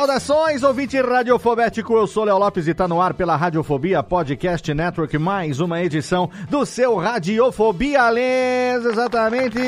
Saudações, ouvinte radiofobético, eu sou Léo Lopes e tá no ar pela Radiofobia Podcast Network, mais uma edição do seu Radiofobia Lens, exatamente.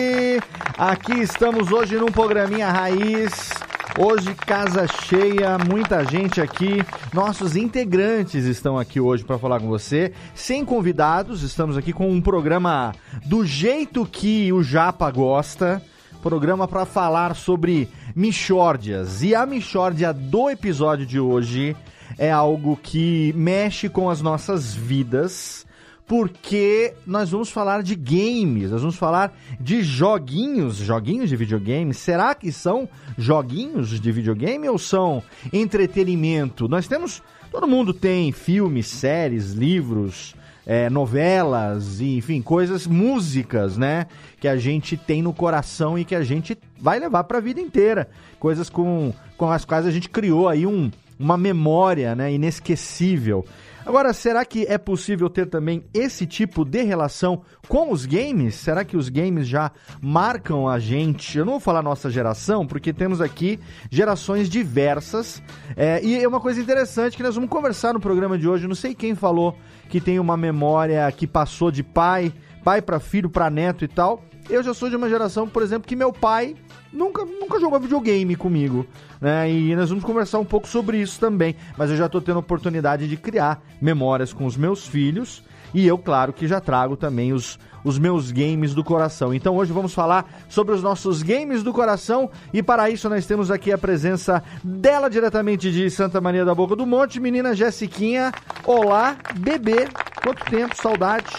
Aqui estamos hoje num programinha raiz, hoje casa cheia, muita gente aqui, nossos integrantes estão aqui hoje para falar com você, sem convidados, estamos aqui com um programa do jeito que o Japa gosta, programa para falar sobre Michórdias. E a Michórdia do episódio de hoje é algo que mexe com as nossas vidas, porque nós vamos falar de games, nós vamos falar de joguinhos, joguinhos de videogame. Será que são joguinhos de videogame ou são entretenimento? Nós temos, todo mundo tem filmes, séries, livros, é, novelas, e, enfim, coisas, músicas, né? Que a gente tem no coração e que a gente vai levar para a vida inteira. Coisas com, com as quais a gente criou aí um, uma memória, né? Inesquecível. Agora, será que é possível ter também esse tipo de relação com os games? Será que os games já marcam a gente? Eu não vou falar nossa geração, porque temos aqui gerações diversas. É, e é uma coisa interessante que nós vamos conversar no programa de hoje. Não sei quem falou que tem uma memória que passou de pai, pai para filho, para neto e tal. Eu já sou de uma geração, por exemplo, que meu pai nunca, nunca jogou videogame comigo, né? E nós vamos conversar um pouco sobre isso também. Mas eu já tô tendo a oportunidade de criar memórias com os meus filhos. E eu, claro, que já trago também os, os meus games do coração. Então hoje vamos falar sobre os nossos games do coração. E para isso nós temos aqui a presença dela diretamente de Santa Maria da Boca do Monte, menina Jessiquinha. Olá, bebê. Quanto tempo, saudade.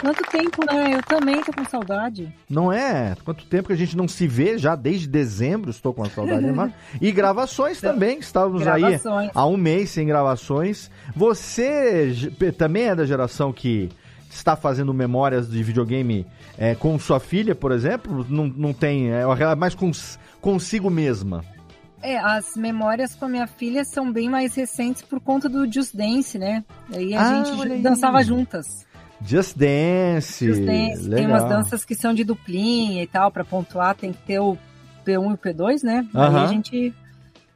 Quanto tempo, né? Eu também tô com saudade. Não é? Quanto tempo que a gente não se vê já desde dezembro, estou com a saudade. mas... E gravações também, estávamos Gravações. aí há um mês sem gravações. Você também é da geração que está fazendo memórias de videogame é, com sua filha, por exemplo? Não, não tem, é rela- mais cons- consigo mesma. É, as memórias com a minha filha são bem mais recentes por conta do Just Dance, né? Aí a Ah, gente dançava juntas. Just Dance. Just Dance. legal. Tem umas danças que são de duplinha e tal, pra pontuar tem que ter o P1 e o P2, né? Aham. Aí a gente.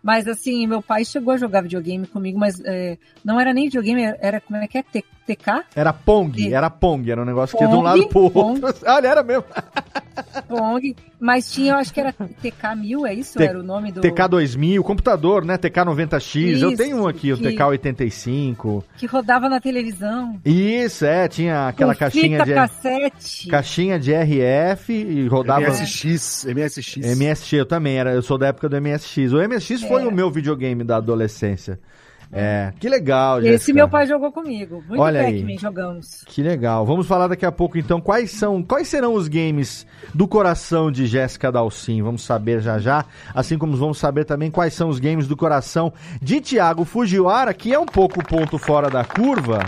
Mas assim, meu pai chegou a jogar videogame comigo, mas é, não era nem videogame, era, como é que é? T- TK? Era Pong, era Pong, era um negócio que ia de um Pong, lado pro outro. Pong. Olha, era mesmo. Pong. Mas tinha, eu acho que era TK1000, é isso? T- era o nome do. TK2000, computador, né? TK90X. eu Isso, tenho um aqui, o que- TK85. Que rodava na televisão. Isso, é, tinha aquela com caixinha fita de cassete. caixinha de RF e rodava MSX, MSX. MSX, eu também era, eu sou da época do MSX. O MSX foi É. o meu videogame da adolescência. É, que legal, Esse meu pai jogou comigo. Muito Olha aí. Pac-Man jogamos. Que legal. Vamos falar daqui a pouco então quais são, quais serão os games do coração de Jéssica Dalcin. Vamos saber já já, assim como vamos saber também quais são os games do coração de Thiago Fujiwara, que é um pouco o ponto fora da curva,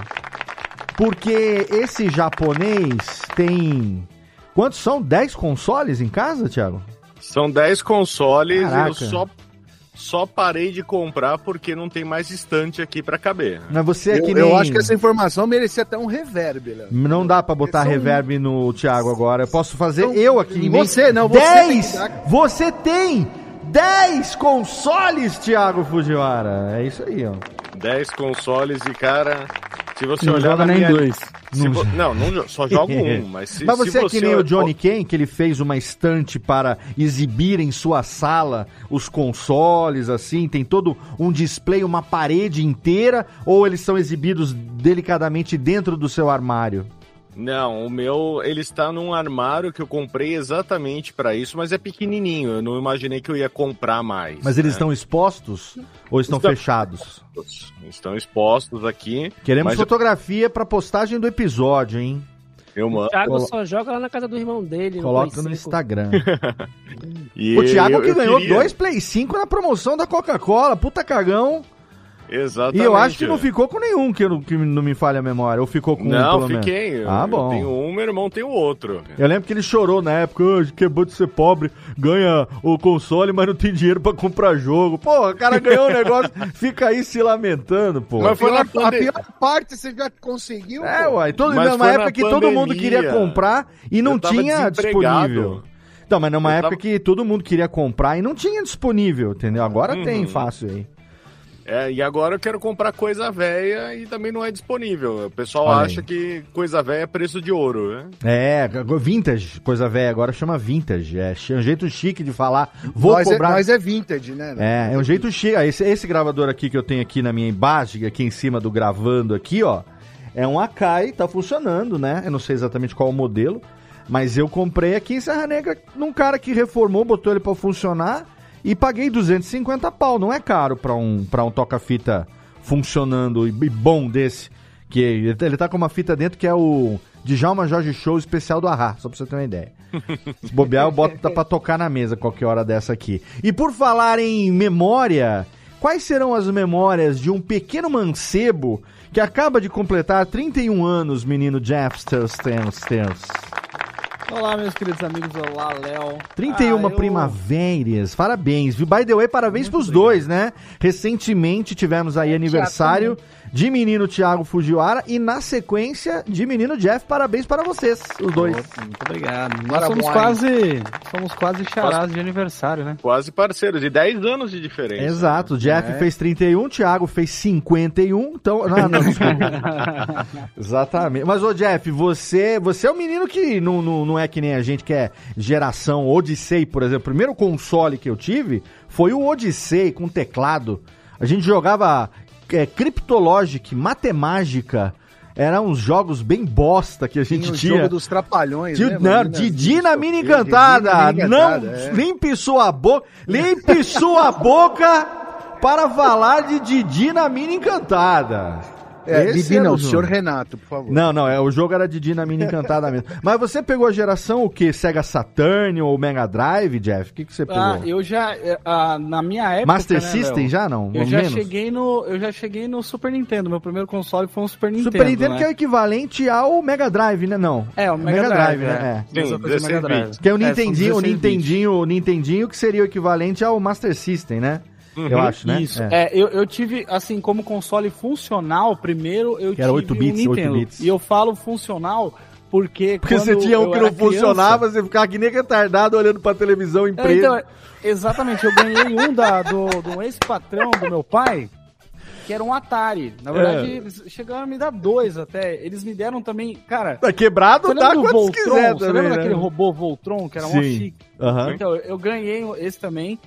porque esse japonês tem quantos são? 10 consoles em casa, Thiago? São 10 consoles Caraca. e eu só, só parei de comprar porque não tem mais estante aqui pra caber. Mas você é eu, que nem... eu acho que essa informação merecia até um reverb, Léo. Não dá pra botar São- reverb no Thiago agora. Eu posso fazer Então, eu aqui você, não, você 10! tem Você tem 10 consoles, Thiago Fujiwara. É isso aí, ó. 10 consoles e, cara, se você Não olhar joga na nem minha... dois. se vo- Não, não, só jogo um, mas se, Mas se você é que nem o Johnny Kane, que ele fez uma estante para exibir em sua sala os consoles, assim, tem todo um display, uma parede inteira, ou eles são exibidos delicadamente dentro do seu armário? Não, o meu, ele está num armário que eu comprei exatamente pra isso, mas é pequenininho, eu não imaginei que eu ia comprar mais. Mas eles né? estão expostos ou estão Estão- fechados? Estão expostos aqui. Queremos mas eu- fotografia para postagem do episódio, hein? eu O mando. Thiago Colo- só joga lá na casa do irmão dele. Coloca no 5. Instagram. E o Thiago eu- que eu ganhou queria- dois Play 5 na promoção da Coca-Cola, puta cagão. Exatamente. E eu acho que não ficou com nenhum, que, eu- que não me falha a memória. Ou ficou com um, Não, pelo menos. fiquei. Ah, Eu bom. tenho um, meu irmão tem o outro. Eu lembro que ele chorou na época, "Ah, que bom de ser pobre, ganha o console, mas não tem dinheiro pra comprar jogo. Porra, o cara ganhou um negócio, fica aí se lamentando, pô. Mas foi na a pande- pior parte você já conseguiu. É, pô. uai, todo, Mas numa época que todo mundo queria comprar e não Eu tinha disponível. Então, mas numa Eu época tava- que todo mundo queria comprar e não tinha disponível, entendeu? Agora Uhum. tem fácil aí. É, e agora eu quero comprar coisa velha e também não é disponível. O pessoal Olha aí. acha que coisa velha é preço de ouro, né? É, vintage, coisa velha, agora chama vintage. É um jeito chique de falar. Vou nós, cobrar. é, nós é vintage, né? É, é um jeito chique. Ah, Esse, esse gravador aqui que eu tenho aqui na minha imagem, aqui em cima do gravando aqui, ó, é um Akai, tá funcionando, né? Eu não sei exatamente qual o modelo, mas eu comprei aqui em Serra Negra num cara que reformou, botou ele pra funcionar e paguei 250 pau. Não é caro pra um, pra um toca-fita funcionando e bom desse. Que ele tá- com uma fita dentro que é o Djalma Jorge Show especial do Arra, só pra você ter uma ideia. Se bobear, eu boto tá pra tocar na mesa qualquer hora dessa aqui. E por falar em memória, quais serão as memórias de um pequeno mancebo que acaba de completar 31 anos, menino Jeff Sters, Sters? Olá, meus queridos amigos. Olá, Léo. 31 Ah, eu- primaveras, parabéns, viu? By the way, parabéns pros dois, né? Recentemente tivemos aí aniversário de menino Thiago Fujiwara e na sequência de menino Jeff, parabéns para vocês, os dois. Muito obrigado. Nós Parabéns. somos quase, somos quase charás de aniversário, né? Quase parceiros, de 10 anos de diferença. Exato, o Jeff É. fez 31, o Thiago fez 51, então... Não, não, desculpa. Exatamente. Mas, ô Jeff, você, você é um menino que não, não, não é que nem a gente que é geração Odyssey, por exemplo. O primeiro console que eu tive foi o Odyssey com teclado. A gente jogava é, Cryptologic, Matemágica. Eram uns jogos bem bosta que a gente Tinha o tinha. jogo dos trapalhões, Tio, né? não, mano? Didi na mini Didi na encantada. Não, é. limpe sua boca. Limpe sua boca para falar de Didi na mini encantada. É, Esse era não, o senhor Renato, por favor. Não, não, é, o jogo era Didi na mini encantada mesmo. Mas você pegou a geração o quê? Sega Saturn ou Mega Drive, Jeff? O que, que você pegou? Ah, eu já, ah, na minha época, Master né, System já não? Eu já menos? cheguei no, eu já cheguei no Super Nintendo. Meu primeiro console foi um Super Nintendo. Super Nintendo né? que é o equivalente ao Mega Drive, né? Não. É, o Mega, Drive, né? né? É. Sim, Mega 16 Drive. Que é o É, Nintendinho, o 16 bits. Nintendinho, o Nintendinho que seria o equivalente ao Master System, né? Eu acho, né? Isso. É. É, eu, eu tive, assim, como console funcional, primeiro eu Que era tive 8 bits, um 8 Nintendo. bits. E eu falo funcional porque Porque quando você tinha um que não funcionava, criança- você ficava que nem retardado olhando pra televisão em É, preto. então, exatamente, eu ganhei um da, do, do ex-patrão do meu pai, que era um Atari. Na verdade, É. eles chegaram a me dar dois até. Eles me deram também, cara... Tá quebrado, Você dá lembra do quantos Voltron? quiser Você também, lembra né? daquele robô Voltron, que era um chique? Então, eu ganhei esse também,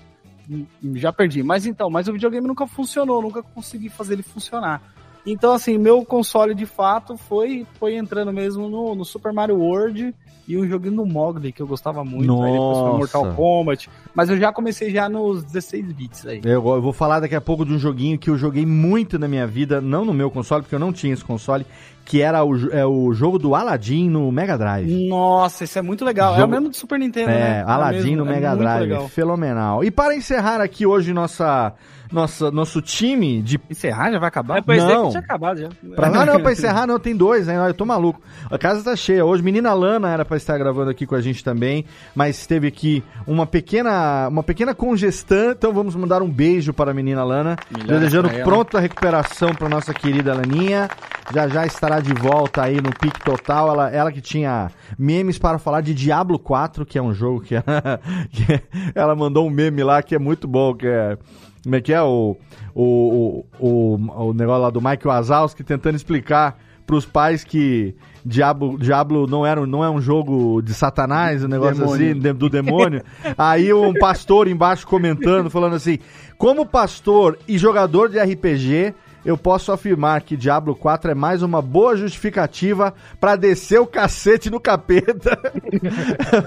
já perdi. Mas então, mas o videogame nunca funcionou, nunca consegui fazer ele funcionar. Então, assim, meu console de fato foi, foi entrando mesmo no, no Super Mario World e um joguinho do Mogli, que eu gostava muito. Aí depois foi Nossa. Mortal Kombat. Mas eu já comecei já nos 16 bits aí. Eu, eu vou falar daqui a pouco de um joguinho que eu joguei muito na minha vida, não no meu console, porque eu não tinha esse console, que era o, é o jogo do Aladdin no Mega Drive. Nossa, isso é muito legal. É Jogo- o mesmo do Super Nintendo, né? É, Aladdin mesmo, no é Mega muito Drive, legal. fenomenal. E para encerrar aqui hoje nossa, nossa, nosso time de Encerrar já vai acabar? É, pensei Não. que tinha acabado já. Pra, ah, não, pra encerrar não, tem dois, né? Eu tô maluco. A casa tá cheia. Hoje, menina Lana era pra estar gravando aqui com a gente também, mas teve aqui uma pequena, uma pequena congestão, então vamos mandar um beijo para a menina Lana, Melhoras desejando pra ela. pronta recuperação pra nossa querida Laninha. Já já estará de volta aí no pique total. Ela, ela que tinha memes para falar de Diablo 4, que é um jogo que, que ela mandou um meme lá que é muito bom, que é como é que é o, o, o, o, negócio lá do Michael Wazowski tentando explicar pros pais que Diablo, Diablo não, era, não é um jogo de satanás, um negócio Demônio. assim, de- do demônio. Aí um pastor embaixo comentando, falando assim, como pastor e jogador de RPG, eu posso afirmar que Diablo 4 é mais uma boa justificativa pra descer o cacete no capeta.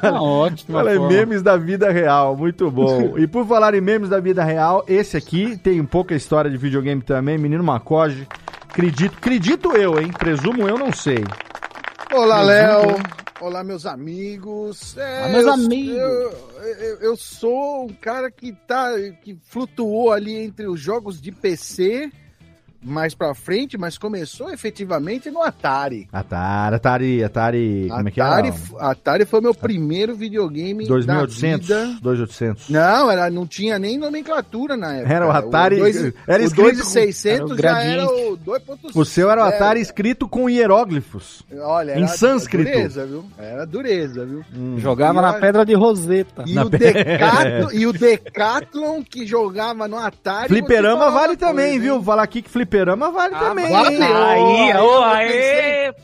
Tá ótimo. Falei, memes da vida real, muito bom. e por falar em memes da vida real, esse aqui tem um pouca história de videogame também, Menino Macoge. Acredito, acredito eu, hein? Presumo eu, não sei. Olá, Léo. Olá, meus amigos. É, Ah, meus eu- amigos. Eu, eu- eu sou um cara que tá que flutuou ali entre os jogos de PC mais pra frente, mas começou efetivamente no Atari. Atari, Atari, Atari, como é que Atari, era? Atari foi meu primeiro videogame da 2800, vida. 2800. Não, era, não tinha nem nomenclatura na época. Era o Atari- dois- era o escrito 2600 com- já era o era gradiente. o 2.5. O seu era o Atari escrito com hieróglifos. Olha, em era sânscrito. dureza, viu? Era dureza, viu? Jogava E na olha- pedra de Roseta. E Na o, pe- Decathlon, e o Decathlon que jogava no Atari. Fliperama vale também, coisa, viu? Falar aqui que fliperama vale Ah, também. vale, hein? Aí, ô, pô,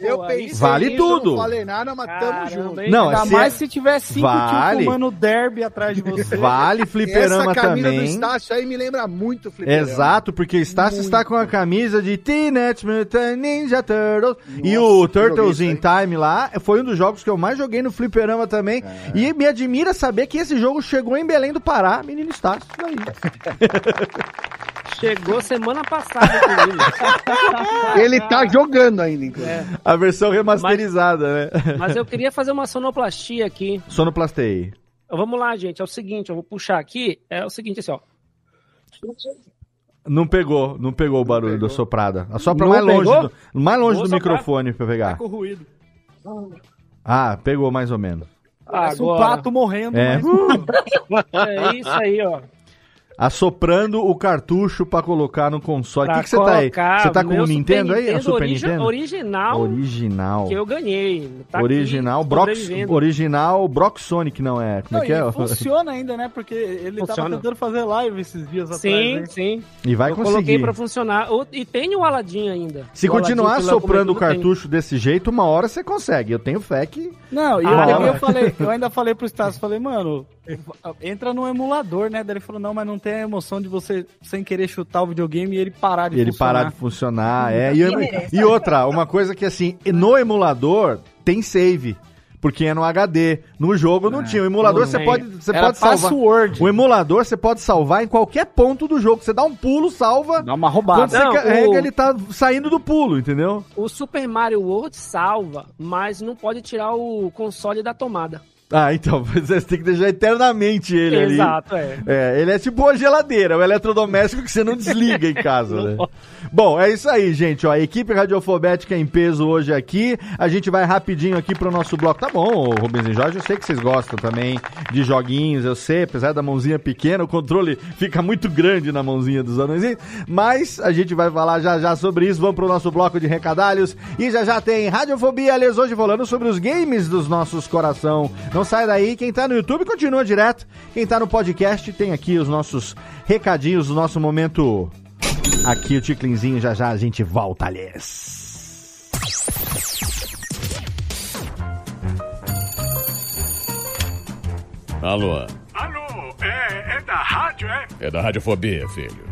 Eu aí pensei Vale nisso, tudo. Não falei nada, mas tamo Caramba, junto. hein? Não, Ainda se mais é- se tiver cinco Vale. tio fumando derby atrás de você. Vale fliperama Essa camisa do também. Estácio aí me lembra muito fliperama. Exato, porque Estácio Muito. está com a camisa de Teenage Mutant Ninja Turtles. e Nossa, o que joguei Turtles in Time lá foi um dos jogos que eu mais joguei no fliperama também. É. E me admira saber que esse jogo chegou em Belém do Pará, menino Estácio. Daí. Chegou semana passada. Ele tá jogando ainda, inclusive. A versão remasterizada, né? Mas eu queria fazer uma sonoplastia aqui. Sonoplastei. Vamos lá, gente. É o seguinte, eu vou puxar aqui. É o seguinte, assim, ó. Não pegou, não pegou o barulho pegou. da soprada. Assopra Não mais longe, do, mais longe Vou do soprar. microfone pra pegar. com ruído. Ah, pegou mais ou menos. Parece um pato morrendo. É. mas- É isso aí, ó. Assoprando o cartucho pra colocar no console. O que você tá aí? Você tá com o Nintendo aí? A Nintendo Super origi- Nintendo? Original Original. que eu ganhei. Tá aqui, original, Brox, original Brock Sonic não é? Como Não, é que é? funciona ainda, né? Porque ele tava Funciona. tentando fazer live esses dias Sim, atrás. né? sim. E vai eu coloquei conseguir. pra funcionar. O- E tem o Aladdin ainda. Se O continuar o soprando o comentou, tem. cartucho desse jeito, uma hora você consegue. Eu tenho fé que. Não, e Ah, eu, eu falei, eu ainda falei pro Stassi, falei, mano, entra no emulador, né? Daí ele falou, não, mas não tem a emoção de você, sem querer chutar o videogame e ele parar de ele funcionar. parar de funcionar. É. E, e outra, uma coisa que assim, no emulador tem save. Porque é no HD. No jogo não tinha. O emulador você tem. pode, você pode salvar. password. O emulador você pode salvar em qualquer ponto do jogo. Você dá um pulo, salva. Dá uma Quando roubada. você Não, carrega, o- ele tá saindo do pulo, entendeu? O Super Mario World salva, mas não pode tirar o console da tomada. Ah, então, você tem que deixar eternamente ele ali. Exato, é. É, ele é tipo uma geladeira, um eletrodoméstico que você não desliga em casa, né? Bom, é isso aí, gente, ó, a equipe radiofobética em peso hoje aqui, a gente vai rapidinho aqui pro nosso bloco, tá bom, Rubens e Jorge, eu sei que vocês gostam também de joguinhos, eu sei, apesar da mãozinha pequena, o controle fica muito grande na mãozinha dos anões, mas a gente vai falar já já sobre isso, vamos pro nosso bloco de recadalhos, e já já tem Radiofobia, aliás, hoje falando sobre os games dos nossos coração, não sai daí, quem tá no YouTube continua direto, quem tá no podcast tem aqui os nossos recadinhos, o nosso momento aqui, o Ticlinzinho, já já a gente volta, aliás. Alô, Alô, é, é da rádio, é? é da Radiofobia, filho.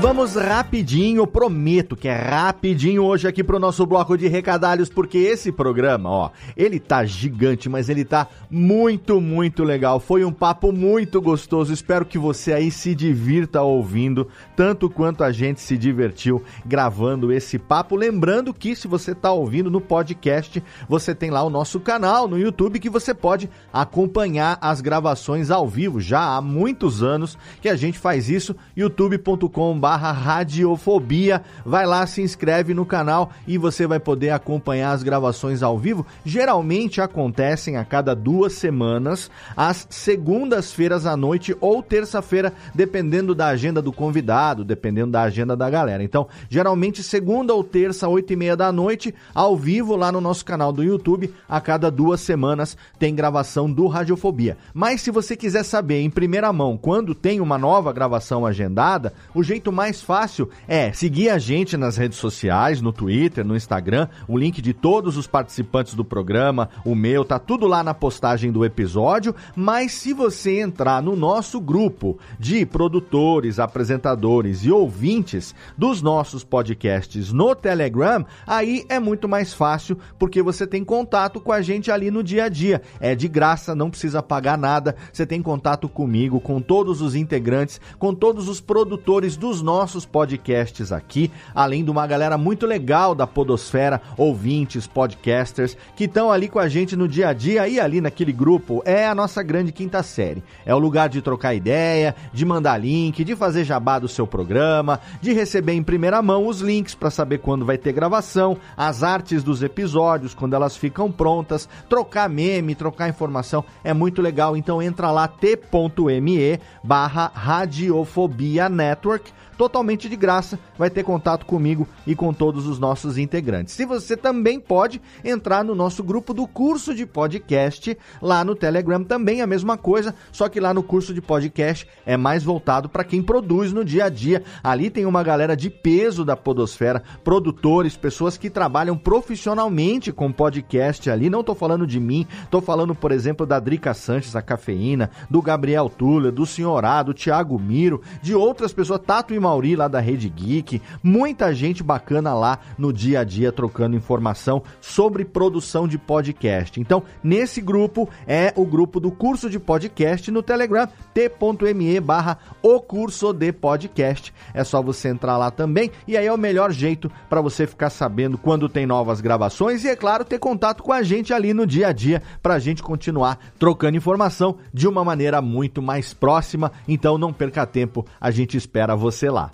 Vamos rapidinho, prometo que é rapidinho hoje aqui pro nosso bloco de recadalhos, porque esse programa, ó, ele tá gigante, mas ele tá muito, muito legal. Foi um papo muito gostoso. Espero que você aí se divirta ouvindo, tanto quanto a gente se divertiu gravando esse papo. Lembrando que se você tá ouvindo no podcast, você tem lá o nosso canal no YouTube que você pode acompanhar as gravações ao vivo. Já há muitos anos que a gente faz isso, youtube.com barra radiofobia. Vai lá, se inscreve no canal e você vai poder acompanhar as gravações ao vivo. Geralmente acontecem a cada duas semanas, às segundas-feiras à noite ou terça-feira, dependendo da agenda do convidado, dependendo da agenda da galera. Então, geralmente segunda ou terça, oito e meia da noite, ao vivo lá no nosso canal do YouTube, a cada duas semanas tem gravação do Radiofobia. Mas se você quiser saber em primeira mão quando tem uma nova gravação agendada, o jeito mais fácil é seguir a gente nas redes sociais, no Twitter, no Instagram, o link de todos os participantes do programa, o meu, tá tudo lá na postagem do episódio. Mas se você entrar no nosso grupo de produtores, apresentadores e ouvintes dos nossos podcasts no Telegram, aí é muito mais fácil porque você tem contato com a gente ali no dia a dia. É de graça, não precisa pagar nada. Você tem contato comigo, com todos os integrantes, com todos os produtores dos nossos podcasts aqui, além de uma galera muito legal da Podosfera, ouvintes, podcasters, que estão ali com a gente no dia a dia e ali naquele grupo. É a nossa grande quinta série. É o lugar de trocar ideia, de mandar link, de fazer jabá do seu programa, de receber em primeira mão os links para saber quando vai ter gravação, as artes dos episódios, quando elas ficam prontas, trocar meme, trocar informação. É muito legal. Então entra lá t.me barra Radiofobia Network totalmente de graça, vai ter contato comigo e com todos os nossos integrantes. Se você também pode entrar no nosso grupo do curso de podcast lá no Telegram, também a mesma coisa, só que lá no curso de podcast é mais voltado para quem produz no dia a dia. Ali tem uma galera de peso da podosfera, produtores, pessoas que trabalham profissionalmente com podcast ali. Não tô falando de mim, tô falando, por exemplo, da Drica Sanches, a Cafeína, do Gabriel Tula, do Senhorá, do Thiago Miro, de outras pessoas, Tato e Mauri lá da Rede Geek, muita gente bacana lá no dia a dia trocando informação sobre produção de podcast. Então, nesse grupo é o grupo do curso de podcast no Telegram, t.me barra o curso de podcast. É só você entrar lá também e aí é o melhor jeito para você ficar sabendo quando tem novas gravações e, é claro, ter contato com a gente ali no dia a dia para a gente continuar trocando informação de uma maneira muito mais próxima. Então, não perca tempo, a gente espera você lá.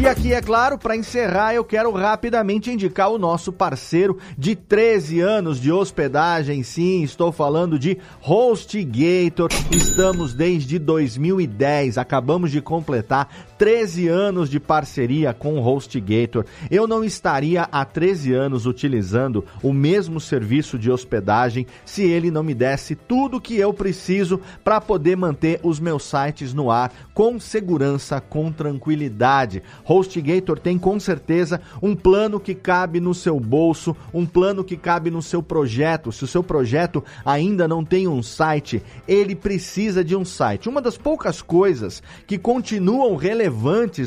E aqui, é claro, para encerrar, eu quero rapidamente indicar o nosso parceiro de 13 anos de hospedagem. Sim, estou falando de HostGator. Estamos desde 2010, acabamos de completar 13 anos de parceria com o HostGator. Eu não estaria há 13 anos utilizando o mesmo serviço de hospedagem se ele não me desse tudo que eu preciso para poder manter os meus sites no ar com segurança, com tranquilidade. HostGator tem com certeza um plano que cabe no seu bolso, um plano que cabe no seu projeto. Se o seu projeto ainda não tem um site, ele precisa de um site. Uma das poucas coisas que continuam relevantes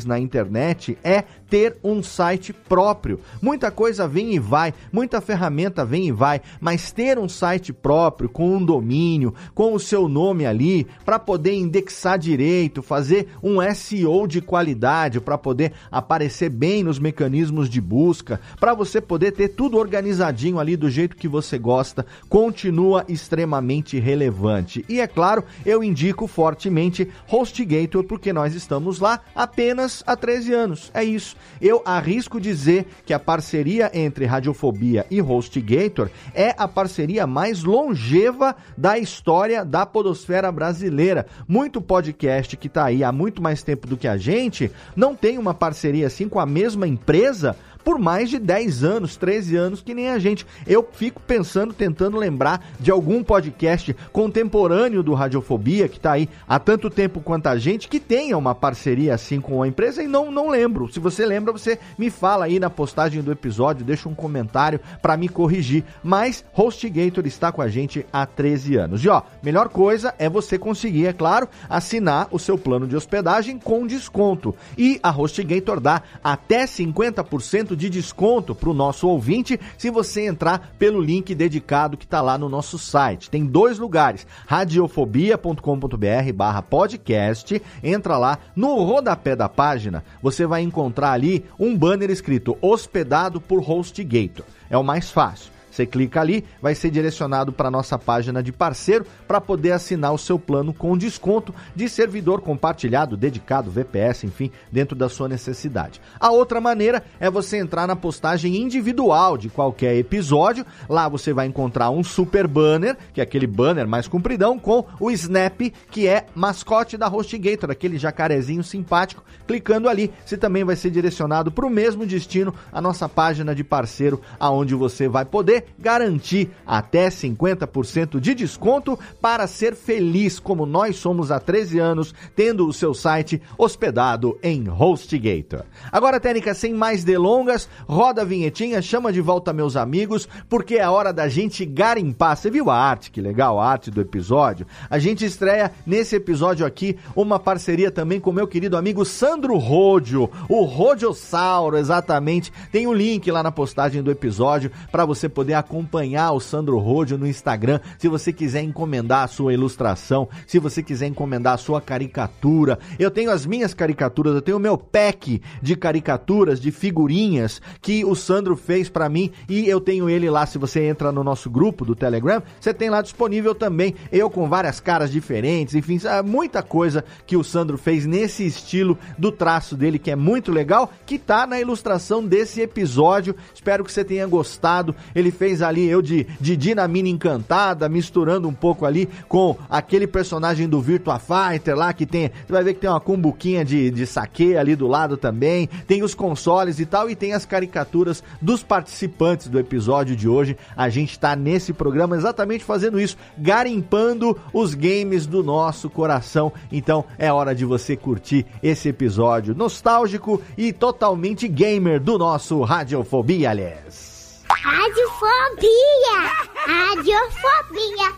na internet é ter um site próprio. Muita coisa vem e vai, muita ferramenta vem e vai, mas ter um site próprio, com um domínio, com o seu nome ali, para poder indexar direito, fazer um SEO de qualidade, para poder aparecer bem nos mecanismos de busca, para você poder ter tudo organizadinho ali do jeito que você gosta, continua extremamente relevante. E é claro, eu indico fortemente HostGator porque nós estamos lá apenas há 13 anos. É isso. Eu arrisco dizer que a parceria entre Radiofobia e HostGator é a parceria mais longeva da história da podosfera brasileira. Muito podcast que está aí há muito mais tempo do que a gente não tem uma parceria assim com a mesma empresa por mais de 10 anos, 13 anos, que nem a gente. Eu fico pensando, tentando lembrar de algum podcast contemporâneo do Radiofobia, que tá aí há tanto tempo quanto a gente, que tenha uma parceria assim com a empresa e não, não lembro. Se você lembra, você me fala aí na postagem do episódio, deixa um comentário para me corrigir. Mas HostGator está com a gente há 13 anos. E ó, melhor coisa é você conseguir, é claro, assinar o seu plano de hospedagem com desconto. E a HostGator dá até 50% de desconto para o nosso ouvinte se você entrar pelo link dedicado que está lá no nosso site. Tem dois lugares, radiofobia.com.br barra podcast, entra lá, no rodapé da página, você vai encontrar ali um banner escrito hospedado por HostGator. É o mais fácil. Você clica ali, vai ser direcionado para nossa página de parceiro para poder assinar o seu plano com desconto de servidor compartilhado, dedicado, VPS, enfim, dentro da sua necessidade. A outra maneira é você entrar na postagem individual de qualquer episódio. Lá você vai encontrar um super banner, que é aquele banner mais compridão, com o Snap, que é mascote da HostGator, aquele jacarezinho simpático. Clicando ali, você também vai ser direcionado para o mesmo destino, a nossa página de parceiro, aonde você vai poder garantir até 50% de desconto para ser feliz como nós somos há 13 anos, tendo o seu site hospedado em HostGator. Agora, Técnica, sem mais delongas, roda a vinhetinha, chama de volta meus amigos, porque é hora da gente garimpar. Você viu a arte? Que legal, a arte do episódio. A gente estreia nesse episódio aqui uma parceria também com meu querido amigo Sandro Rodio, o Rodiossauro, exatamente. Tem o um link lá na postagem do episódio para você poder acompanhar o Sandro Rodio no Instagram. Se você quiser encomendar a sua ilustração, se você quiser encomendar a sua caricatura. Eu tenho as minhas caricaturas, eu tenho o meu pack de caricaturas, de figurinhas que o Sandro fez para mim e eu tenho ele lá. Se você entra no nosso grupo do Telegram, você tem lá disponível também. Eu com várias caras diferentes, enfim, muita coisa que o Sandro fez nesse estilo do traço dele que é muito legal, que tá na ilustração desse episódio. Espero que você tenha gostado. Ele fez ali eu de, de Dinamina Encantada, misturando um pouco ali com aquele personagem do Virtua Fighter lá que tem. Você vai ver que tem uma cumbuquinha de, de saque ali do lado também. Tem os consoles e tal, e tem as caricaturas dos participantes do episódio de hoje. A gente tá nesse programa exatamente fazendo isso, garimpando os games do nosso coração. Então é hora de você curtir esse episódio nostálgico e totalmente gamer do nosso Radiofobia, aliás. Radiofobia! Radiofobia!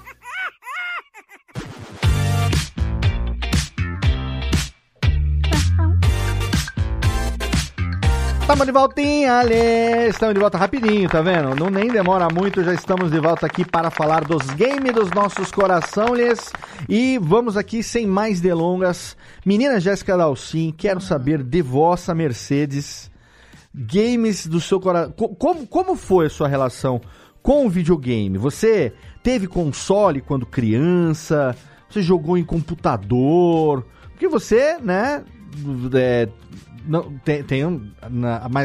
Estamos de voltinha, Ale! Estamos de volta rapidinho, tá vendo? Não nem demora muito, já estamos de volta aqui para falar dos games dos nossos corações. E vamos aqui sem mais delongas. Menina Jéssica Dalcin, quero saber de vossa Mercedes, games do seu coração. Como, como foi a sua relação com o videogame? Você teve console quando criança? Você jogou em computador? Porque você, né, é, não, tem, tem um,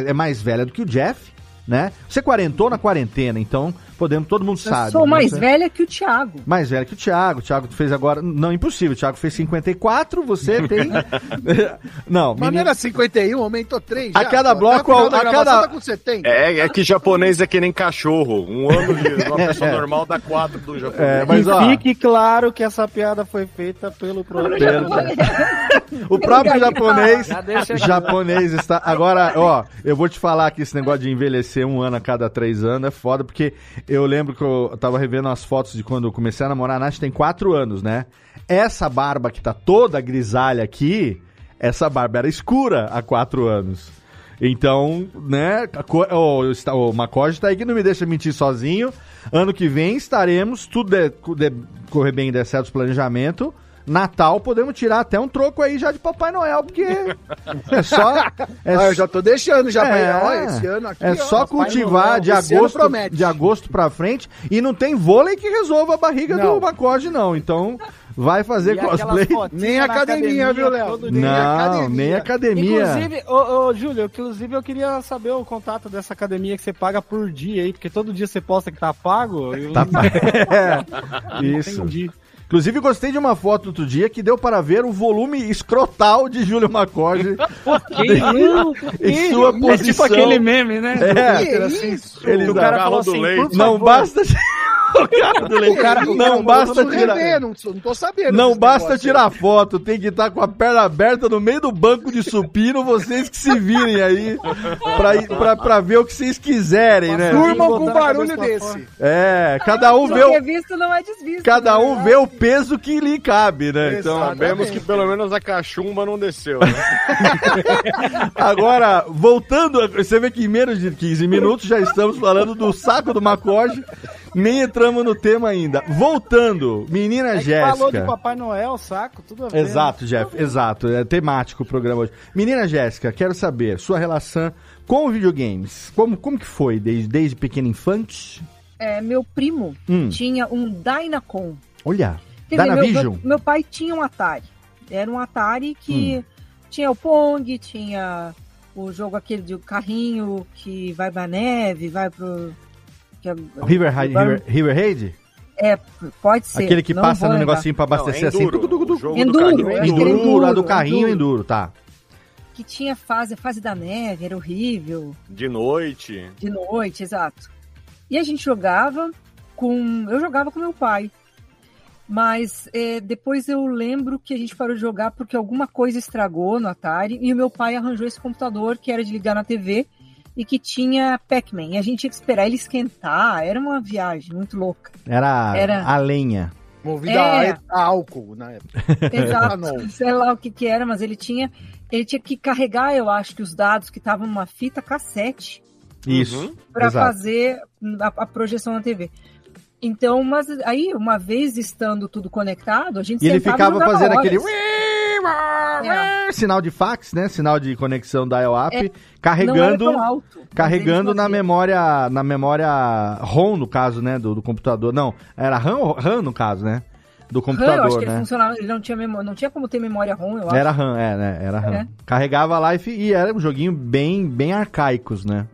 é mais velha do que o Jeff, né? Você quarentou na quarentena, então podemos, todo mundo Eu sabe. sou né? mais Você- velha que o Thiago. mais velha que o Thiago. O Thiago fez agora. Não, impossível. O Thiago fez 54, você tem. não, Mas não menino. era 51, aumentou 3 A cada bloco, a cada- Tá com 70. É, é que japonês é que nem cachorro. Um ano de uma pessoa normal dá quatro do japonês. É, mas e ó, fique claro que essa piada foi feita pelo próprio japonês. o próprio japonês. Já japonês está. Agora, ó, eu vou te falar que esse negócio de envelhecer um ano a cada três anos é foda, porque eu lembro que eu tava revendo as fotos de quando eu comecei a namorar. A Nath tem quatro anos, né? Essa barba que tá toda grisalha aqui, essa barba era escura há quatro anos. Então, né, o, o Macoge tá aí que não me deixa mentir sozinho. Ano que vem estaremos, tudo de, de- correr bem e der certo os planejamento. Natal, podemos tirar até um troco aí já de Papai Noel, porque é só. É, Ah, eu já tô deixando já é, pra ó, esse ano aqui. é ó, só Papai cultivar Noel, de agosto, de agosto pra frente e não tem vôlei que resolva a barriga Não. do Macode, não. Então, vai fazer E cosplay. Nem na academia, viu, Léo? Nem. Não, academia. nem academia. Inclusive, ô, ô, Júlio, inclusive eu queria saber o contato dessa academia que você paga por dia aí, porque todo dia você posta que tá pago. Eu Tá não É, isso. entendi. Inclusive, gostei de uma foto outro dia que deu para ver o volume escrotal de Júlio isso? em sua posição. É tipo aquele meme, né? É. Do assim, Ele o cara Carro falou do assim, leite. Não favor, basta. o cara do leite. O cara, não cara basta tirar. revê, não, não tô sabendo. Não basta negócio tirar foto, tem que estar com a perna aberta no meio do banco de supino, vocês que se virem aí pra, pra, pra ver o que vocês quiserem, aí. né? Durmam com um barulho desse. É, cada um O vê que é o, visto não é desvisto. cada né? um vê o peso que lhe cabe, né? Então, Sabemos que pelo menos a cachumba não desceu, né? agora, voltando, você vê que em menos de 15 minutos já estamos falando do saco do Macoge, nem entramos no tema ainda. Voltando, menina É que falou de Jéssica. Papai Noel, saco, tudo a ver. Exato, Jeff, exato. É temático o programa hoje. Menina Jéssica, quero saber sua relação com videogames. Como, como que foi desde, desde pequena infante? É, meu primo Hum. tinha um Dynacon. Olha, Dizer, meu, meu, meu pai tinha um Atari. Era um Atari que Hum. tinha o Pong, tinha o jogo aquele de carrinho que vai pra neve, vai pro. Que é, River, River, River Raid? é, pode ser. Aquele que passa no negocinho pra abastecer Não, é assim. enduro. tucu, tucu, tucu. Enduro, do carrinho é enduro. Enduro, a do carrinho enduro. enduro, tá. Que tinha fase, a fase da neve, era horrível. De noite. De noite, exato. E a gente jogava com. Eu jogava com meu pai. Mas é, depois eu lembro que a gente parou de jogar porque alguma coisa estragou no Atari e o meu pai arranjou esse computador que era de ligar na TV e que tinha Pac-Man. E a gente tinha que esperar ele esquentar. Era uma viagem muito louca. Era, Era- a lenha. Movido É. a, álcool na época. Exato. Não. Sei lá o que, que era, mas ele tinha. Ele tinha que carregar, eu acho, que os dados que estavam numa fita cassete Isso. Uhum. para fazer a, a projeção na TV. Então, mas aí, uma vez estando tudo conectado, a gente E ele ficava fazendo horas. aquele. É. Sinal de fax, né? Sinal de conexão dial-up. É, Não era carregando. alto. Carregando ele na memória, na memória ROM, no caso, né, do, do computador. Não, era RAM, RAM no caso, né? Do RAM, eu acho computador, que ele né? funcionava, ele não tinha, memória, não tinha como ter memória ROM, eu acho. Era RAM, é, né? Era RAM. É. Carregava lá e, e era um joguinho bem, bem arcaicos, né?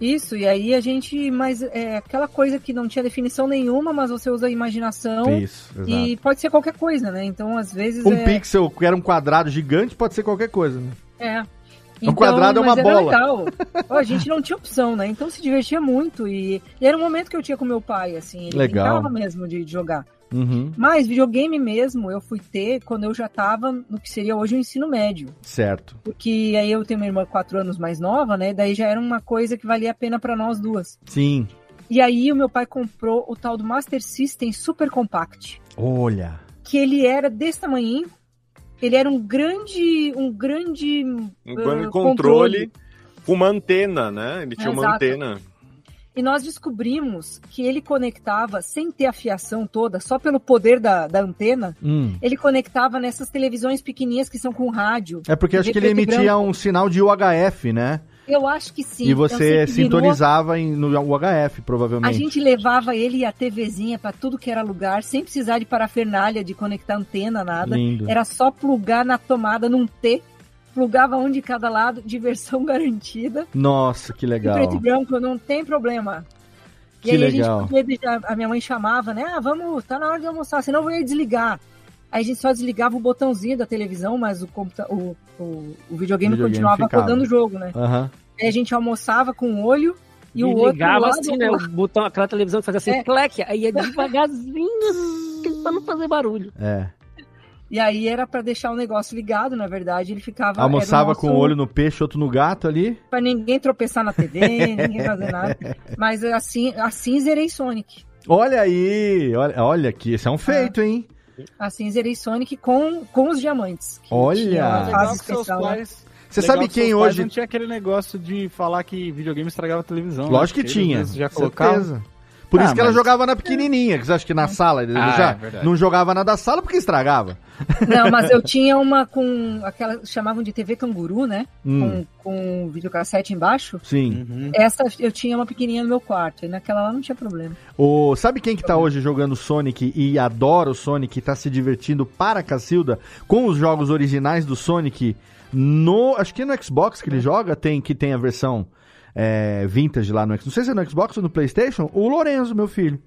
Isso, e aí a gente, mas é aquela coisa que não tinha definição nenhuma, mas você usa a imaginação Isso, exato. e pode ser qualquer coisa, né? Então, às vezes Um é... pixel que era um quadrado gigante pode ser qualquer coisa, né? É. Um quadrado é uma era bola. legal. A gente não tinha opção, né? Então se divertia muito. E, e era um momento que eu tinha com meu pai, assim. Ele Legal. mesmo de, de jogar. Uhum, Mas videogame mesmo eu fui ter quando eu já tava no que seria hoje o ensino médio. certo. Porque aí eu tenho uma irmã quatro anos mais nova, né? Daí já era uma coisa que valia a pena pra nós duas. Sim. E aí o meu pai comprou o tal do Master System Super Compact. Olha. Que ele era desse tamanho. Ele era um grande. Um grande. Um grande controle com uma antena, né? Ele tinha uma Exato. antena. E nós descobrimos que ele conectava, sem ter a fiação toda, só pelo poder da, da antena, Hum. ele conectava nessas televisões pequenininhas que são com rádio. É porque acho que ele emitia branco. um sinal de UHF, né? Eu acho que sim. e você que virou- sintonizava em- no UHF, A provavelmente. gente levava ele e a TVzinha para tudo que era lugar, sem precisar de parafernália, de conectar antena, nada. Lindo. Era só plugar na tomada num T, plugava um de cada lado, diversão garantida. Nossa, que E legal. preto e branco não tem problema. Que e aí legal. a gente podia a minha mãe chamava, né? Ah, vamos, tá na hora de almoçar, senão eu ia desligar. Aí a gente só desligava o botãozinho da televisão, mas o, computa- o, o, o videogame, Videogame continuava ficava. rodando o jogo, né? Aham. Aí a gente almoçava com um olho e, E, o outro ligava assim, né? O botão, aquela televisão que fazia assim, É. pleque, aí ia devagarzinho, assim, pra não fazer barulho. É. E aí era pra deixar o negócio ligado, na verdade, ele ficava Almoçava era o com o olho no peixe, outro no gato ali. Pra ninguém tropeçar na TV, ninguém fazer nada. Mas assim, assim zerei Sonic. Olha aí, olha, olha que isso é um feito, hein? Assim zerei Sonic com, com os diamantes. que Olha. Legal que seus né? pais- Você legal sabe que quem hoje. Não tinha aquele negócio de falar que videogame estragava a televisão. né? Lógico que Eles tinha. Já colocavam. certeza. Por Ah, isso que ela mas- jogava na pequenininha, que você acha que na sala ele Ah, já é verdade. não jogava na da sala porque estragava. Não, mas eu tinha uma com aquela chamavam de TV canguru, né? Hum. Com, com videocassete embaixo. Sim. Uhum. Essa eu tinha uma pequenininha no meu quarto. E naquela lá não tinha problema. O, sabe quem que tá hoje jogando Sonic e adora o Sonic e tá se divertindo para Cacilda com os jogos originais do Sonic no. Acho que no Xbox que ele joga, tem que tem a versão é, vintage lá no Xbox. Não sei se é no Xbox ou no Playstation. O Lorenzo, meu filho.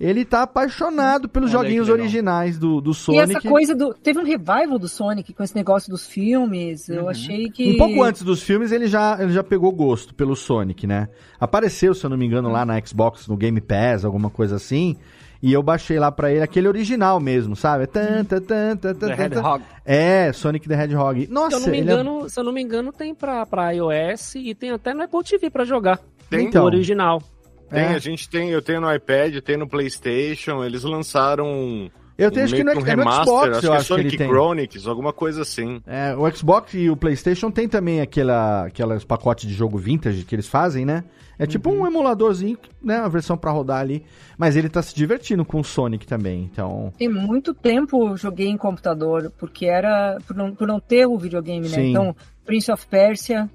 ele tá apaixonado pelos Olha joguinhos originais do, do E Sonic. essa coisa do. Teve um revival do Sonic com esse negócio dos filmes. Eu achei que. Um pouco antes dos filmes, ele já, ele já pegou gosto pelo Sonic, né? Apareceu, se eu não me engano, lá na Xbox, no Game Pass, alguma coisa assim. E eu baixei lá pra ele aquele original mesmo, sabe? Tan, tan, tan, tan, tan, The tan. É, Sonic the Hedgehog. Nossa, se, eu não me é- engano, se eu não me engano, tem pra, pra iOS e tem até no Apple TV pra jogar. Tem? O Então. original. Tem, É. a gente tem, eu tenho no iPad, tem no PlayStation, eles lançaram Eu tenho, acho que no- um é no Xbox, acho eu que é acho que Sonic ele tem. Chronicles, alguma coisa assim. É, o Xbox e o PlayStation tem também aquela, aquelas pacotes de jogo vintage que eles fazem, né? É tipo Uhum. um emuladorzinho, né? A versão pra rodar ali. Mas ele tá se divertindo com o Sonic também, então... Tem muito tempo eu joguei em computador, porque era. Por não, por não ter o videogame, né? Sim. Então, Prince of Persia.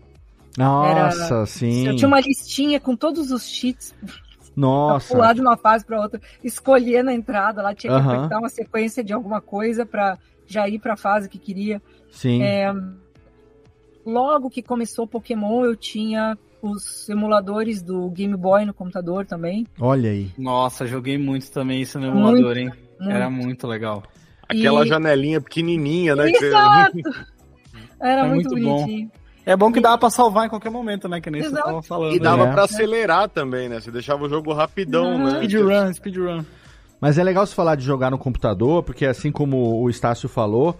Nossa, era- sim. Eu tinha uma listinha com todos os cheats Nossa. pular de uma fase para outra, escolher na entrada, lá tinha que Aham. apertar uma sequência de alguma coisa para já ir para a fase que queria. Sim. É, logo que começou Pokémon, eu tinha os emuladores do Game Boy no computador também. Olha aí. Nossa, joguei muito também isso no Muito, emulador, hein? muito. Era muito legal. Aquela E- janelinha pequenininha, né? que- Exato! Era É muito, muito bom. É bom que dava pra salvar em qualquer momento, né? Que nem você Exato. tava falando. E dava É. pra acelerar também, né? Você deixava o jogo rapidão, né? Speedrun, speedrun. Mas é legal se falar de jogar no computador, porque assim como o Estácio falou,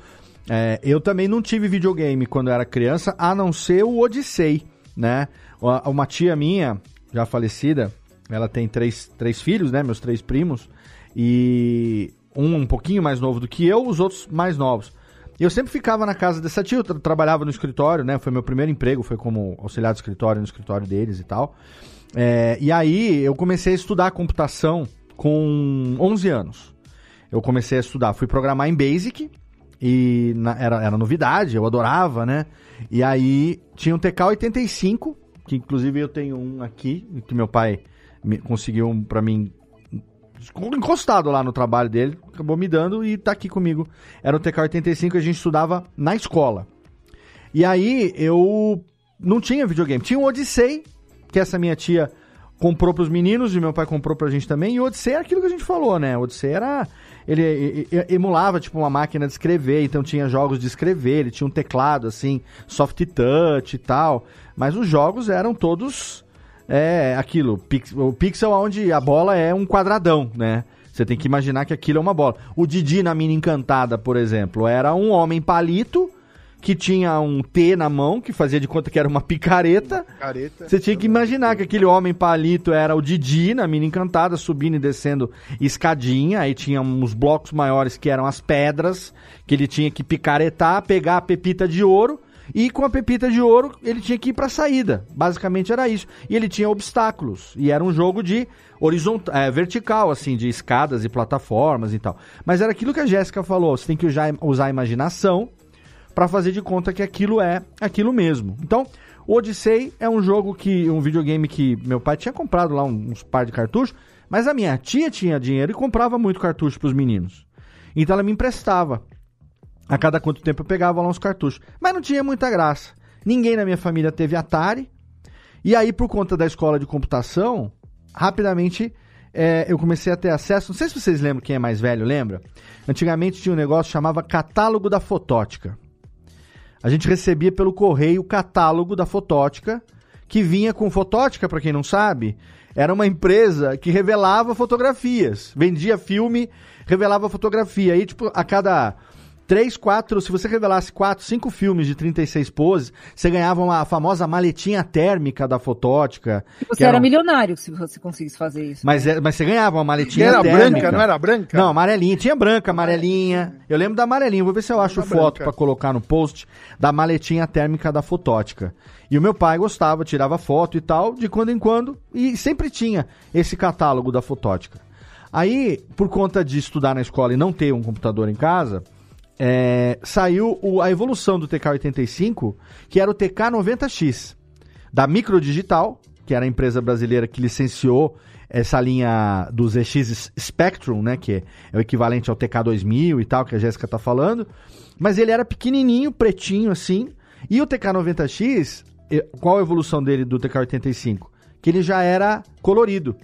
é, eu também não tive videogame quando eu era criança, a não ser o Odyssey, né? Uma uma tia minha, já falecida, ela tem três, três filhos, né? Meus três primos, e um um pouquinho mais novo do que eu, os outros mais novos. E Eu sempre ficava na casa dessa tia, eu tra- trabalhava no escritório, né? Foi meu primeiro emprego, foi como auxiliar de escritório no escritório deles e tal. É, e aí eu comecei a estudar computação com 11 anos. Eu comecei a estudar, fui programar em Basic e na- era, era novidade, eu adorava, né? E aí tinha um TK85, que inclusive eu tenho um aqui, que meu pai me- conseguiu um pra mim encostado lá no trabalho dele, acabou me dando e tá aqui comigo. Era o TK85 que a gente estudava na escola. E aí eu não tinha videogame. Tinha o Odyssey, que essa minha tia comprou pros meninos e meu pai comprou pra gente também. E o Odyssey era aquilo que a gente falou, né? O Odyssey era. Ele emulava, tipo, uma máquina de escrever, então tinha jogos de escrever, ele tinha um teclado, assim, soft touch e tal. Mas os jogos eram todos. É aquilo, o pixel onde a bola é um quadradão, né? Você tem que imaginar que aquilo é uma bola. O Didi na Mina Encantada, por exemplo, era um homem palito que tinha um T na mão, que fazia de conta que era uma picareta. Careta. Você tinha que imaginar que aquele homem palito era o Didi na Mina Encantada, subindo e descendo escadinha. Aí tinha uns blocos maiores que eram as pedras, que ele tinha que picaretar, pegar a pepita de ouro. E com a pepita de ouro, ele tinha que ir pra saída. Basicamente era isso. E ele tinha obstáculos. E era um jogo de horizontal, é, vertical, assim, de escadas e plataformas e tal. Mas era aquilo que a Jéssica falou: você tem que usar, a imaginação para fazer de conta que aquilo é aquilo mesmo. Então, Odyssey é um jogo que um videogame que meu pai tinha comprado lá uns par de cartuchos, mas a minha tia tinha dinheiro e comprava muito cartucho para os meninos. Então ela me emprestava. A cada quanto tempo eu pegava lá uns cartuchos, mas não tinha muita graça. Ninguém na minha família teve Atari. E aí por conta da escola de computação, rapidamente é, eu comecei a ter acesso. Não sei se vocês lembram, quem é mais velho lembra. Antigamente tinha um negócio que chamava Catálogo da Fotótica. A gente recebia pelo correio o catálogo da Fotótica, que vinha com Fotótica, para quem não sabe, era uma empresa que revelava fotografias, vendia filme, revelava fotografia. Aí, tipo, a cada três, quatro, se você revelasse quatro, cinco filmes de 36 poses, você ganhava uma famosa maletinha térmica da Fotótica. Você que era um- milionário se você conseguisse fazer isso. mas, é- mas você ganhava uma maletinha Era térmica. branca, não era branca? Não, amarelinha. Tinha branca, amarelinha. Eu lembro da amarelinha. Vou ver se eu acho Era foto pra colocar no post da maletinha térmica da Fotótica. E o meu pai gostava, tirava foto e tal, de quando em quando, e sempre tinha esse catálogo da Fotótica. Aí, por conta de estudar na escola e não ter um computador em casa, é, saiu o- a evolução do TK85, que era o TK90X, da Microdigital, que era a empresa brasileira que licenciou essa linha do ZX Spectrum, né, que é o equivalente ao TK2000 e tal, que a Jéssica tá falando, mas ele era pequenininho, pretinho assim, e o TK90X, eh, qual a evolução dele do TK85? Que ele já era colorido.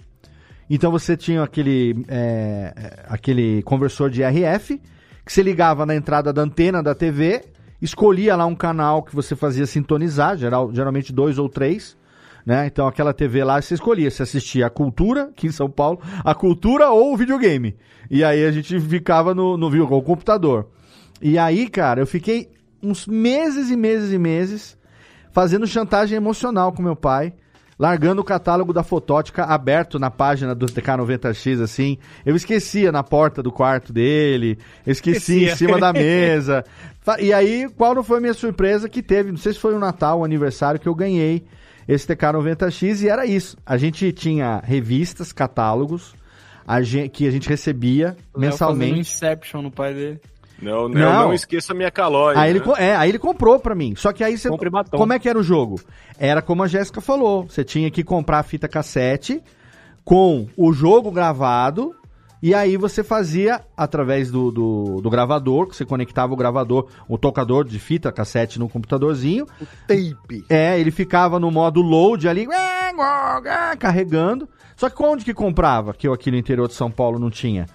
Então você tinha aquele, é, é, aquele conversor de RF que você ligava na entrada da antena da TV, escolhia lá um canal que você fazia sintonizar, geral, geralmente dois ou três. Né? Então aquela TV lá você escolhia se assistia a cultura, aqui em São Paulo, a cultura ou o videogame. E aí a gente ficava no, no, no computador. E aí, cara, eu fiquei uns meses e meses e meses fazendo chantagem emocional com meu pai, largando o catálogo da fotótica aberto na página do TK90X, assim. Eu esquecia na porta do quarto dele, eu esqueci em cima da mesa. E aí, qual não foi a minha surpresa que teve? Não sei se foi o Natal, o aniversário, que eu ganhei esse TK90X e era isso. A gente tinha revistas, catálogos, a gen- que a gente recebia fazendo um mensalmente. Inception no pai dele. Não, não, Não. não esqueça a minha calóide. Aí ele, né? co- é, aí ele comprou pra mim. Só que aí você. Como é que era o jogo? Era como a Jéssica falou. Você tinha que comprar a fita cassete com o jogo gravado. E aí você fazia através do, do, do gravador, que você conectava o gravador, o tocador de fita cassete no computadorzinho. Tape. É, ele ficava no modo load ali, carregando. Só que onde que comprava? Que eu aqui no interior de São Paulo não tinha.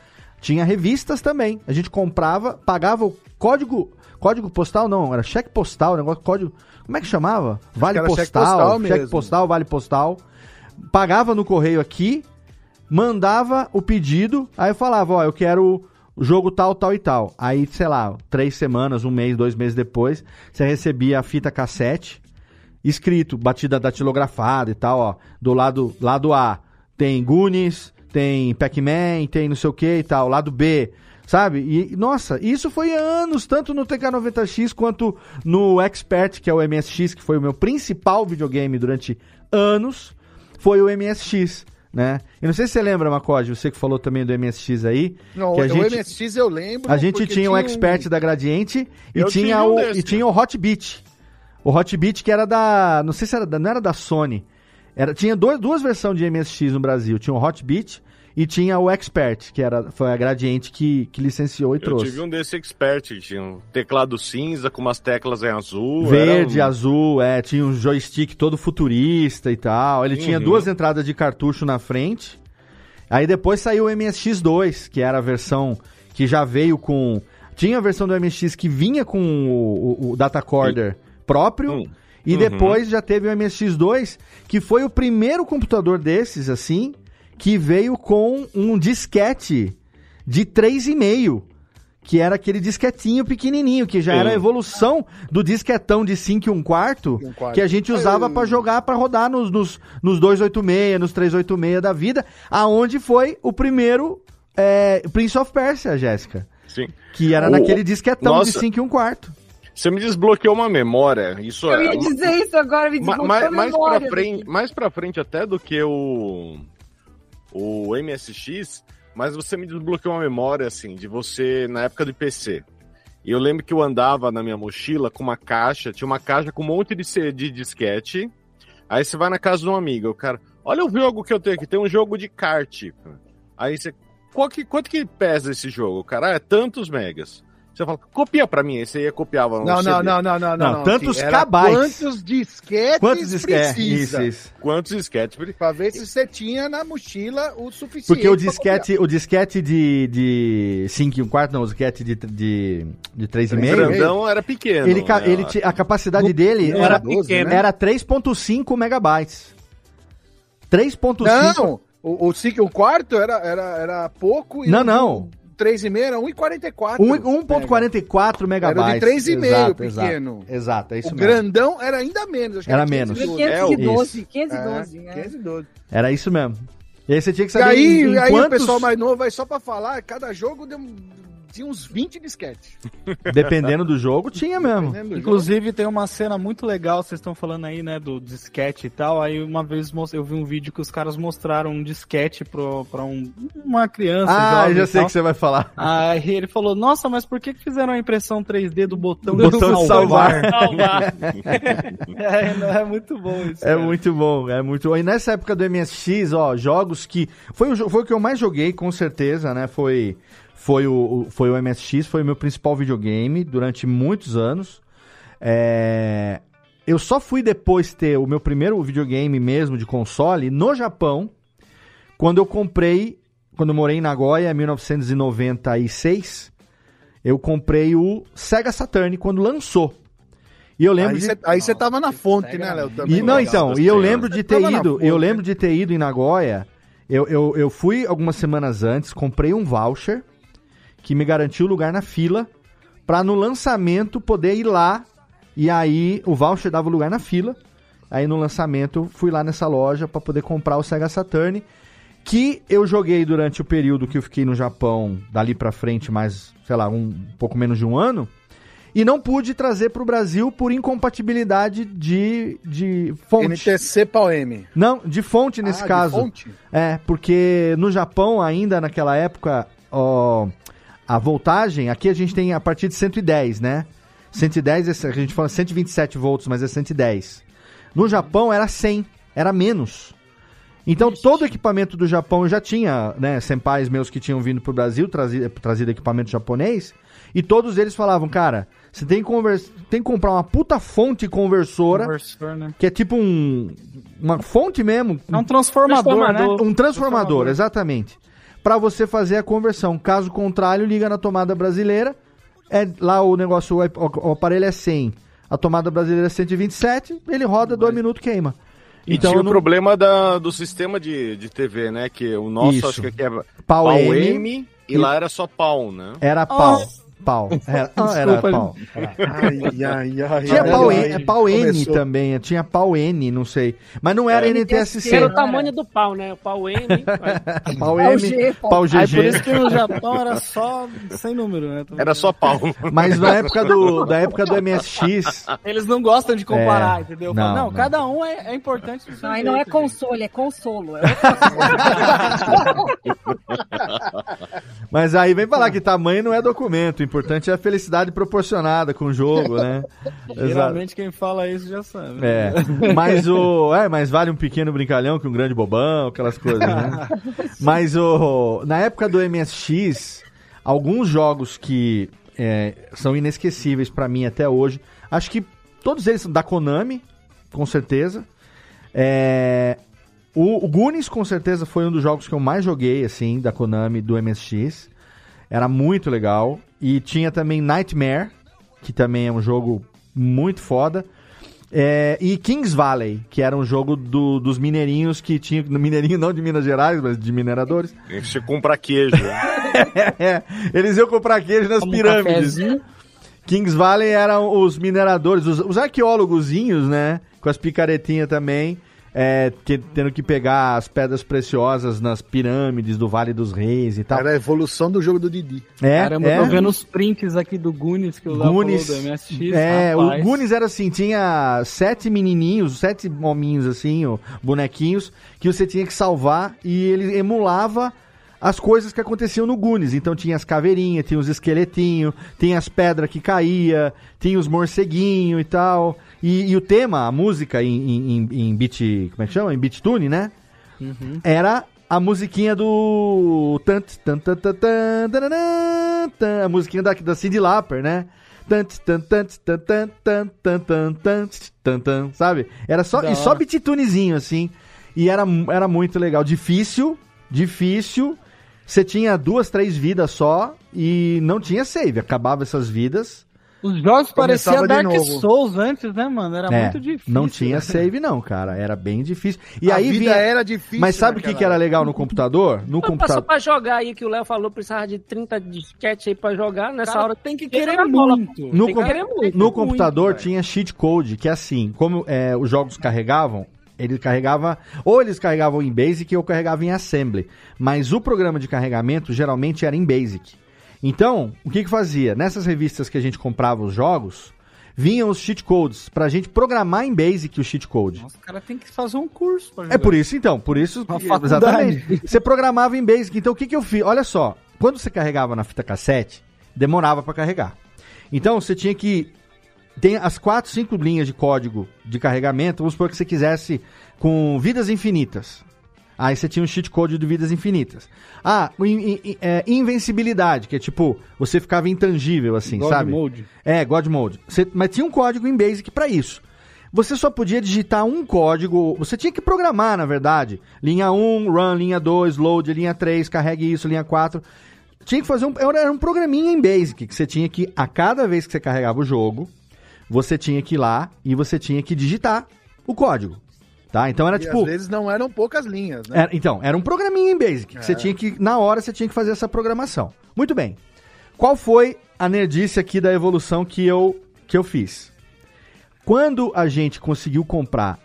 Tinha revistas também. A gente comprava, pagava o código. Código postal não, era cheque postal, negócio, código. Como é que chamava? Vale era cheque postal, postal cheque postal, vale postal. Pagava no correio aqui, mandava o pedido, aí eu falava, ó, eu quero o jogo tal, tal e tal. Aí, sei lá, três semanas, um mês, dois meses depois, você recebia a fita cassete, escrito, batida datilografada e tal, ó. Do lado, lado A tem Goonies, tem Pac-Man, tem não sei o que e tal. Lado B, sabe? E, nossa, isso foi anos, tanto no TK90X quanto no Expert, que é o MSX, que foi o meu principal videogame durante anos, foi o MSX. Né? Eu não sei se você lembra, Macode, você que falou também do MSX aí. Não, que a o gente, MSX eu lembro. a gente tinha o um- Expert da Gradiente e Eu tinha, tinha um o desse, e tinha o Hot Beat. O Hot Beat que era da, não sei se era da, não era da Sony. Era, tinha dois, duas versões de MSX no Brasil, tinha o Hot Beat e tinha o Expert, que era foi a Gradiente que, que licenciou e Eu trouxe. tive um desse expert, tinha um teclado cinza com umas teclas em azul. Verde, um- azul, é, tinha um joystick todo futurista e tal. Ele tinha Uhum. duas entradas de cartucho na frente. Aí depois saiu o MSX2, que era a versão que já veio com. Tinha a versão do MSX que vinha com o, o, o data corder próprio. Hum. E Uhum. depois já teve o MSX2, que foi o primeiro computador desses, assim, que veio com um disquete de 3,5. Que era aquele disquetinho pequenininho, que já Sim. era a evolução do disquetão de 5 e 1 quarto, E um quarto. que a gente usava pra jogar, pra rodar nos, nos, nos 286, nos 386 da vida, aonde foi o primeiro é, Prince of Persia, Jéssica. Sim. Que era O- naquele disquetão de Nossa. 5 e 1 quarto. Você me desbloqueou uma memória. Isso Eu é. ia dizer isso agora, me desbloqueou ma- a mais, memória. pra frente, mais pra frente até do que o, o MSX, mas você me desbloqueou uma memória, assim, de você na época do PC. E eu lembro que eu andava na minha mochila com uma caixa, tinha uma caixa com um monte de, de disquete. Aí você vai na casa de um amigo, o cara, olha o jogo que eu tenho aqui, tem um jogo de kart. Aí você, qual que, quanto que pesa esse jogo? Cara, ah, é tantos megas. Você fala, copia pra mim, aí você ia copiava um Não, não, não, não, não, não. Não, tantos kbytes. Quantos disquetes Quantos disquetes? precisa? Isso, isso. Quantos disquetes? Pra ver se você tinha na mochila o suficiente. Porque o disquete, o disquete de, de 5 e 1 quarto, não, o disquete de, de, de 3,5, grandão era pequeno. ele, né? ele a capacidade dele Não, era, era 12, pequeno. né? era 3.5 megabytes. 3.5... Não, o, o 5 e um quarto era, era, era pouco. e Não, o não. 3,5 era 1,44. Um- 1.44 megabytes. 3,5 Exato, pequeno. Exato, exato, é isso O mesmo. grandão era ainda menos. acho que Era menos. 512. É, 512, isso. 512, É, né? 512. Era isso mesmo. E aí você tinha que E saber aí, em, em aí o quantos, pessoal mais novo vai só pra falar, cada jogo deu, um- tinha uns 20 disquetes. dependendo do jogo, tinha mesmo. Inclusive tem uma cena muito legal, vocês estão falando aí, né, do disquete e tal. Aí uma vez eu vi um vídeo que os caras mostraram um disquete pro, pra um, uma criança. Ah, jovem já sei o que você vai falar. Aí ele falou, nossa, mas por que, que fizeram a impressão 3D do botão, Do botão de salvar. Salvar. é, não, é muito bom isso. É cara. muito bom, é muito bom. E nessa época do MSX, ó, jogos que. Foi o, foi o que eu mais joguei, com certeza, né? Foi, foi, o, foi o MSX, foi o meu principal videogame durante muitos anos. É, Eu só fui depois ter o meu primeiro videogame mesmo de console no Japão, quando eu comprei, quando eu morei em Nagoya, em 1996, eu comprei o Sega Saturn quando lançou. E eu lembro Aí de... você aí você tava na fonte, né, Léo? também. E, não, então, e eu lembro de ter ido, fonte. eu lembro de ter ido em Nagoya. Eu, eu, eu fui algumas semanas antes, comprei um voucher que me garantiu lugar na fila pra no lançamento poder ir lá. E aí o voucher dava lugar na fila. Aí no lançamento fui lá nessa loja pra poder comprar o Sega Saturn, que eu joguei durante o período que eu fiquei no Japão, dali pra frente, mais, sei lá, um pouco menos de um ano. E não pude trazer pro Brasil por incompatibilidade de, de fonte. NTC pau M. Não, de fonte nesse Ah, de caso. fonte? É, porque no Japão, ainda naquela época, ó, a voltagem, aqui a gente tem a partir de 110, né? 110, é- a gente fala 127 volts, mas é 110. No Japão era 100, era menos. Então todo o equipamento do Japão eu já tinha, né, senpais meus que tinham vindo pro Brasil, trazido, trazido equipamento japonês, e todos eles falavam, cara, você tem que, convers- tem que comprar uma puta fonte conversora, Conversor, né? que é tipo um uma fonte mesmo, É um transformador, né? um transformador, exatamente. Pra você fazer a conversão. Caso contrário, liga na tomada brasileira. É lá o negócio, o, o- o aparelho é 100. A tomada brasileira é 127, ele roda, dois minutos queima. E Então, tinha o não- problema da, do sistema de, de TV, né? Que o nosso Isso. acho que aqui é Pau pau M, M, e lá era só pau, né? Era pau. Pau. Era, ah, era Desculpa, pau. Ai, ai, ai. Tinha ai, pau, ai. N, é pau N Começou. também, tinha pau N, não sei. Mas não era NTSC. Era o tamanho do pau, né? O pau vai. Pau Pau M, G, pau- pau Aí por GG. isso que no Japão era só sem número, né? Era só pau. Mas na época do, da época do MSX, Eles não gostam de comparar, É, entendeu? não, não, não. cada um é, é importante. Não, aí não é jeito, console, é consolo. É Mas aí vem falar que tamanho não é documento. O importante é a felicidade proporcionada com o jogo, né? Geralmente quem fala isso já sabe. É. Mas o. É, mas vale um pequeno brincalhão que um grande bobão, aquelas coisas, né? Mas o. Na época do MSX, alguns jogos que é, são inesquecíveis pra mim até hoje. Acho que todos eles são da Konami, com certeza. É, o, o Goonies, com certeza, foi um dos jogos que eu mais joguei, assim, da Konami, do MSX. Era muito legal. E tinha também Nightmare, que também é um jogo muito foda. É, e Kings Valley, que era um jogo do- dos mineirinhos que tinha. No mineirinho não de Minas Gerais, mas de mineradores. Você compra queijo. É, eles iam comprar queijo nas um pirâmides. cafezinho. Kings Valley eram os mineradores, os, os arqueólogozinhos, né? Com as picaretinhas também, é, que- tendo que pegar as pedras preciosas nas pirâmides do Vale dos Reis e tal. Era a evolução do jogo do Didi. É, Caramba, é. eu tô vendo os prints aqui do Goonies que o Goonies, falou do MSX. é, rapaz. o Goonies era assim, tinha sete menininhos, sete hominhos assim, bonequinhos, que você tinha que salvar e ele emulava as coisas que aconteciam no Goonies. Então tinha as caveirinhas, tinha os esqueletinhos, tinha as pedras que caía, tinha os morceguinhos e tal. E, e o tema, a música em, em, em, beat. Como é que chama? Em beat tune, né? Uhum. Era a musiquinha do. A musiquinha da, da Cindy Lapper, né? Sabe? Era só, e só bititunezinho, assim. E era, era muito legal. Difícil, difícil. Você tinha duas, três vidas só e não tinha save. Acabava essas vidas. Os jogos pareciam Dark novo. Souls antes, né, mano? Era É, muito difícil. Não tinha save, não, cara. Era bem difícil. E a aí vida vinha. era difícil. Mas sabe o que, que era legal no computador? No Mas Passou computador. pra jogar aí que o Léo falou, precisava de 30 disquete aí pra jogar. Nessa Cara, hora tem que querer muito. No, Tem com- que querer muito, no muito, computador velho. tinha cheat code, que é assim, como é, os jogos carregavam, ele carregava, ou eles carregavam em Basic ou carregavam em Assembly. Mas o programa de carregamento geralmente era em Basic. Então, o que que fazia? Nessas revistas que a gente comprava os jogos, vinham os cheat codes pra gente programar em Basic o cheat code. Nossa, o cara tem que fazer um curso pra É jogar. por isso então, por isso, exatamente. Você programava em Basic. Então o que que eu fiz? Olha só, quando você carregava na fita cassete, demorava pra carregar. Então você tinha que tem as quatro, cinco linhas de código de carregamento. Vamos supor que você quisesse com vidas infinitas. Aí você tinha um cheat code de vidas infinitas. Ah, in- in- é, invencibilidade, que é tipo, você ficava intangível, assim, God sabe? Mode. É, God Mode. Você- mas tinha um código em Basic pra isso. você só podia digitar um código, você tinha que programar, na verdade. Linha 1, run, linha 2, load, linha 3, carregue isso, linha 4. Tinha que fazer um, era um programinha em Basic, que você tinha que, a cada vez que você carregava o jogo, você tinha que ir lá e você tinha que digitar o código. Tá? Então era E tipo. às vezes não eram poucas linhas, né? Era- então, era um programinha em Basic. Que você É. tinha que, na hora, você tinha que fazer essa programação. Muito bem. Qual foi a nerdice aqui da evolução que eu, que eu fiz? Quando a gente conseguiu comprar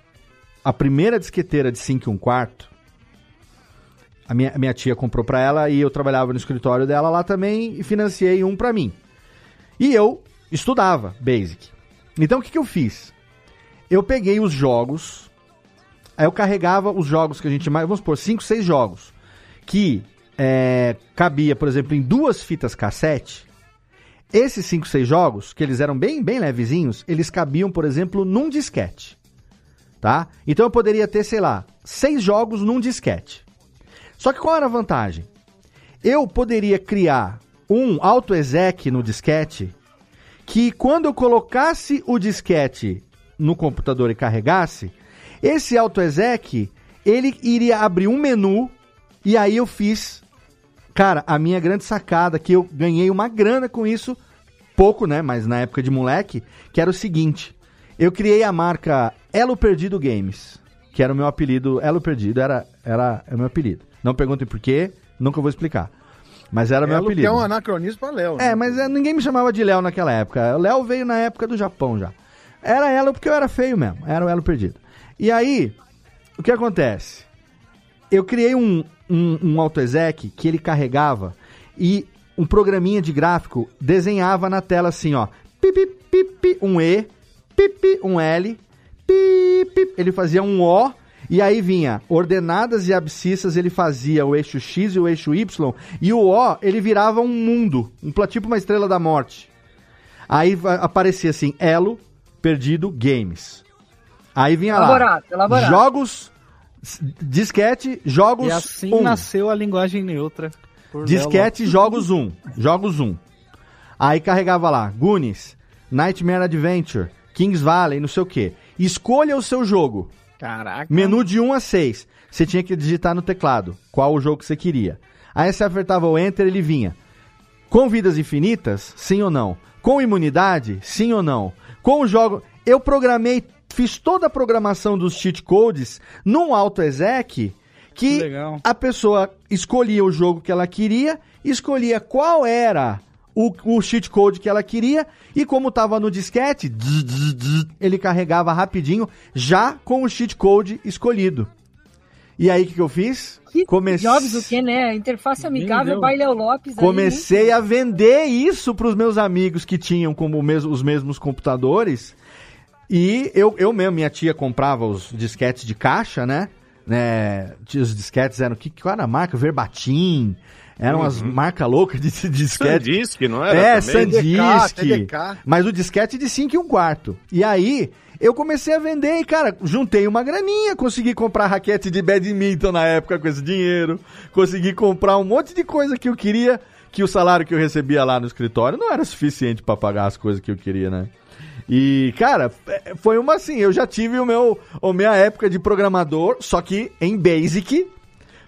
a primeira disqueteira de 5 e 1 quarto, a minha, a minha tia comprou pra ela e eu trabalhava no escritório dela lá também e financiei um pra mim. E eu estudava Basic. Então o que, que eu fiz? Eu peguei os jogos, aí eu carregava os jogos que a gente mais. Vamos supor, 5, 6 jogos. Que é, cabia, por exemplo, em duas fitas cassete. Esses 5, 6 jogos, que eles eram bem, bem levezinhos, eles cabiam, por exemplo, num disquete. Tá? Então eu poderia ter, sei lá, seis jogos num disquete. Só que qual era a vantagem? Eu poderia criar um auto-exec no disquete que quando eu colocasse o disquete no computador e carregasse, esse auto-exec, ele iria abrir um menu e aí eu fiz, cara, a minha grande sacada, que eu ganhei uma grana com isso, pouco, né, mas na época de moleque, que era o seguinte, eu criei a marca Elo Perdido Games, que era o meu apelido, Elo Perdido era, era o meu apelido. Não perguntem por quê, nunca vou explicar. Mas era meu Elo, que apelido. é um anacronismo pra Léo. É, mas é, ninguém me chamava de Léo naquela época. O Léo veio na época do Japão já. Era Elo porque eu era feio mesmo. Era o Elo perdido. E aí, o que acontece? Eu criei um, um, um AutoExec que ele carregava e um programinha de gráfico desenhava na tela assim, ó. Pipi, pipi, um E, pipi, um L, pipi, ele fazia um O e aí vinha ordenadas e abscissas, ele fazia o eixo X e o eixo Y, e o O ele virava um mundo, um tipo uma estrela da morte. Aí aparecia assim, Elo, Perdido, Games. Aí vinha Elaborado, lá, elaborado. jogos, disquete, jogos E assim 1. nasceu a linguagem neutra. Disquete, jogos 1. Jogos 1. Aí carregava lá, Goonies, Nightmare Adventure, Kings Valley, não sei o que. Escolha o seu jogo. Caraca. Menu de 1 a 6. Você tinha que digitar no teclado qual o jogo que você queria. Aí você apertava o Enter, ele vinha. Com vidas infinitas? Sim ou não? Com imunidade? Sim ou não? Com o jogo. Eu programei, fiz toda a programação dos cheat codes num AutoExec que legal. a pessoa escolhia o jogo que ela queria, escolhia qual era o, o cheat code que ela queria e como estava no disquete, ele carregava rapidinho já com o cheat code escolhido. E aí o que, que eu fiz? Comecei Jobs o que, né? Interface amigável. Baileu Lopes. aí, Comecei a vender isso para os meus amigos que tinham como mes- os mesmos computadores. E eu, eu mesmo, minha tia comprava os disquetes de caixa, né? né? Os disquetes eram. Que, qual era a marca? Verbatim. Eram as marcas loucas de, de disquete. Sandisk, não era? É, também? Sandisk. TDK. Mas o disquete de 5 e um quarto. E aí, eu comecei a vender e, cara, juntei uma graninha, consegui comprar raquete de badminton na época com esse dinheiro, consegui comprar um monte de coisa que eu queria, que o salário que eu recebia lá no escritório não era suficiente pra pagar as coisas que eu queria, né? E, cara, é, foi uma assim, eu já tive o meu, a minha época de programador, só que em Basic,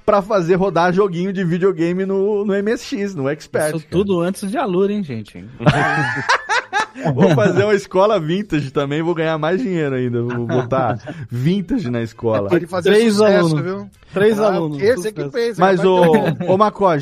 pra fazer rodar joguinho de videogame no, no MSX, no Expert. Isso cara. tudo antes de Alura, hein, gente? Vou fazer uma escola vintage também, vou ganhar mais dinheiro ainda. Vou botar vintage na escola. Pode fazer Três sucesso, alunos. viu? Três Ah, alunos. Esse é que sucesso. pensa. Mas, ô, ô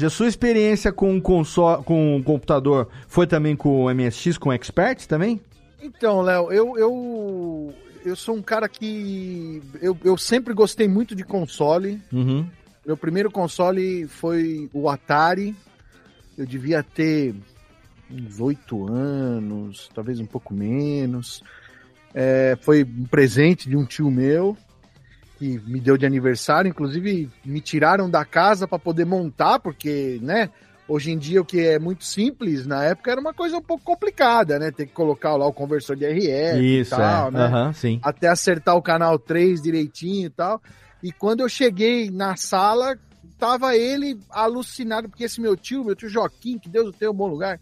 a sua experiência com console, com computador foi também com o MSX, com o Expert também? Então, Léo, eu, eu, eu sou um cara que. Eu, eu sempre gostei muito de console. Uhum. Meu primeiro console foi o Atari. Eu devia ter uns oito anos, talvez um pouco menos. É, foi um presente de um tio meu que me deu de aniversário. Inclusive, me tiraram da casa para poder montar, porque, né? Hoje em dia, o que é muito simples, na época era uma coisa um pouco complicada, né? Ter que colocar lá o conversor de RF Isso, e tal, é. né? Aham, sim. até acertar o canal 3 direitinho e tal. E quando eu cheguei na sala, tava ele alucinado, porque esse meu tio, meu tio Joaquim, que Deus o tenha um bom lugar,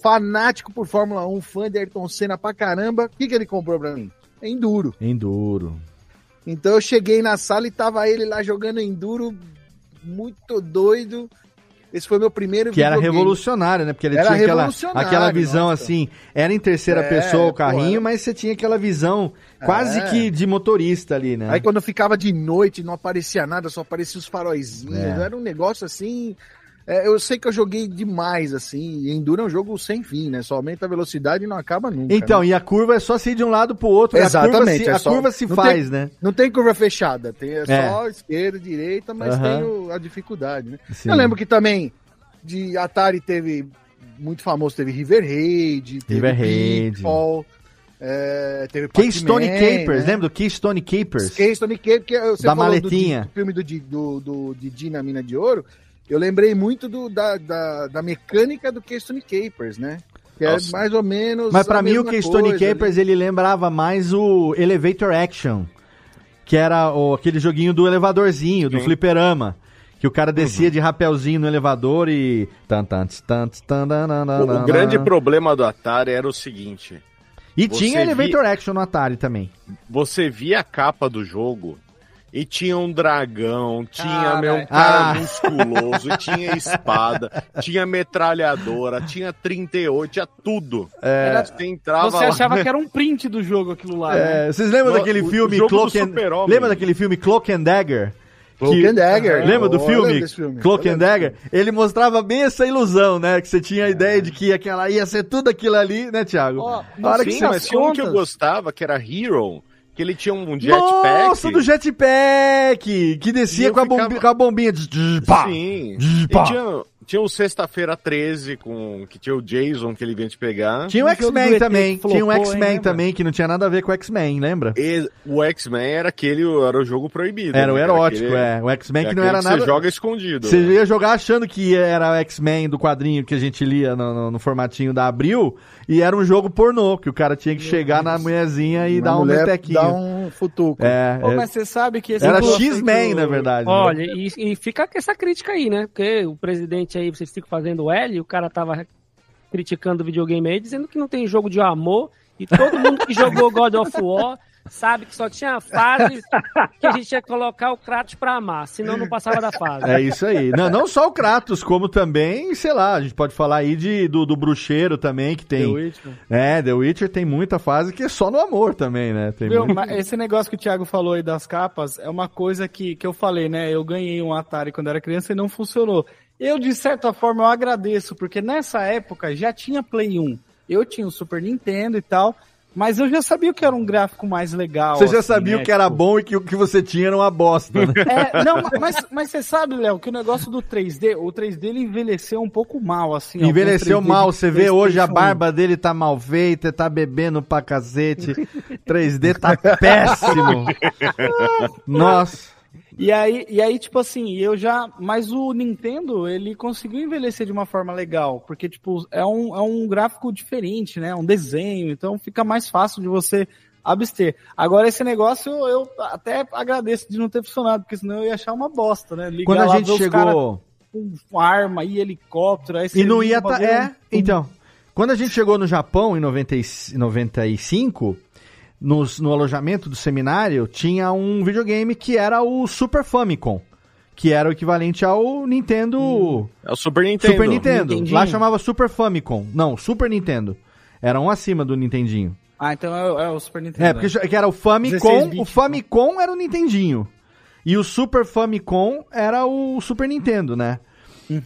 fanático por Fórmula 1, fã de Ayrton Senna pra caramba, o que, que ele comprou pra mim? Enduro. Enduro. Então eu cheguei na sala e tava ele lá jogando Enduro, muito doido. Esse foi meu primeiro Que era revolucionário, né? Porque ele Era tinha aquela, aquela visão nossa. assim. Era em terceira É, pessoa o carrinho, mas você tinha aquela visão quase É. que de motorista ali, né? Aí quando eu ficava de noite, não aparecia nada, só aparecia os faróizinhos. É. Era um negócio assim. É, eu sei que eu joguei demais, assim. E Enduro é um jogo sem fim, né? Só aumenta a velocidade e não acaba nunca. Então, né? e a curva é só se ir de um lado pro outro. e a curva Exatamente. se, é a só- curva se não faz, tem- né? Não tem curva fechada, tem é É. só esquerda, direita, mas tem o- a dificuldade, né? Sim. Eu lembro que também de Atari teve muito famoso, teve River Raid, teve River Raid. Pitfall, é, teve Keystone Pac-Man, Capers, né? lembra do Keystone Capers? Keystone Capers, que você Da maletinha. Do, do filme do, do, do Didi na Mina de Ouro, eu lembrei muito do, da, da, da mecânica do Keystone Capers, né? Que é Nossa. mais ou menos Mas pra a mim o Keystone coisa ali. Capers ele lembrava mais o Elevator Action, que era o, aquele joguinho do elevadorzinho, do Sim. fliperama. Que o cara descia de rapelzinho no elevador e. O, o grande problema do Atari era o seguinte: E tinha vi- Elevator Action no Atari também. você via a capa do jogo e tinha um dragão, tinha Caralho. meu um cara Ah. musculoso, tinha espada, tinha metralhadora, tinha 38, tinha tudo. Era- Você entrava Você lá- achava que era um print do jogo aquilo lá, né? É, vocês lembram No- daquele o- o filme Cloak and... Lembra daquele filme Cloak and Dagger? Cloak Que- and Dagger. Lembra do Oh, filme? filme. Cloak and Dagger? Ele mostrava bem essa ilusão, né? Que você tinha a ideia de que aquela ia ser tudo aquilo ali, né, Thiago? Ó, Na hora que Sim, você mas tinha um que eu gostava, que era Hero, que ele tinha um jetpack. Nossa, do jetpack! Que descia com a, ficava- bombi- com a bombinha. Pá. Sim. E pá. tinha, tinha o Sexta-feira 13, com, que tinha o Jason, que ele vinha te pegar. Tinha o O X-Men também. que Tinha o X-Men também, que não tinha nada a ver com o X-Men, lembra? E o X-Men era aquele, era o jogo proibido. Era o né? erótico, aquele- é. O X-Men que não aquele era nada. Você joga escondido. Você né? ia jogar achando que era o X-Men do quadrinho que a gente lia no, no- no formatinho da Abril, e era um jogo pornô, que o cara tinha que chegar na mulherzinha e Uma dar um metequinho. Dá um futuco. É, Pô, é- mas você sabe que esse era X-Men, que o- na verdade. né? Olha, e, e fica com essa crítica aí, né? Porque o presidente aí, vocês ficam fazendo L, e o cara tava criticando o videogame aí, dizendo que não tem jogo de amor, e todo mundo que jogou God of War sabe que só tinha fases que a gente ia colocar o Kratos pra amar, senão não passava da fase. É isso aí. Não, não só o Kratos, como também, sei lá, a gente pode falar aí de, do, do bruxeiro também, que tem. The Witcher. É, The Witcher tem muita fase que é só no amor também, né? Tem Viu, muito- esse negócio que o Thiago falou aí das capas é uma coisa que, que eu falei, né? Eu ganhei um Atari quando era criança e não funcionou. Eu, de certa forma, eu agradeço, porque nessa época já tinha Play 1. Eu tinha o Super Nintendo e tal, mas eu já sabia que era um gráfico mais legal. Você já assim, sabia né? o que era Tipo, bom e que o que você tinha era uma bosta, né? É, não, mas, mas você sabe, Léo, que o negócio do 3D, o 3D ele envelheceu um pouco mal, assim. Envelheceu alguns 3D mal, você vê hoje a barba dele tá mal feita, tá bebendo pra cacete. 3D tá péssimo. Nossa. E aí, e aí, tipo assim, eu já. Mas o Nintendo, ele conseguiu envelhecer de uma forma legal. Porque, tipo, é um, é um gráfico diferente, né? Um desenho. Então fica mais fácil de você abster. Agora, esse negócio eu até agradeço de não ter funcionado, porque senão eu ia achar uma bosta, né? Ligar Quando a lá, gente chegou. com arma e helicóptero. Aí E não ia tá. É, então. Quando a gente chegou no Japão em 90 e- 95, nos, no alojamento do seminário, tinha um videogame que era o Super Famicom. Que era o equivalente ao Nintendo. É o Super Nintendo. Super Nintendo. Nintendinho. Lá chamava Super Famicom. Não, Super Nintendo. Era um acima do Nintendinho. Ah, então é, o- é o Super Nintendo. É, porque já- que era o 16 Famicom, o Famicom era o Nintendinho. E o Super Famicom era o Super Nintendo, né?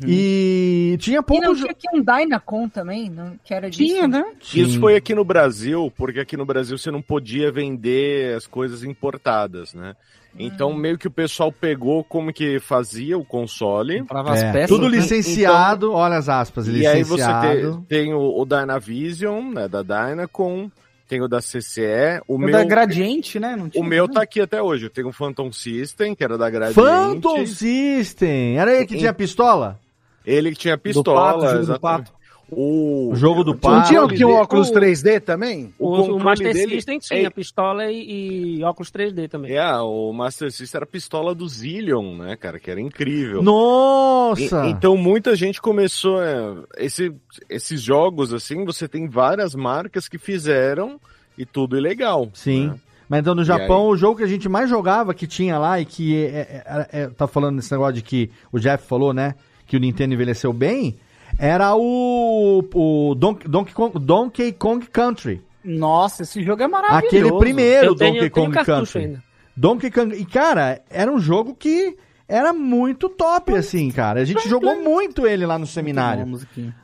E tinha E pouco não jo- tinha aqui um Dynacon também, não, que era disso. Tinha, né? Isso foi aqui no Brasil, porque aqui no Brasil você não podia vender as coisas importadas, né? Então Hum. meio que o pessoal pegou como que fazia o console. Comprava as É, peças. tudo né? licenciado, olha as aspas, E aí você licenciado. te- tem o, o Dynavision, né, da Dynacon, tem o da CCE, o O meu... da Gradiente, né? Não O tinha, meu né? tá aqui até hoje. Eu tenho um Phantom System, que era da Gradiente. Phantom System! Era ele que tinha pistola? Ele que tinha Do pistola, pato, do exatamente. O... O jogo do Não pato. tinha, tinha um óculos o- 3D também? O O, o Master dele- System tinha É- pistola e, e óculos 3D também. É, o Master System era a pistola do Zillion, né, cara? Que era incrível. Nossa! E- então muita gente começou. é, esse- esses jogos, assim, você tem várias marcas que fizeram e tudo ilegal. Sim. né? Mas então no Japão, o jogo que a gente mais jogava, que tinha lá, e que é, é- é- tá falando nesse negócio de que o Jeff falou, né? Que o Nintendo envelheceu bem, era o, o Donkey, Donkey, Kong, Donkey Kong Country. Nossa, esse jogo é maravilhoso. Aquele primeiro Eu Donkey tenho Kong Country. ainda. Donkey Kong. E, cara, era um jogo que era muito top, assim, cara. A gente jogou muito ele lá no seminário.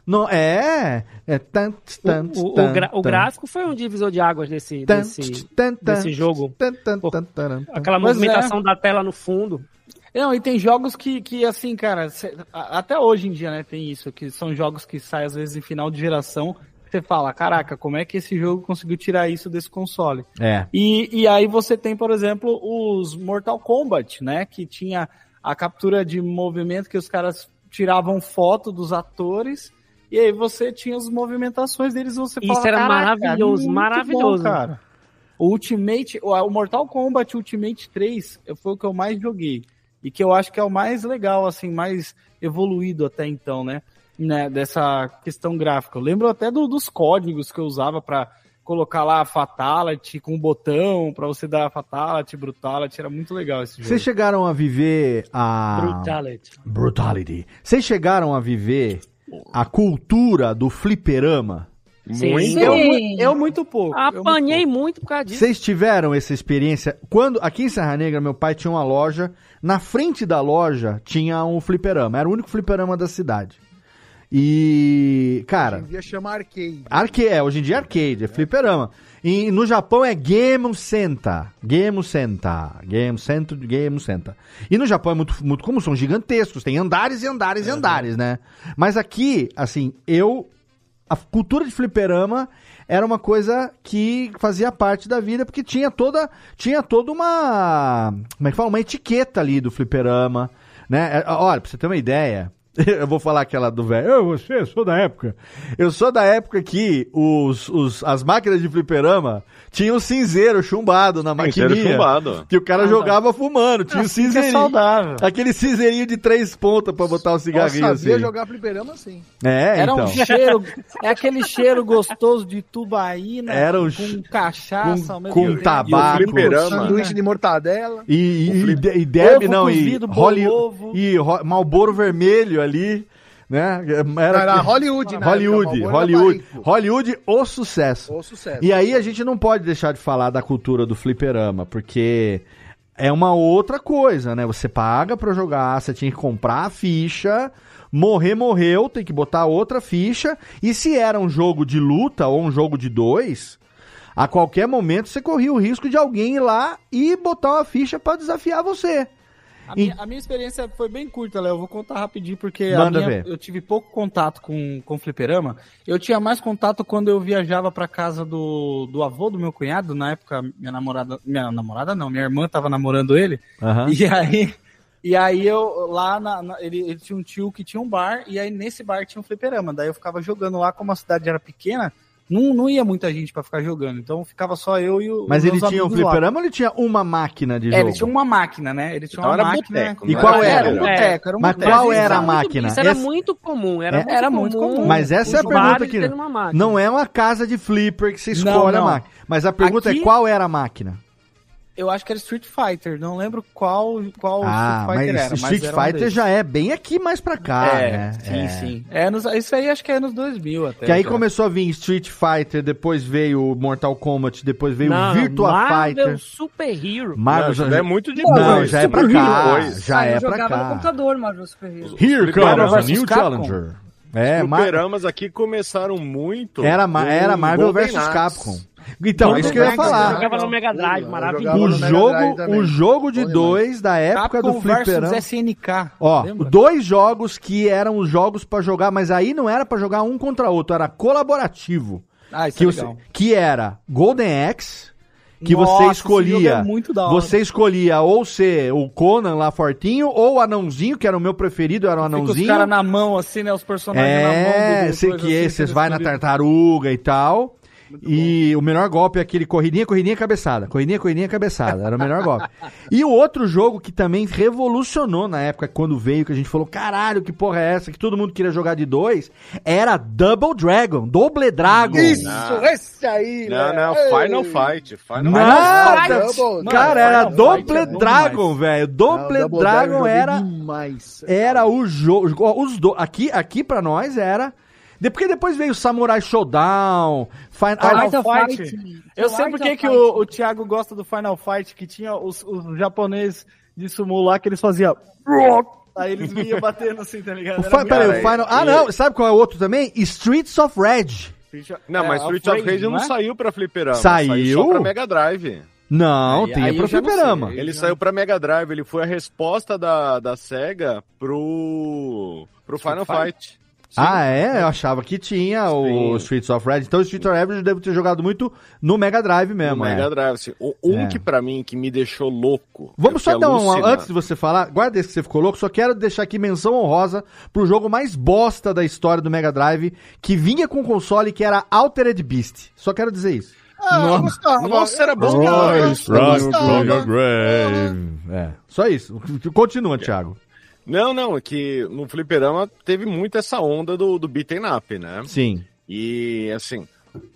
Não, é. É. Tan, tan, O, o tan, gra- o gráfico foi um divisor de águas desse, desse, desse jogo. Aquela Pois movimentação da tela no fundo. Não, e tem jogos que, que assim, cara, cê- a- até hoje em dia, né, tem isso, que são jogos que saem às vezes em final de geração, você fala, caraca, como é que esse jogo conseguiu tirar isso desse console? É. E, e aí você tem, por exemplo, os Mortal Kombat, né, que tinha a captura de movimento que os caras tiravam foto dos atores, e aí você tinha as movimentações deles, você Isso era "Caraca, maravilhoso, muito maravilhoso." bom, cara. O Ultimate, o o Mortal Kombat Ultimate 3 foi o que eu mais joguei. E que eu acho que é o mais legal, assim, mais evoluído até então, né? né dessa questão gráfica. Eu lembro até do- dos códigos que eu usava pra colocar lá a Fatality com o botão, pra você dar a Fatality, Brutality. Era muito legal esse jogo. Vocês chegaram a viver a. Brutality. Brutality. Vocês chegaram a viver a cultura do fliperama? Sim. Eu, eu muito pouco. eu muito Apanhei muito por causa disso. Vocês tiveram essa experiência? Quando aqui em Serra Negra, meu pai tinha uma loja. Na frente da loja tinha um fliperama. Era o único fliperama da cidade. E, cara, Hoje em dia chama arcade. arcade, é, hoje em dia é arcade, é fliperama. E no Japão é Game Center. Game Center. Game Center, Game Center. E no Japão é muito, muito comum, são gigantescos, tem andares e andares e andares, né? Mas aqui, assim, eu. A cultura de fliperama era uma coisa que fazia parte da vida, porque tinha toda. Tinha toda uma. Como é que fala? Uma etiqueta ali do fliperama. Né? É, Olha, pra você ter uma ideia. Eu vou falar aquela do velho. Eu, você, eu sou da época. Eu sou da época que os, os, as máquinas de fliperama tinham cinzeiro chumbado na Cinzeiro maquininha. chumbado. Que o cara Ah, jogava fumando. Tinha o Assim que é cinzeirinho. saudável. Aquele cinzeirinho de três pontas pra botar o Eu cigarrinho sabia assim. jogar fliperama assim. É, Era então. um cheiro, é aquele cheiro gostoso de tubaína Era um com cachaça com- ao mesmo com tempo. tabaco. E o fliperama. Sanduíche de mortadela. E, e, e, e Deb, Ovo não, e, bolovo. e Ro- Malboro Vermelho ali, né? Era Hollywood, né? Hollywood, Hollywood, Hollywood, o sucesso. O sucesso. E aí a gente não pode deixar de falar da cultura do fliperama, porque é uma outra coisa, né? Você paga pra jogar, você tinha que comprar a ficha, morrer, morreu, tem que botar outra ficha, e se era um jogo de luta ou um jogo de dois, a qualquer momento você corria o risco de alguém ir lá e botar uma ficha pra desafiar você. A minha, a minha experiência foi bem curta, Léo. Eu vou contar rapidinho, porque minha- eu tive pouco contato com, com fliperama. Eu tinha mais contato quando eu viajava pra casa do, do avô do meu cunhado. Na época, minha namorada. Minha namorada não, minha irmã tava namorando ele. Aham. E aí. E aí eu lá na, na- ele, ele tinha um tio que tinha um bar, e aí nesse bar tinha um fliperama. Daí eu ficava jogando lá, como a cidade era pequena, não, não ia muita gente pra ficar jogando. Então ficava só eu e o. Mas os ele tinha um lá. fliperama ou ele tinha uma máquina de É, jogo? ele tinha uma máquina, né? Ele tinha Então uma era máquina. boteco, E não qual era? era? um boteco, era um Mas boteco. qual era a máquina? Isso era Esse- muito comum. Era, É, muito, era comum, muito comum. Mas essa é a os pergunta aqui. Não é uma casa de flipper que você Não, escolhe a não. máquina. Mas a pergunta Aqui- é qual era a máquina? Eu acho que era Street Fighter, não lembro qual, qual ah, Street mas Fighter era. Street era um Fighter já é bem aqui mais pra cá, é, né? sim, É. sim. É nos, isso aí acho que é nos 2000 até. Que aí já. começou a vir Street Fighter, depois veio o Mortal Kombat, depois veio o Não, Virtua Marvel Fighter. Super Hero. Marvel Não, isso já- é muito de Não, já é pra cá. Já Ah, é eu pra jogava no cá. computador, Marvel Super Hero. Here comes a new challenger. É, Os Mar- aqui começaram muito. era, era Marvel vs. Capcom. Então, Golden isso que eu ia falar. Jogava no Mega Drive, Eu maravilhoso. O jogo, o jogo de dois da época Capcom do fliperama. SNK. Ó, lembra? dois jogos que eram os jogos pra jogar, mas aí não era pra jogar um contra outro, era colaborativo. Ah, isso Que, é você- legal. que era Golden Axe, que Nossa, você escolhia. é muito da hora. Você escolhia ou ser o Conan lá fortinho, ou o anãozinho, que era o meu preferido, era o Fica os anãozinho. caras na mão, assim, né? Os personagens na mão. É, sei que assim, esse, vocês eles vai na escolhem. tartaruga e tal. E o melhor golpe é aquele corridinha, corridinha, cabeçada. Corridinha, corridinha, cabeçada. Era o melhor golpe. E o outro jogo que também revolucionou na época, quando veio, que a gente falou, caralho, que porra é essa? Que todo mundo queria jogar de dois, era Double Dragon, Double Dragon. Isso, esse aí, Não, não, Ei. Final Fight. Final Nada! Fight. Double- Cara, era Double é bom Dragon, velho. Double Não, Double Dragon era demais. era o jogo. Os do, aqui, aqui pra nós era. De- Porque depois veio Samurai Showdown, Final, Art of Fight. Fighting. Eu O sei Art por que o, o Thiago gosta do Final Fight, que tinha os, os japoneses de sumo lá que eles faziam. Aí eles vinham batendo assim, tá ligado? o Era fi- peraí, o muito- Final. Ah, não, sabe qual é o outro também? Streets of Rage. Não, É, mas Street of Rage não não é? saiu pra fliperama. Saiu? só pra Mega Drive. Não, Aí- tem aí não fliperama. Ele saiu pra Mega Drive, ele foi a resposta da, da SEGA pro, pro Final Fight. Sim. Ah, é? Eu achava que tinha o Sim. Streets of Rage. Então, o Streets of Rage eu devo ter jogado muito no Mega Drive No mesmo. é. Mega Drive. assim. O- Um É. que pra mim, que me deixou louco. Vamos só dar uma. Antes de você falar, guarda esse que você ficou louco, só quero deixar aqui menção honrosa pro jogo mais bosta da história do Mega Drive, que vinha com console que era Altered Beast. Só quero dizer isso. Ah, eu gostava. Nossa, era bom demais. demais. É, só isso. Continua, Thiago. Não, não, é que no fliperama teve muito essa onda do, do beaten up, né? Sim. E, assim,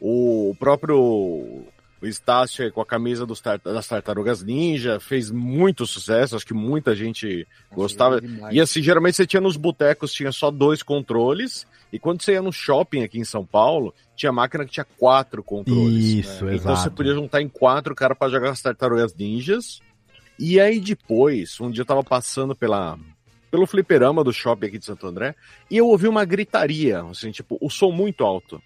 o próprio Estácio com a camisa dos tar- das Tartarugas Ninja fez muito sucesso, acho que muita gente gostava. E assim, geralmente você tinha nos botecos, tinha só dois controles, e quando você ia no shopping aqui em São Paulo, tinha máquina que tinha quatro controles. Isso, Então exato. você podia juntar em quatro cara pra jogar as Tartarugas Ninjas. E aí depois, um dia eu tava passando pela pelo fliperama do shopping aqui de Santo André, e eu ouvi uma gritaria, assim, tipo, o som muito alto.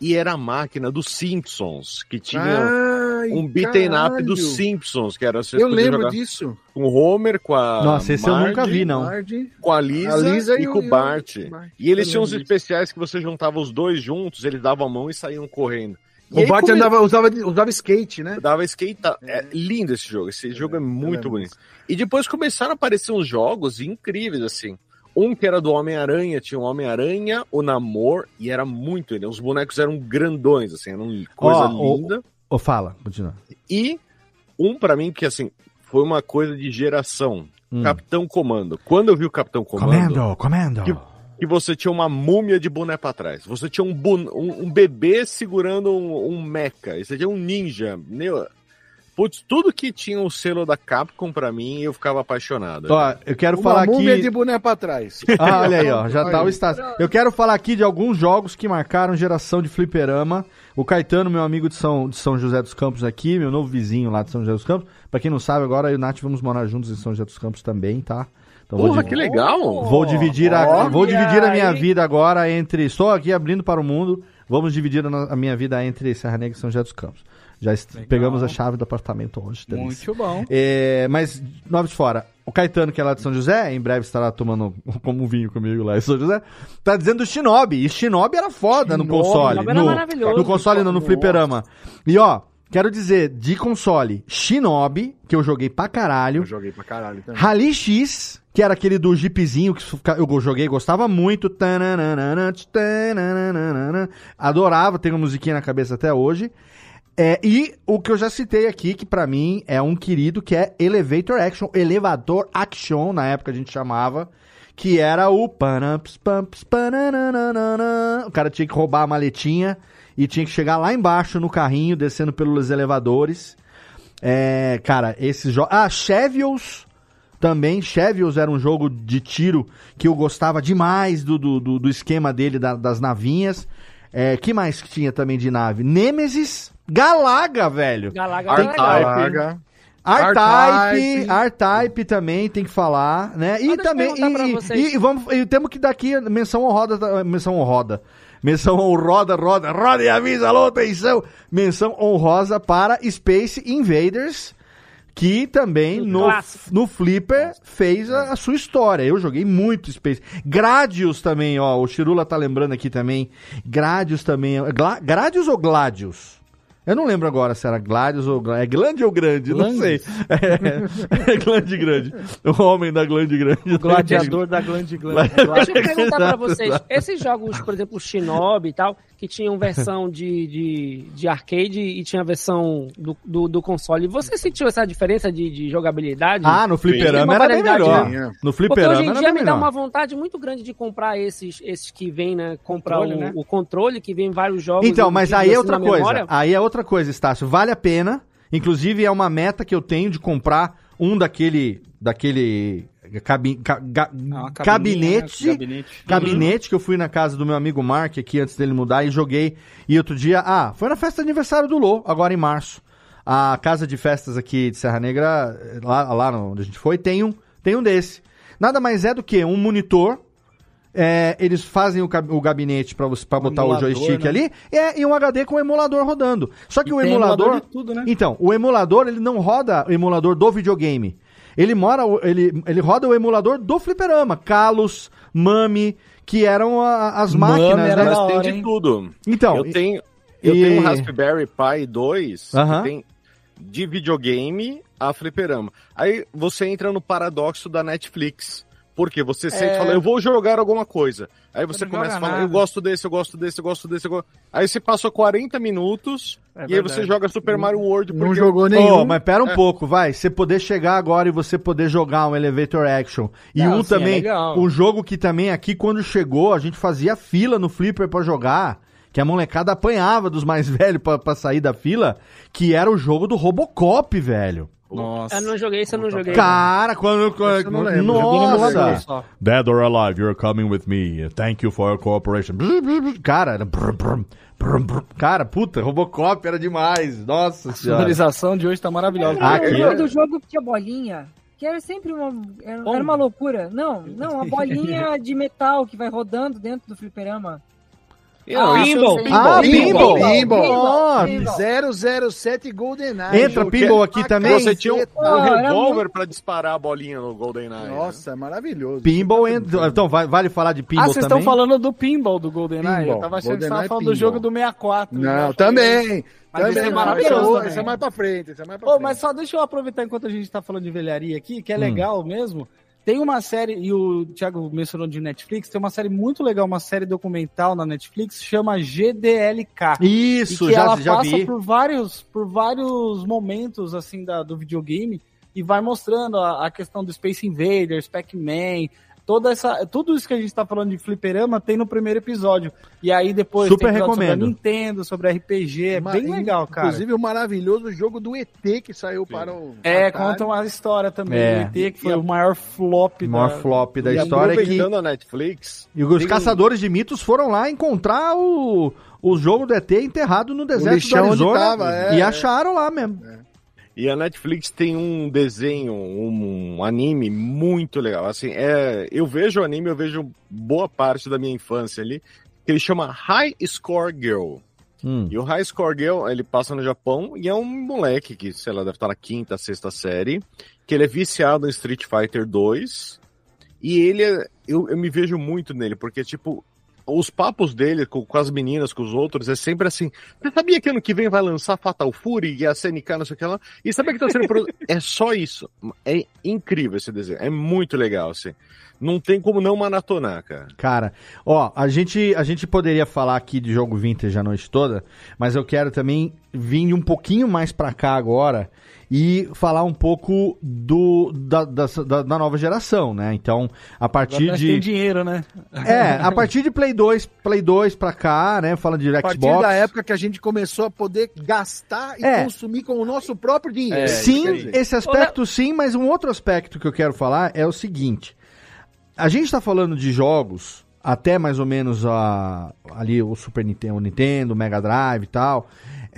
E era a máquina dos Simpsons, que tinha Ai, um beaten up dos Simpsons, que era você Eu lembro disso. com o Homer, com a Nossa, esse eu Marge, nunca vi, não. Marge. com a Lisa, A Lisa e, e com o e Bart. Bart. E eles Eu tinham uns especiais que você juntava os dois juntos, eles davam a mão e saíam correndo. O Bart come- andava, usava, usava skate, né? Dava skate. É lindo esse jogo. Esse jogo é muito lembro bonito. E depois começaram a aparecer uns jogos incríveis, assim. Um que era do Homem-Aranha, tinha o Homem-Aranha, o Namor, e era muito ele. Os bonecos eram grandões, assim, eram coisa Ó, o- linda. Ô, fala, continua. E um pra mim que, assim, foi uma coisa de geração. Hum. Capitão Comando. Quando eu vi o Capitão Comando, Comendo, comendo. Que, você tinha uma múmia de boné pra trás. Você tinha um, um, um bebê segurando um, um mecha. E você tinha um ninja. Meu, putz, tudo que tinha o selo da Capcom pra mim, eu ficava apaixonado. Ó, eu quero Uma falar múmia aqui. de boné pra trás. Ah, olha aí, ó, já tá Aí. o estágio. Eu quero falar aqui de alguns jogos que marcaram geração de fliperama. O Caetano, meu amigo de São, de São José dos Campos aqui, meu novo vizinho lá de São José dos Campos. Pra quem não sabe, agora eu e o Nath vamos morar juntos em São José dos Campos também, tá? Então Porra, que legal! Vou dividir, a, vou dividir a minha aí. vida agora entre. Estou aqui abrindo para o mundo. Vamos dividir a, no- minha vida entre Serra Negra e São José dos Campos. Já est- pegamos a chave do apartamento hoje. delícia. Muito bom. É, mas, noves fora, o Caetano, que é lá de São José, em breve estará tomando como um vinho comigo lá em São José, tá dizendo do Shinobi. E Shinobi era foda no Shinobi, console. Shinobi era no, maravilhoso. no console, não, no fliperama. E ó, quero dizer, de console, Shinobi, que eu joguei pra caralho. Eu joguei pra caralho também. Rally X, que era aquele do jeepzinho que eu joguei, gostava muito. Adorava, tenho uma musiquinha na cabeça até hoje. É, e o que eu já citei aqui, que pra mim é um querido, que é Elevator Action, Elevador Action, na época a gente chamava, que era o. O cara tinha que roubar a maletinha e tinha que chegar lá embaixo no carrinho, descendo pelos elevadores. É, cara, esses jogos. Ah, Chevils também. Chevils era um jogo de tiro que eu gostava demais do, do, do- do esquema dele, da- das navinhas. É, que mais que tinha também de nave? Nemesis, Galaga, velho. Galaga. Caraca. R-Type, R-Type. Também tem que falar, né? E também e, vocês. e, e vamos e temos que dar aqui menção honrosa, menção honrosa. Menção honrosa, roda, roda e avisa, alô, atenção. Menção honrosa para Space Invaders, que também no, clássico. no Flipper fez a, a sua história. Eu joguei muito Space. Gradius também, ó, o Chirula tá lembrando aqui também. Gradius também. Gla, Gradius ou Gladius? Eu não lembro agora se era Gladius ou é Glande ou Grande, não sei. É, é Glande Grande. O homem da Glande Grande. O gladiador da glande glande. Deixa eu perguntar pra vocês, exato. esses jogos, por exemplo, Shinobi e tal, que tinham versão de, de, de arcade e tinha versão do, do, do console, você sentiu essa diferença de, de jogabilidade? Ah, no fliperama era bem melhor. né? No Porque fliperama hoje em dia me dá melhor. uma vontade muito grande de comprar esses, esses que vem, né? Comprar Controle, o, né? o controle, que vem vários jogos. Então, mas aí é assim outra coisa. memória. Aí é outra coisa, Estácio. Vale a pena. Inclusive, é uma meta que eu tenho de comprar um daquele. daquele. Cabi, ca- ga- gabinete, né? Gabinete. gabinete que eu fui na casa do meu amigo Mark aqui antes dele mudar e joguei. E outro dia, ah, foi na festa de aniversário do Lô, agora em março. A casa de festas aqui de Serra Negra, lá, lá onde a gente foi, tem um, tem um desse. Nada mais é do que um monitor. é, eles fazem o, o gabinete para você para botar o emulador, joystick né? ali é, e um HD com o emulador rodando. Só que E o emulador, emulador tudo, né? então o emulador ele não roda o emulador do videogame. Ele mora ele, ele roda o emulador do fliperama, Kalos, Mami, que eram a- as Mami máquinas, era né? da Mas tem de tudo. Então, eu tenho, eu e- tenho um Raspberry Pi 2 Aham. que tem de videogame a fliperama. Aí você entra no paradoxo da Netflix. Porque você sempre É. fala, eu vou jogar alguma coisa. Aí você começa a falar, nada. eu gosto desse, eu gosto desse, eu gosto desse. Eu gosto... Aí você passou 40 minutos É e aí você joga Super Mario World. Não porque- jogou Ô, nenhum. mas pera um É. pouco, vai. Você poder chegar agora e você poder jogar um Elevator Action. E Não, um sim, é também, legal. um jogo que também aqui, quando chegou, a gente fazia fila no Flipper pra jogar. Que a molecada apanhava dos mais velhos pra, pra sair da fila. Que era o jogo do Robocop, velho. Nossa. Eu não joguei, isso eu não joguei. Cara, quando. quando eu não lembro. Nossa! Dead or alive, you're coming with me. Thank you for your cooperation. Cara, Cara, puta, Robocop era demais. Nossa A senhora. sonorização de hoje tá maravilhosa. Ah, aqui- lembro do jogo que tinha bolinha. Que era sempre uma. Era, era uma loucura. Não, não, uma bolinha de metal que vai rodando dentro do fliperama. Não, Ah, isso é pinball. Ah, pinball. Pinball. Pinball. 007 GoldenEye. Entra pinball aqui também? Você tinha um, um Ah, revólver muito- pra disparar a bolinha no GoldenEye. né? Nossa, é maravilhoso. Pinball entra. Então, vai- vale falar de Ah, pinball vocês também? estão falando do pinball do GoldenEye? Eu tava achando que você tava falando do jogo do 64. Não, né? também. Mas também. esse é Não, maravilhoso esse é- também. É mais pra frente. Esse é mais pra frente. mas só deixa eu aproveitar enquanto a gente tá falando de velharia aqui, Hum. que é legal mesmo. Tem uma série, e o Thiago mencionou de Netflix, tem uma série muito legal, uma série documental na Netflix, chama GDLK. Isso, que já, ela já passa vi. por vários, por vários momentos assim da, do videogame e vai mostrando a, a questão do Space Invaders, Pac-Man, toda essa, tudo isso que a gente tá falando de fliperama tem no primeiro episódio. E aí depois Super tem episódio sobre recomendo. a Nintendo, sobre RPG, é bem legal, cara. Inclusive o maravilhoso jogo do ET que saiu para o. É, Atari. conta uma história também É. do ET, que foi o maior flop O maior da... flop da E história é que. a Netflix, E os tem- caçadores de mitos foram lá encontrar o, o jogo do ET enterrado no deserto do Arizona. tava, é, e é. acharam lá mesmo. E a Netflix tem um desenho, um anime muito legal. Assim, é, eu vejo o anime, eu vejo boa parte da minha infância ali, que ele chama High Score Girl. Hum. E o High Score Girl, ele passa no Japão e é um moleque que, sei lá, deve estar na quinta, sexta série, que ele é viciado em Street Fighter 2. E ele é, eu, eu me vejo muito nele, porque, tipo, os papos dele com, com as meninas, com os outros, é sempre assim. Você sabia que ano que vem vai lançar Fatal Fury e a CNK, não sei o que lá? E sabia que tá sendo produ- É só isso. É incrível esse desenho. É muito legal, assim. Não tem como não maratonar, cara. Cara, ó, a gente, a gente poderia falar aqui de jogo vintage a noite toda, mas eu quero também vir um pouquinho mais pra cá agora e falar um pouco do da, da, da- nova geração, né? Então, a partir nós tem de. dinheiro, né? É, a partir de Play 2, Play 2 pra cá, né? Fala de A partir Xbox. da época que a gente começou a poder gastar e É. consumir com o nosso próprio dinheiro. É, Sim, esse aspecto sim, mas um outro aspecto que eu quero falar é o seguinte. A gente tá falando de jogos, até mais ou menos a, ali o Super Nintendo, o Nintendo, o Mega Drive e tal,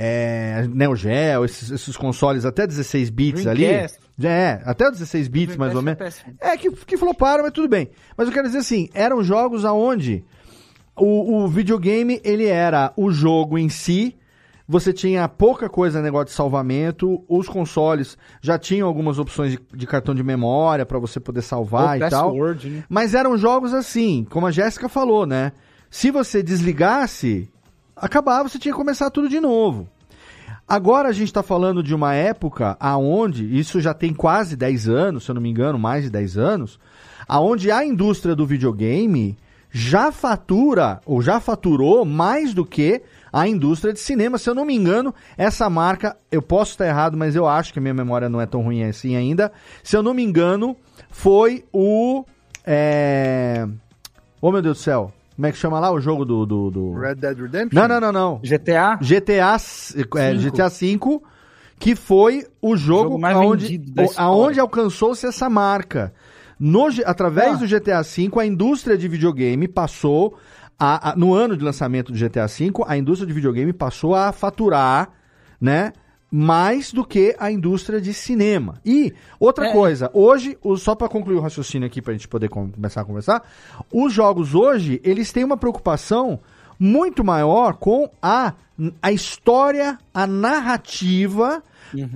é, Neo Geo, esses, esses consoles até 16 bits ali. Dreamcast. É, até os 16 bits mais ou menos. É, que, que floparam, mas tudo bem. Mas eu quero dizer assim, eram jogos aonde o, o videogame, ele era o jogo em si, você tinha pouca coisa no negócio de salvamento, os consoles já tinham algumas opções de, de cartão de memória para você poder salvar e tal. Password, né? Mas eram jogos assim, como a Jéssica falou, né? Se você desligasse, acabava, você tinha que começar tudo de novo. Agora a gente está falando de uma época aonde, isso já tem quase 10 anos, se eu não me engano, mais de 10 anos, aonde a indústria do videogame já fatura, ou já faturou mais do que a indústria de cinema. Se eu não me engano, essa marca, eu posso estar errado, mas eu acho que a minha memória não é tão ruim assim ainda. Se eu não me engano, foi o. É... Oh meu Deus do céu. Como é que chama lá o jogo do. do, do... Red Dead Redemption? Não, não, não, não. GTA? GTA, é, GTA V, que foi o jogo, Jogo mais aonde, o- aonde alcançou-se essa marca. No através Ah. do GTA V, a indústria de videogame passou a, a- no ano de lançamento do GTA V, a indústria de videogame passou a faturar, né? Mais do que a indústria de cinema. E outra É. coisa, hoje, só para concluir o raciocínio aqui pra gente poder com- começar a conversar, os jogos hoje, eles têm uma preocupação muito maior com a, a história, a narrativa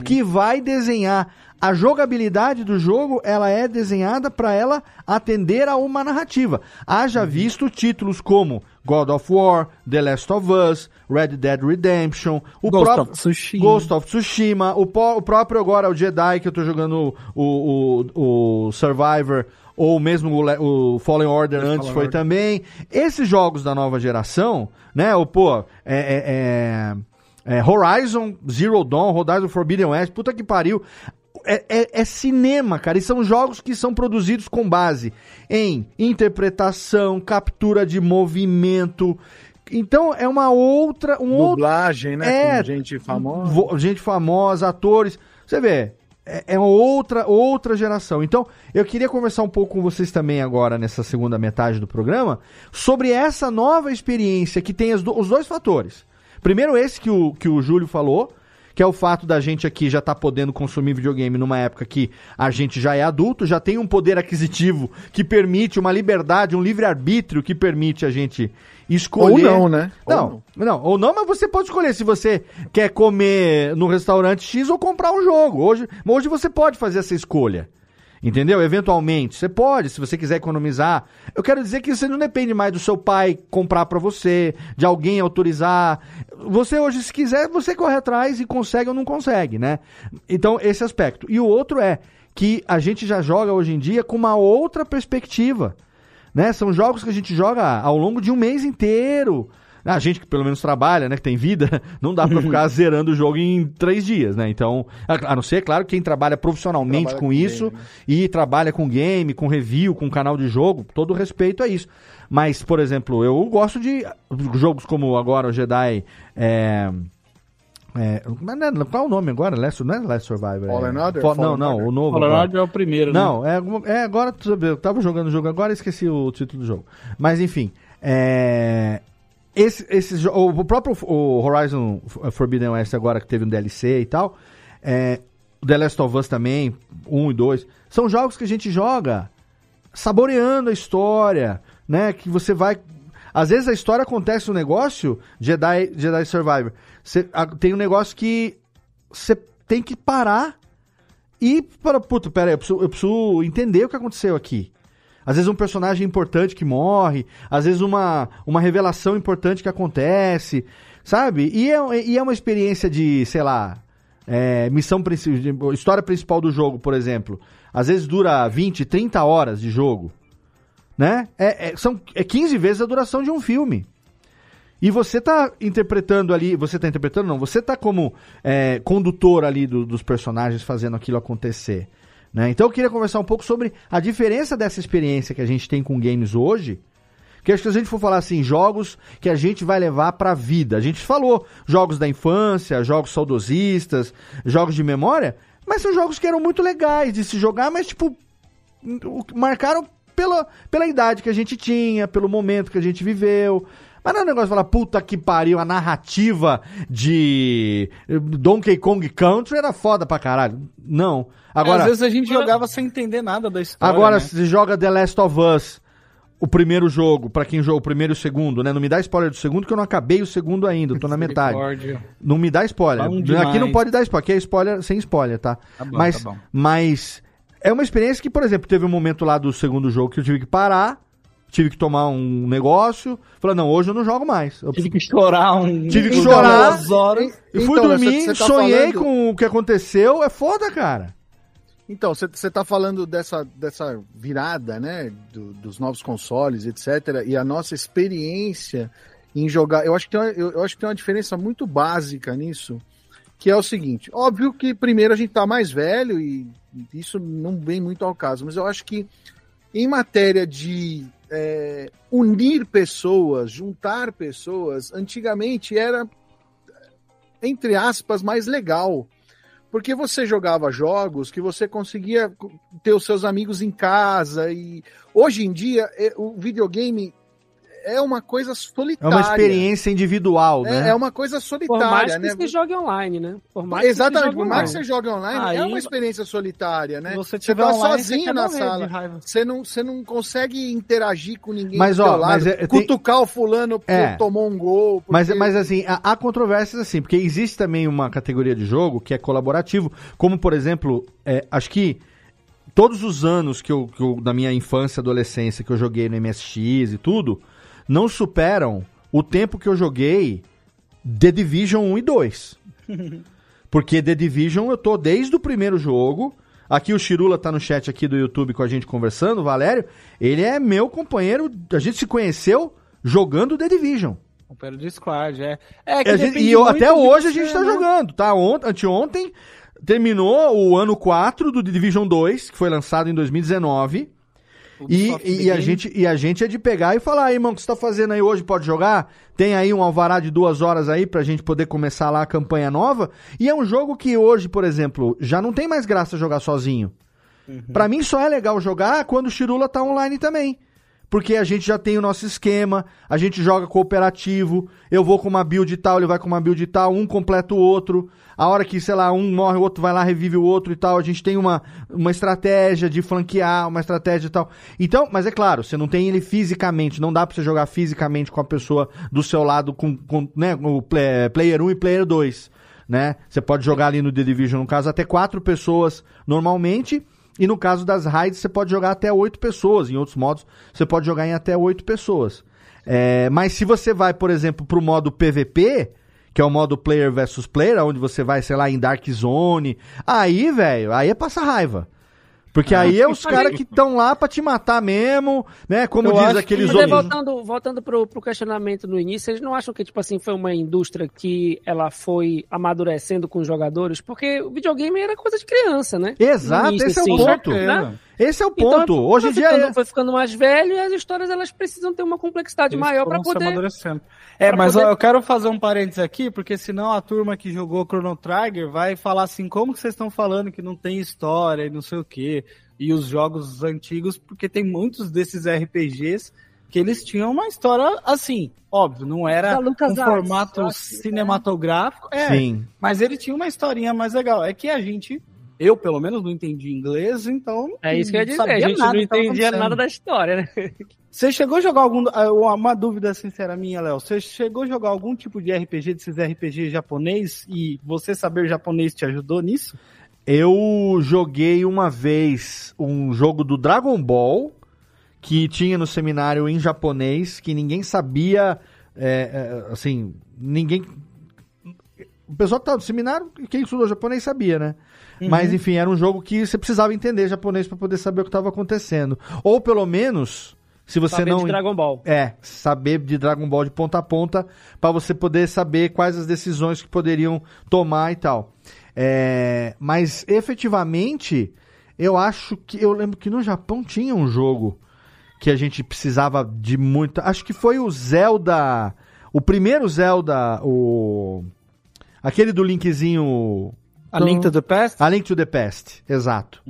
que vai desenhar. A jogabilidade do jogo, ela é desenhada para ela atender a uma narrativa. Haja visto títulos como God of War, The Last of Us, Red Dead Redemption, o Ghost of Tsushima. Ghost of Tsushima, o, o próprio agora, o Jedi, que eu tô jogando o, o, o Survivor, ou mesmo o, Le- o Fallen Order Fallen antes foi Order. também. Esses jogos da nova geração, né? O, pô, é, é- é- é Horizon Zero Dawn, Horizon Forbidden West, puta que pariu. É, é- é cinema, cara. E são jogos que são produzidos com base em interpretação, captura de movimento. Então é uma outra. Um outro Dublagem, né? É, Com gente famosa. gente famosa, atores. Você vê, é, é uma outra, outra geração. Então, eu queria conversar um pouco com vocês também agora, nessa segunda metade do programa, sobre essa nova experiência que tem do- os dois fatores. Primeiro, esse que o, que o Júlio falou, que é o fato da gente aqui já estar podendo consumir videogame numa época que a gente já é adulto, já tem um poder aquisitivo que permite uma liberdade, um livre-arbítrio que permite a gente escolher. Ou não, né? Ou Não, não, ou não, mas você pode escolher se você quer comer no restaurante X ou comprar um jogo. Hoje, hoje você pode fazer essa escolha. Entendeu? Eventualmente, você pode, se você quiser economizar. Eu quero dizer que você não depende mais do seu pai comprar pra você, de alguém autorizar. Você hoje, se quiser, você corre atrás e consegue ou não consegue, né? Então, esse aspecto. E o outro é que a gente já joga hoje em dia com uma outra perspectiva né? São jogos que a gente joga ao longo de um mês inteiro. A gente que pelo menos trabalha, né? Que tem vida, não dá pra ficar zerando o jogo em três dias, né? Então, a não ser, claro, quem trabalha profissionalmente Trabalha com com isso game, né? e trabalha com game, com review, com canal de jogo, todo respeito a isso. Mas, por exemplo, eu gosto de jogos como agora o Jedi. É, é, é- qual é o nome agora? Last, não é Last Survivor. Fallen é, Order? Fa- não, não, Order? o novo. Fallen. Order é o primeiro, né? Não, é, alguma- é agora eu tava jogando o jogo agora e esqueci o título do jogo. Mas enfim, é, esse, esse, o próprio o Horizon Forbidden West agora que teve um DLC e tal, é, o The Last of Us também, 1 e 2, são jogos que a gente joga saboreando a história, né? Que você vai. Às vezes a história acontece um negócio, Jedi, Jedi Survivor. A- tem um negócio que você tem que parar e para, puta, pera aí, eu preciso, eu preciso entender o que aconteceu aqui. Às vezes um personagem importante que morre, às vezes uma, uma revelação importante que acontece, sabe? E é, e é uma experiência de, sei lá, é, missão história principal do jogo, por exemplo. Às vezes dura 20, 30 horas de jogo, né? É, é- são, é 15 vezes a duração de um filme. E você tá interpretando ali, você tá interpretando, não, você tá como é, condutor ali do- dos personagens fazendo aquilo acontecer. Né? Então eu queria conversar um pouco sobre a diferença dessa experiência que a gente tem com games hoje. Que acho que se a gente for falar assim, jogos que a gente vai levar pra vida. A gente falou jogos da infância, jogos saudosistas, jogos de memória, mas são jogos que eram muito legais de se jogar, mas tipo, marcaram pela, pela idade que a gente tinha, pelo momento que a gente viveu. Mas não é um negócio de falar, puta que pariu, a narrativa de Donkey Kong Country era foda pra caralho. Não. Agora, Às vezes a gente jogava sem entender nada da história. agora né? você joga The Last of Us, o primeiro jogo, pra quem jogou o primeiro e o segundo, né? Não me dá spoiler do segundo, que eu não acabei o segundo ainda, eu tô na metade. Não me dá spoiler. Aqui não pode dar spoiler, aqui é spoiler sem spoiler, tá? Tá bom, mas, tá bom. mas é uma experiência que, por exemplo, teve um momento lá do segundo jogo que eu tive que parar, tive que tomar um negócio. Falei, não, hoje eu não jogo mais. Eu Tive que chorar um. tive que chorar. duas horas. E fui Então, dormir, tá sonhei falando- com o que aconteceu. É foda, cara. Então, você está falando dessa, dessa virada, né, do- dos novos consoles, etc. E a nossa experiência em jogar. Eu acho, que tem uma, eu, eu acho que tem uma diferença muito básica nisso, que é o seguinte: óbvio que primeiro a gente tá mais velho e isso não vem muito ao caso, mas eu acho que em matéria de é, unir pessoas, juntar pessoas, antigamente era, entre aspas, mais legal. Porque você jogava jogos que você conseguia ter os seus amigos em casa e hoje em dia é- o videogame é uma coisa É solitária. uma experiência individual, É, né? é uma coisa Por mais solitária, que né? você jogue online, né? Por mais Exatamente, que por mais que você jogue online, Aí, é uma experiência solitária, né? Você Você tiver tá online, sozinho você na sala. Você não, você não consegue interagir com ninguém Mas, do ó, mas é- tem- cutucar o fulano porque É. tomou um gol. porque- Mas, mas assim, há, há controvérsias assim, porque existe também uma categoria de jogo que é colaborativo, como por exemplo, é, acho que todos os anos que eu, que eu- da minha infância e adolescência que eu joguei no MSX e tudo, não superam o tempo que eu joguei The Division 1 e 2. Porque The Division eu tô desde o primeiro jogo. Aqui o Chirula tá no chat aqui do YouTube com a gente conversando, o Valério. Ele é meu companheiro. A gente se conheceu jogando The Division. Companheiro de squad, é. É E a gente- e eu- até hoje a gente tá jogando, tá? Ont, anteontem terminou o ano 4 do The Division 2, que foi lançado em 2019. E, e, a gente, e a gente é de pegar e falar, aí, irmão, o que você tá fazendo aí hoje? Pode jogar? Tem aí um alvará de duas horas aí pra gente poder começar lá a campanha nova. E é um jogo que hoje, por exemplo, já não tem mais graça jogar sozinho. Pra mim só é legal jogar quando o Chirula tá online também. Porque a gente já tem o nosso esquema, a gente joga cooperativo, eu vou com uma build tal, ele vai com uma build tal, um completa o outro. A hora que, sei lá, um morre, o outro vai lá, revive o outro e tal. A gente tem uma, uma estratégia de flanquear, uma estratégia e tal. Então, mas é claro, você não tem ele fisicamente, não dá pra você jogar fisicamente com a pessoa do seu lado, com, com né, o play- player 1 e player 2. Né? Você pode jogar ali no The Division, no caso, até quatro pessoas normalmente. E no caso das raids, você pode jogar até oito pessoas. Em outros modos, você pode jogar em até oito pessoas. É, mas se você vai, por exemplo, pro modo PVP, que é o modo player versus player, onde você vai, sei lá, em Dark Zone, aí, velho, aí é passar raiva. Porque aí é os caras que estão lá pra te matar mesmo, né? Como Eu diz aqueles Mas aí, outros. voltando, voltando pro, pro questionamento no início, vocês não acham que, tipo assim, foi uma indústria que ela foi amadurecendo com os jogadores? Porque o videogame era coisa de criança, né? Exato, início, esse é o assim, ponto. né? Esse é o Então, ponto. Hoje em foi dia ficando, é. foi ficando mais velho e as histórias elas precisam ter uma complexidade Eles maior para poder. amadurecendo. É, pra mas poder- eu quero fazer um parênteses aqui, porque senão a turma que jogou Chrono Trigger vai falar assim, como que vocês estão falando que não tem história e não sei o quê, e os jogos antigos, porque tem muitos desses RPGs que eles tinham uma história assim, óbvio, não era um formato acho que, cinematográfico, é, Sim. mas ele tinha uma historinha mais legal. É que a gente, eu pelo menos não entendi inglês, então É isso que eu ia dizer, sabia a gente nada não entendia nada da história, né? Você chegou a jogar algum. ah, Uma dúvida sincera minha, Léo. Você chegou a jogar algum tipo de RPG desses RPG japonês e você saber japonês te ajudou nisso? Eu joguei uma vez um jogo do Dragon Ball que tinha no seminário em japonês que ninguém sabia, é, é, assim, ninguém. O pessoal que tava no seminário, quem estudou japonês sabia, né? Mas enfim, era um jogo que você precisava entender japonês para poder saber o que estava acontecendo. Ou pelo menos, se você Saber não. de Dragon Ball. É, saber de Dragon Ball de ponta a ponta para você poder saber quais as decisões que poderiam tomar e tal. É, mas efetivamente, eu acho que eu lembro que no Japão tinha um jogo que a gente precisava de muita. Acho que foi o Zelda, o primeiro Zelda, o aquele do Linkzinho. A Link to the Past? A Link to the Past, exato.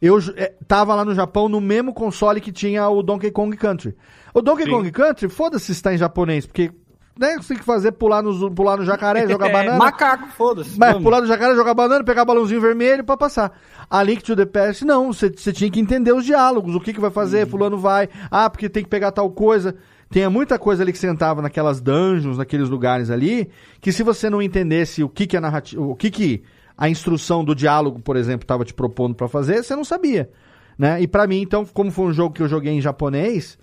Eu j- é, tava lá no Japão no mesmo console que tinha o Donkey Kong Country. O Donkey Kong Country, foda-se se está em japonês, porque né, você tem que fazer pular no, pular no jacaré, jogar banana. Macaco, foda-se. Mas vamos. pular no jacaré, jogar banana, pegar balãozinho vermelho pra passar. A Link to the Past, não. Você tinha que entender os diálogos, o que, que vai fazer, fulano vai. Ah, porque tem que pegar tal coisa. Tem muita coisa ali que você entrava naquelas dungeons, naqueles lugares ali, que se você não entendesse o que, que a narrativa. O que, que a instrução do diálogo, por exemplo, estava te propondo pra fazer, você não sabia. Né? E pra mim, então, como foi um jogo que eu joguei em japonês,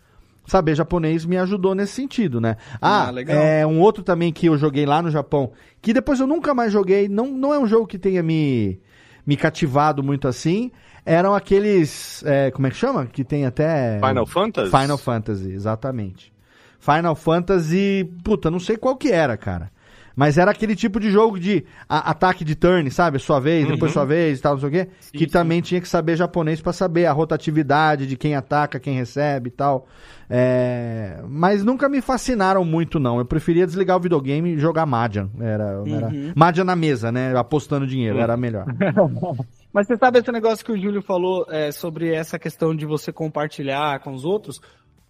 saber japonês me ajudou nesse sentido, né? Ah, Ah, legal. é um outro também que eu joguei lá no Japão, que depois eu nunca mais joguei, não, não é um jogo que tenha me, me cativado muito assim. Eram aqueles. é, como é que chama? Que tem até. Final Fantasy? Final Fantasy, exatamente. Final Fantasy. Puta, não sei qual que era, cara. Mas era aquele tipo de jogo de a- ataque de turn, sabe? Sua vez, depois Uhum. sua vez e tal, não sei o quê. que também tinha que saber japonês pra saber a rotatividade de quem ataca, quem recebe e tal. É, Mas nunca me fascinaram muito, não. Eu preferia desligar o videogame e jogar Mahjong. Era, era... Uhum. Mahjong na mesa, né? Apostando dinheiro, Uhum. era melhor. Mas você sabe esse negócio que o Júlio falou é, sobre essa questão de você compartilhar com os outros?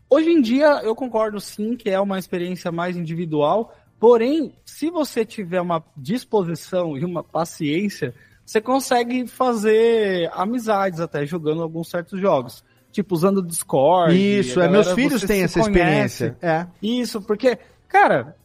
Hoje em dia, eu concordo sim que é uma experiência mais individual, porém, se você tiver uma disposição e uma paciência, você consegue fazer amizades até jogando alguns certos jogos. Tipo, usando o Discord. Isso, a é, meus galera, filhos têm essa conhece. experiência. É. Isso, porque, cara,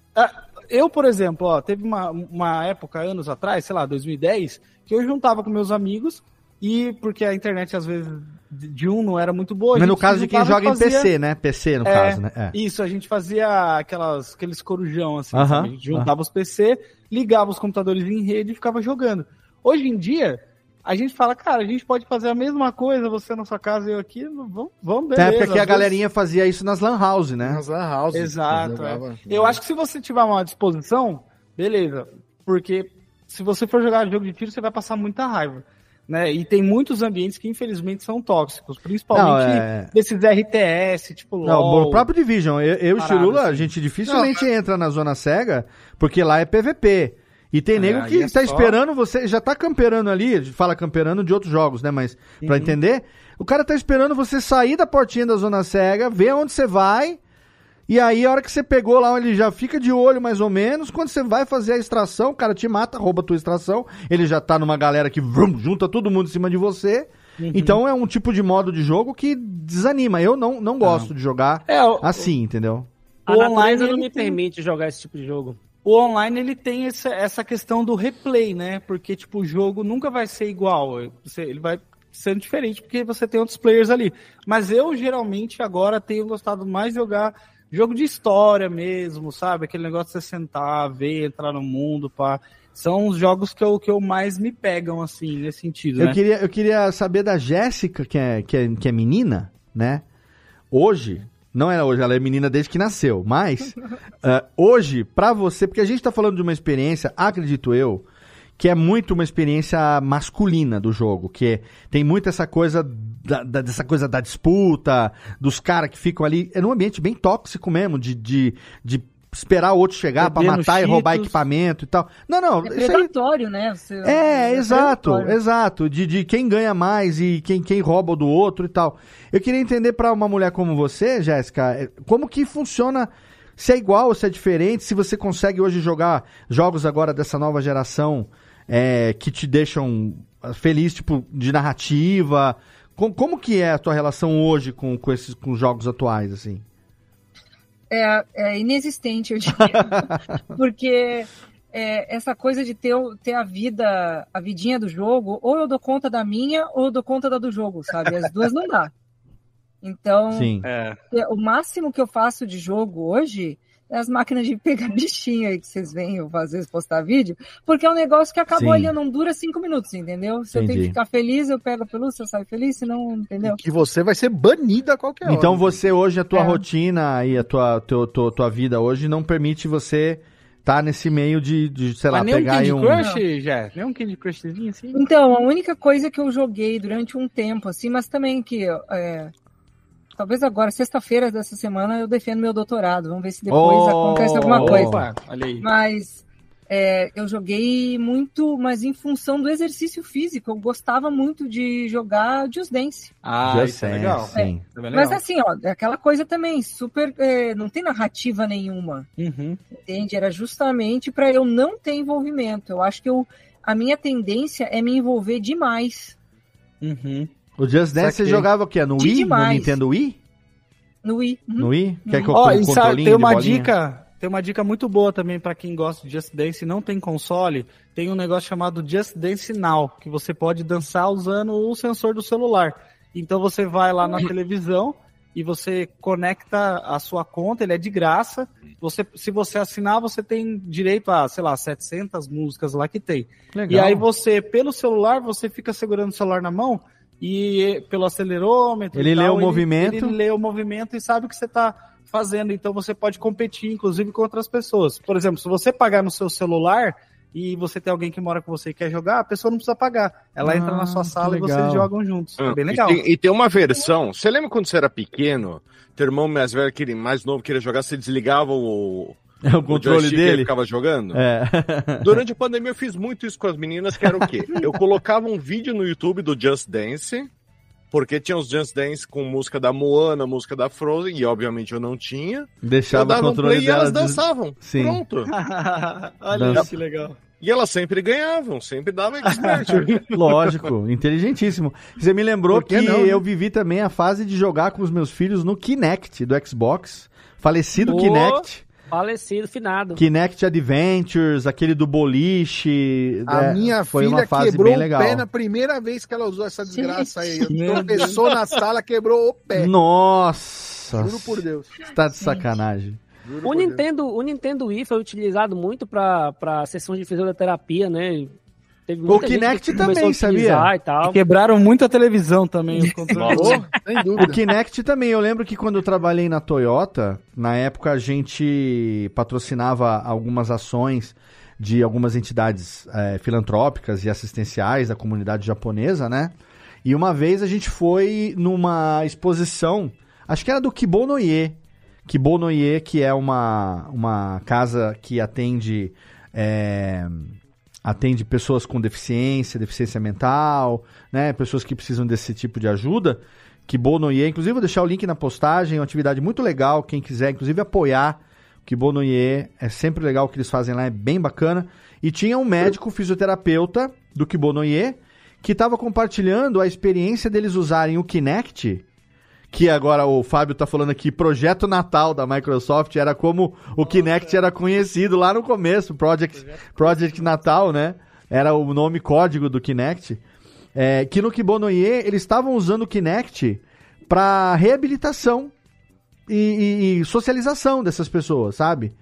eu, por exemplo, ó, teve uma, uma época, anos atrás, sei lá, 2010, que eu juntava com meus amigos e porque a internet, às vezes, de um não era muito boa. Mas no caso de quem joga e em fazia- PC, né? PC, no É, caso, né? É. Isso, a gente fazia aquelas, aqueles corujão, assim, Aham, sabe? A gente juntava os PC, ligava os computadores em rede e ficava jogando. Hoje em dia, a gente fala, cara, a gente pode fazer a mesma coisa, você na sua casa e eu aqui, vamos, vamos beleza. Até porque a vezes- galerinha fazia isso nas lan house, né? Nas lan house. Exato. jogava- é. Eu acho que se você tiver uma disposição, beleza. Porque se você for jogar jogo de tiro, você vai passar muita raiva. Né? E tem muitos ambientes que infelizmente são tóxicos, principalmente Não, é- desses RTS, tipo Não, LOL. o próprio Division, eu, eu e Chirula, a assim. gente dificilmente entra na zona cega, porque lá é PVP. E tem É, nego que é tá só- esperando você, já tá camperando ali, a fala camperando de outros jogos, né? Mas pra Uhum. entender, o cara tá esperando você sair da portinha da zona cega, ver onde você vai, e aí a hora que você pegou lá, ele já fica de olho mais ou menos, quando você vai fazer a extração, o cara te mata, rouba a tua extração, ele já tá numa galera que vrum, junta todo mundo em cima de você. Uhum. Então é um tipo de modo de jogo que desanima. Eu não, não gosto de jogar É, o- assim, entendeu? O online, não me tem- permite jogar esse tipo de jogo. O online ele tem essa, essa questão do replay, né? Porque tipo o jogo nunca vai ser igual, Você- ele vai sendo diferente porque você tem outros players ali. Mas eu geralmente agora tenho gostado mais de jogar jogo de história mesmo, sabe? Aquele negócio de você sentar, ver, entrar no mundo, pá. São os jogos que eu, que eu mais me pegam assim nesse sentido, Eu né? queria, eu queria saber da Jéssica, que é, que, é, que é menina, né? Hoje, não é hoje, ela é menina desde que nasceu, mas eh, hoje, pra você, porque a gente tá falando de uma experiência, acredito eu, que é muito uma experiência masculina do jogo, que é- tem muito essa coisa da, da- dessa coisa da disputa, dos caras que ficam ali, é num ambiente bem tóxico mesmo, de, de, de esperar o outro chegar pra Bebendo matar e roubar Cheetos. equipamento e tal. Não, não, É isso aí predatório, né? Você- é, exato, predatório. exato. De, de quem ganha mais e quem, quem rouba do outro e tal. Eu queria entender pra uma mulher como você, Jéssica, eh, como que funciona, se é igual ou se é diferente, se você consegue hoje jogar jogos agora dessa nova geração eh, que te deixam feliz, tipo, de narrativa. Com- como que é a tua relação hoje com, com esses com os jogos atuais, assim? é, é inexistente, eu diria. Porque é, essa coisa de ter, ter a vida, a vidinha do jogo, ou eu dou conta da minha, ou eu dou conta da do jogo, sabe? As duas não dá. Então, Sim. É. é, o máximo que eu faço de jogo hoje as máquinas de pegar bichinho aí que vocês veem eu às vezes postar vídeo, porque é um negócio que acabou Sim. ali, não dura cinco minutos, entendeu? Se eu tenho Entendi. que ficar feliz, eu pego a pelúcia, eu saio feliz, senão, entendeu? Que você vai ser banida a qualquer hora. Então você hoje, a tua É. rotina e a tua, teu- tua, tua vida hoje não permite você estar nesse meio de, de sei lá, Mas nem um pegar aí Candy um... Crush, já? Nem um Candy Crushzinho assim? Então, a única coisa que eu joguei durante um tempo, assim, mas também que. é, talvez agora, sexta-feira dessa semana, eu defendo meu doutorado. Vamos ver se depois Oh! acontece alguma coisa. Opa, olha aí. Mas é, eu joguei muito, mas em função do exercício físico. Eu gostava muito de jogar Just Dance. Ah, Já isso é sei, legal. sim. É bem Mas assim, ó, é aquela coisa também, super. é, não tem narrativa nenhuma. Uhum. Entende? Era justamente para eu não ter envolvimento. Eu acho que eu, a minha tendência é me envolver demais. Uhum. O Just Dance você jogava o quê? No Wii? No demais. Nintendo Wii? No Wii. Uhum. No Wii? Quer que eu com e sabe, tem uma dica, tem uma dica muito boa também pra quem gosta de Just Dance e não tem console, tem um negócio chamado Just Dance Now, que você pode dançar usando o sensor do celular. Então você vai lá na televisão e você conecta a sua conta, ele é de graça. Você, se você assinar, você tem direito a, sei lá, 700 músicas lá que tem. Legal. E aí você, pelo celular, você fica segurando o celular na mão e pelo acelerômetro. Ele e lê tal, o movimento. Ele lê o movimento e sabe o que você está fazendo. Então você pode competir, inclusive, com outras pessoas. Por exemplo, se você pagar no seu celular e você tem alguém que mora com você e quer jogar, a pessoa não precisa pagar. Ela Ah, entra na sua sala e vocês jogam juntos. É bem E legal. tem, e tem uma versão. Você lembra quando você era pequeno? Teu irmão mais velho, mais novo, queria jogar, você desligava o, o controle joystick e ele dele. ficava jogando? É. Durante a pandemia eu fiz muito isso com as meninas, que era o quê? Eu colocava um vídeo no YouTube do Just Dance, porque tinha os Just Dance com música da Moana, música da Frozen, e obviamente eu não tinha. Deixava eu dava o controle um play e elas dançavam. Sim. Pronto. Olha Dança. isso, que legal. E elas sempre ganhavam, sempre dava expert. Lógico, inteligentíssimo. Você me lembrou que que não, né? eu vivi também a fase de jogar com os meus filhos no Kinect do Xbox. Falecido Ô, Kinect. Falecido, finado. Kinect Adventures, aquele do boliche. A é, minha foi filha uma fase quebrou bem o legal. pé na primeira vez que ela usou essa desgraça aí. Meu Tropeçou na sala, quebrou o pé. Nossa! Juro por Deus. Você tá de sacanagem. Juro O Deus. Nintendo, o Nintendo Wii foi utilizado muito para sessões de fisioterapia, né? Teve O Kinect que também, sabia? E tal. Quebraram muito a televisão também, os controles. O. Kinect também, eu lembro que quando eu trabalhei na Toyota, na época a gente patrocinava algumas ações de algumas entidades eh, filantrópicas e assistenciais da comunidade japonesa, né? E uma vez a gente foi numa exposição, acho que era do Kibonoye. Kibonoye, que é uma, uma casa que atende eh, atende pessoas com deficiência, deficiência mental, né? Pessoas que precisam desse tipo de ajuda. Kibonoye, inclusive vou deixar o link na postagem, é uma atividade muito legal, quem quiser, inclusive apoiar o Kibonoye, é sempre legal o que eles fazem lá, é bem bacana. E tinha um médico fisioterapeuta do Kibonoye que estava compartilhando a experiência deles usarem o Kinect, que agora o Fábio tá falando aqui, projeto Natal da Microsoft, era como o Kinect era conhecido lá no começo, Project, Project Natal, né? Era o nome código do Kinect. É, que no Kibonoye eles estavam usando o Kinect para reabilitação e, e- e socialização dessas pessoas, sabe?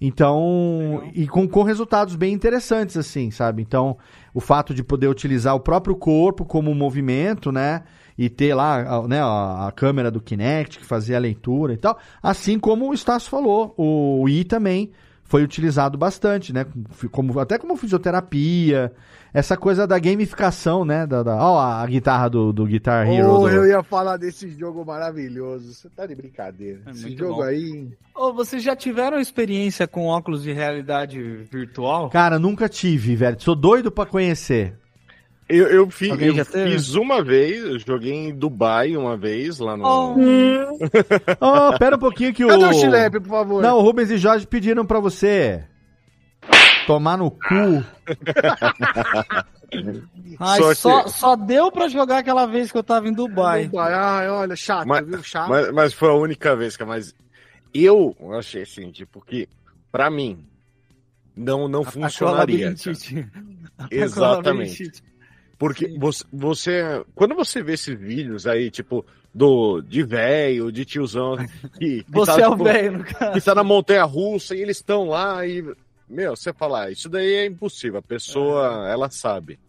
Então, e com, com resultados bem interessantes, assim, sabe? Então, o fato de poder utilizar o próprio corpo como movimento, né? E ter lá a, né, a, a câmera do Kinect que fazia a leitura e tal. Assim como o Estácio falou, o Wii também foi utilizado bastante, né? Como, até como fisioterapia, essa coisa da gamificação, né? Da, da, ó, a guitarra do, do Guitar Hero. Oh, do- eu ia falar desse jogo maravilhoso. Você tá de brincadeira. É Esse jogo bom. aí. Ô, vocês já tiveram experiência com óculos de realidade virtual? Cara, nunca tive, velho. Sou doido pra conhecer. Eu, eu, fiz, Alguém eu fiz uma vez, eu joguei em Dubai uma vez, lá no. Oh. Ó, pera um pouquinho que o. Cadê o Chilepe, por favor? Não, o Rubens e Jorge pediram pra você tomar no cu. Ai, Só só, que- só deu pra jogar aquela vez que eu tava em Dubai. Dubai. Ai, olha, chato, Mas- viu? Chato. Mas, mas foi a única vez que mas eu achei assim, tipo, que pra mim não, não a funcionaria. a Exatamente. Porque você, você. Quando você vê esses vídeos aí, tipo, do de velho, de tiozão. Que, que Você tá, é o tipo, velho, no caso. Que tá na montanha russa e eles estão lá e. Meu, você fala, "Ah, isso daí é impossível, a pessoa, ela sabe.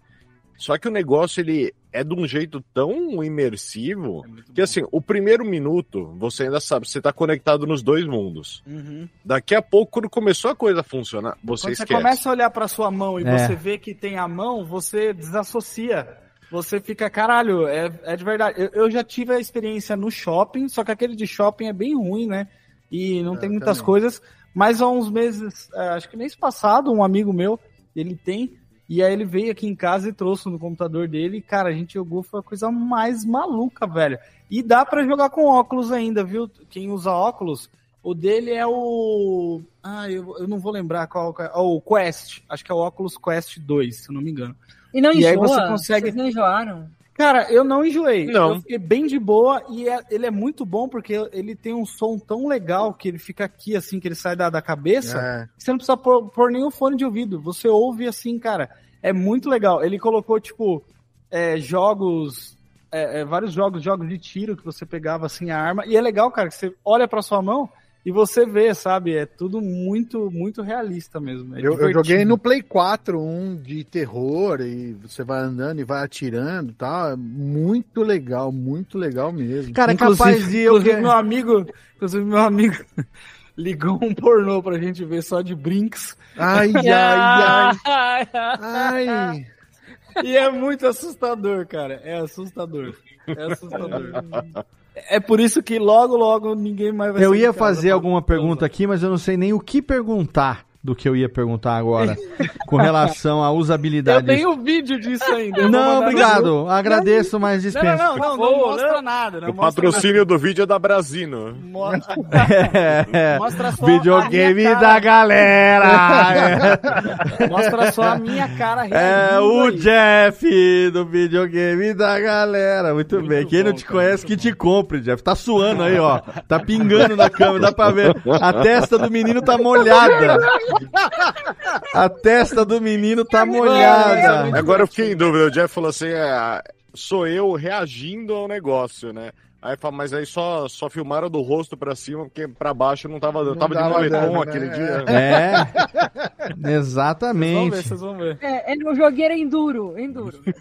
Só que o negócio, ele é de um jeito tão imersivo que, assim, o primeiro minuto, você ainda sabe, você tá conectado nos dois mundos. Uhum. Daqui a pouco, quando começou a coisa a funcionar, você Quando você esquece. começa a olhar pra sua mão e É. você vê que tem a mão, você desassocia. Você fica, caralho, é, é de verdade. Eu, eu já tive a experiência no shopping, só que aquele de shopping é bem ruim, né? E não É, tem muitas também. coisas. Mas há uns meses, é, acho que mês passado, um amigo meu, ele tem. E aí ele veio aqui em casa e trouxe no computador dele. E, cara, a gente jogou, foi a coisa mais maluca, velho. E dá pra jogar com óculos ainda, viu? Quem usa óculos, o dele é o. Ah, eu, eu não vou lembrar qual. é. Ó, o Quest. Acho que é o Oculus Quest 2, se eu não me engano. E não E aí enjoa? você consegue- Vocês não enjoaram? Cara, eu não enjoei. Não. Eu fiquei bem de boa e é- ele é muito bom porque ele tem um som tão legal que ele fica aqui, assim, que ele sai da, da cabeça. É. Você não precisa pôr, pôr nenhum fone de ouvido. Você ouve assim, cara. É muito legal. Ele colocou, tipo, é, jogos é, é, vários jogos, jogos de tiro que você pegava assim a arma. E é legal, cara, que você olha pra sua mão e você vê, sabe? É tudo muito, muito realista mesmo. É Eu, eu joguei no Play 4 um de terror e você vai andando e vai atirando e tal. É muito legal, muito legal mesmo. Cara, é Inclusive- capaz de eu. Inclusive, meu amigo, inclusive, meu amigo ligou um pornô pra gente ver só de brinks. Ai, ai, ai. Ai. E é muito assustador, cara. É assustador. É assustador. É por isso que logo, logo ninguém mais vai Eu ia fazer alguma pergunta aqui, mas eu não sei nem o que perguntar do que eu ia perguntar agora com relação à Eu usabilidade. tenho vídeo disso ainda. eu Não, obrigado. Agradeço, mas dispenso. não, não, não, não mostra nada. Não O patrocínio do vídeo é da Brasino. Mostra, É, mostra só videogame a minha da galera. Mostra só a minha cara É o aí. Jeff do videogame da galera. Muito, bem. Quem não te cara, conhece, que te compre, Jeff. Tá suando aí, ó. Tá pingando na câmera, dá pra ver. A testa do menino tá molhada. A testa do menino tá molhada. Agora eu fiquei em dúvida. O Jeff falou assim: é, sou eu reagindo ao negócio, né? Aí fala, mas aí só, só filmaram do rosto pra cima, porque pra baixo não tava dando. Tava de moletom dando, aquele né? dia. É, Vamos ver, exatamente. vocês vão ver. É, é, eu joguei era enduro, enduro.